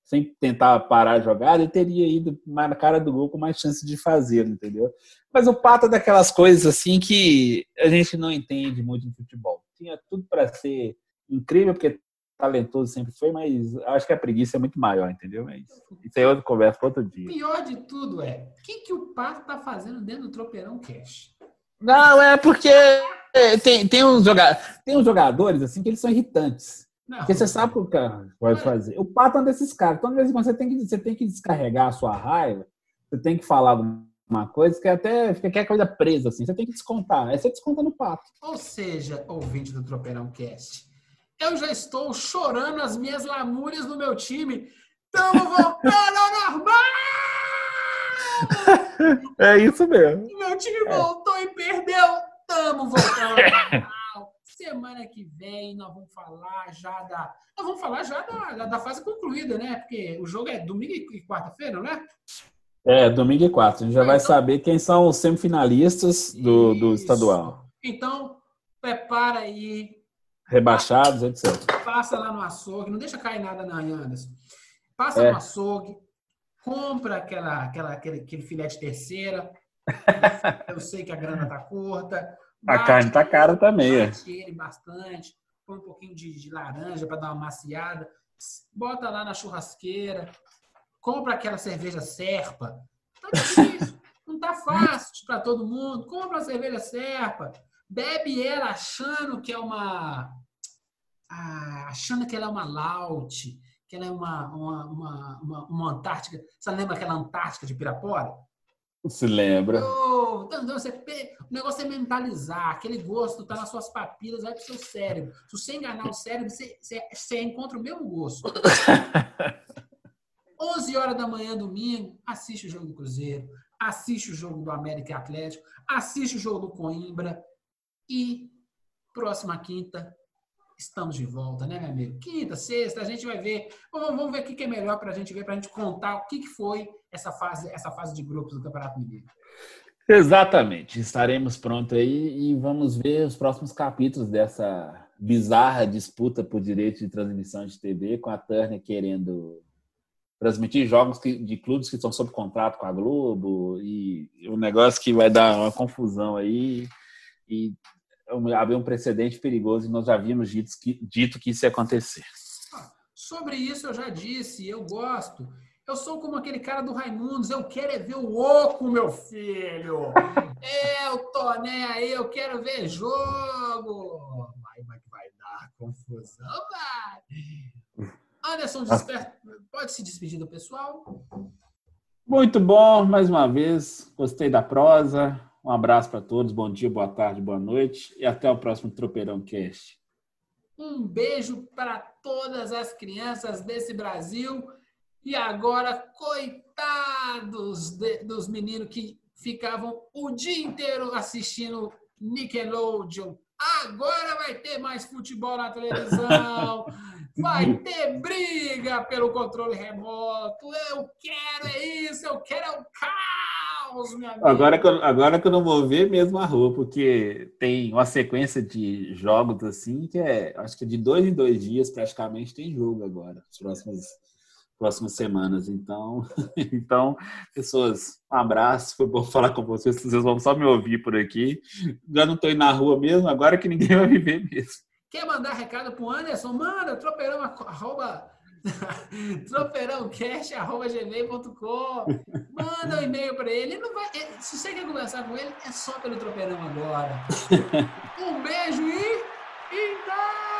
sem tentar parar a jogada, ele teria ido na cara do gol com mais chance de fazer, entendeu? Mas o Pato é daquelas coisas assim que a gente não entende muito em futebol. Tinha tudo para ser incrível, porque talentoso sempre foi, mas acho que a preguiça é muito maior, entendeu? Mas isso é outra conversa para outro dia. Pior de tudo é, o que, que o Pato tá fazendo dentro do Tropeirão Cash? Não, é porque tem, tem, uns joga tem uns jogadores assim que eles são irritantes. Não, Porque você sabe o que o cara pode fazer. O pato é um desses caras. Então, de vez em quando, você tem que, você tem que descarregar a sua raiva, você tem que falar alguma coisa que até fica aquela coisa presa, assim. Você tem que descontar. Aí você desconta no pato. Ou seja, ouvinte do Tropeirão Cast, eu já estou chorando as minhas lamúrias no meu time. Estamos voltando ao normal! É isso mesmo. Meu time voltou e perdeu. Estamos voltando ao normal. Semana que vem nós vamos falar já da. Nós vamos falar já da, da, fase concluída, né? Porque o jogo é domingo e quarta-feira, não é? É, domingo e quatro. A gente já vai Então- saber quem são os semifinalistas do, do estadual. Então, prepara aí, Rebaixados, etc. passa lá no açougue, não deixa cair nada na Anderson. Passa É. no açougue, compra aquela, aquela, aquele, aquele filé de terceira. Eu sei que a grana tá curta. A Bate carne tá cara também, é. Bate ele bastante, põe um pouquinho de, de laranja para dar uma maciada, bota lá na churrasqueira, compra aquela cerveja serpa. Tá difícil, não tá fácil para todo mundo. Compra a cerveja serpa, bebe ela achando que é uma. ah, achando que ela é uma laute, que ela é uma, uma, uma, uma, uma Antártica. Você lembra aquela Antártica de Pirapora? Se lembra? Então, então, você o negócio é mentalizar. Aquele gosto está nas suas papilas, vai pro seu cérebro. Se você enganar o cérebro, você, você, você encontra o mesmo gosto. 11 horas da manhã, domingo, assiste o jogo do Cruzeiro, assiste o jogo do América Atlético, assiste o jogo do Coimbra e próxima quinta estamos de volta, né, meu amigo? Quinta, sexta, a gente vai ver. Vamos, ver o que é melhor para a gente ver, para a gente contar o que, foi essa fase, essa fase de grupos do Campeonato Mineiro. Exatamente. Estaremos prontos aí e vamos ver os próximos capítulos dessa bizarra disputa por direito de transmissão de TV, com a Turner querendo transmitir jogos que- de clubes que estão sob contrato com a Globo e um negócio que vai dar uma confusão aí e haver um precedente perigoso e nós havíamos dito que, dito que isso ia acontecer. Sobre isso eu já disse, eu gosto. Eu sou como aquele cara do Raimundos, eu quero é ver o oco, meu filho. Eu tô nem aí, eu quero ver jogo. Vai, vai, vai dar confusão, vai. Anderson, desper- pode se despedir do pessoal? Muito bom, mais uma vez. Gostei da prosa. Um abraço para todos. Bom dia, boa tarde, boa noite. E até o próximo Tropeirão Cast. Um beijo para todas as crianças desse Brasil. E agora, coitados de- dos meninos que ficavam o dia inteiro assistindo Nickelodeon. Agora vai ter mais futebol na televisão. Vai ter briga pelo controle remoto. Eu quero é isso, eu quero é o meu amigo. Agora que, eu, agora que eu não vou ver mesmo a rua, porque tem uma sequência de jogos assim que é, acho que de dois em dois dias praticamente tem jogo agora, as próximas, próximas semanas. Então, então, pessoas, um abraço, foi bom falar com vocês, vocês vão só me ouvir por aqui. Já não estou indo na rua mesmo, agora que ninguém vai me ver mesmo. Quer mandar recado pro Anderson? Manda, tropeirão, arroba, tropeirãocast, arroba gmail.com. Manda um e-mail para ele. ele não vai, ele- se você quer conversar com ele, é só pelo tropeirão agora. Um beijo e... e dá!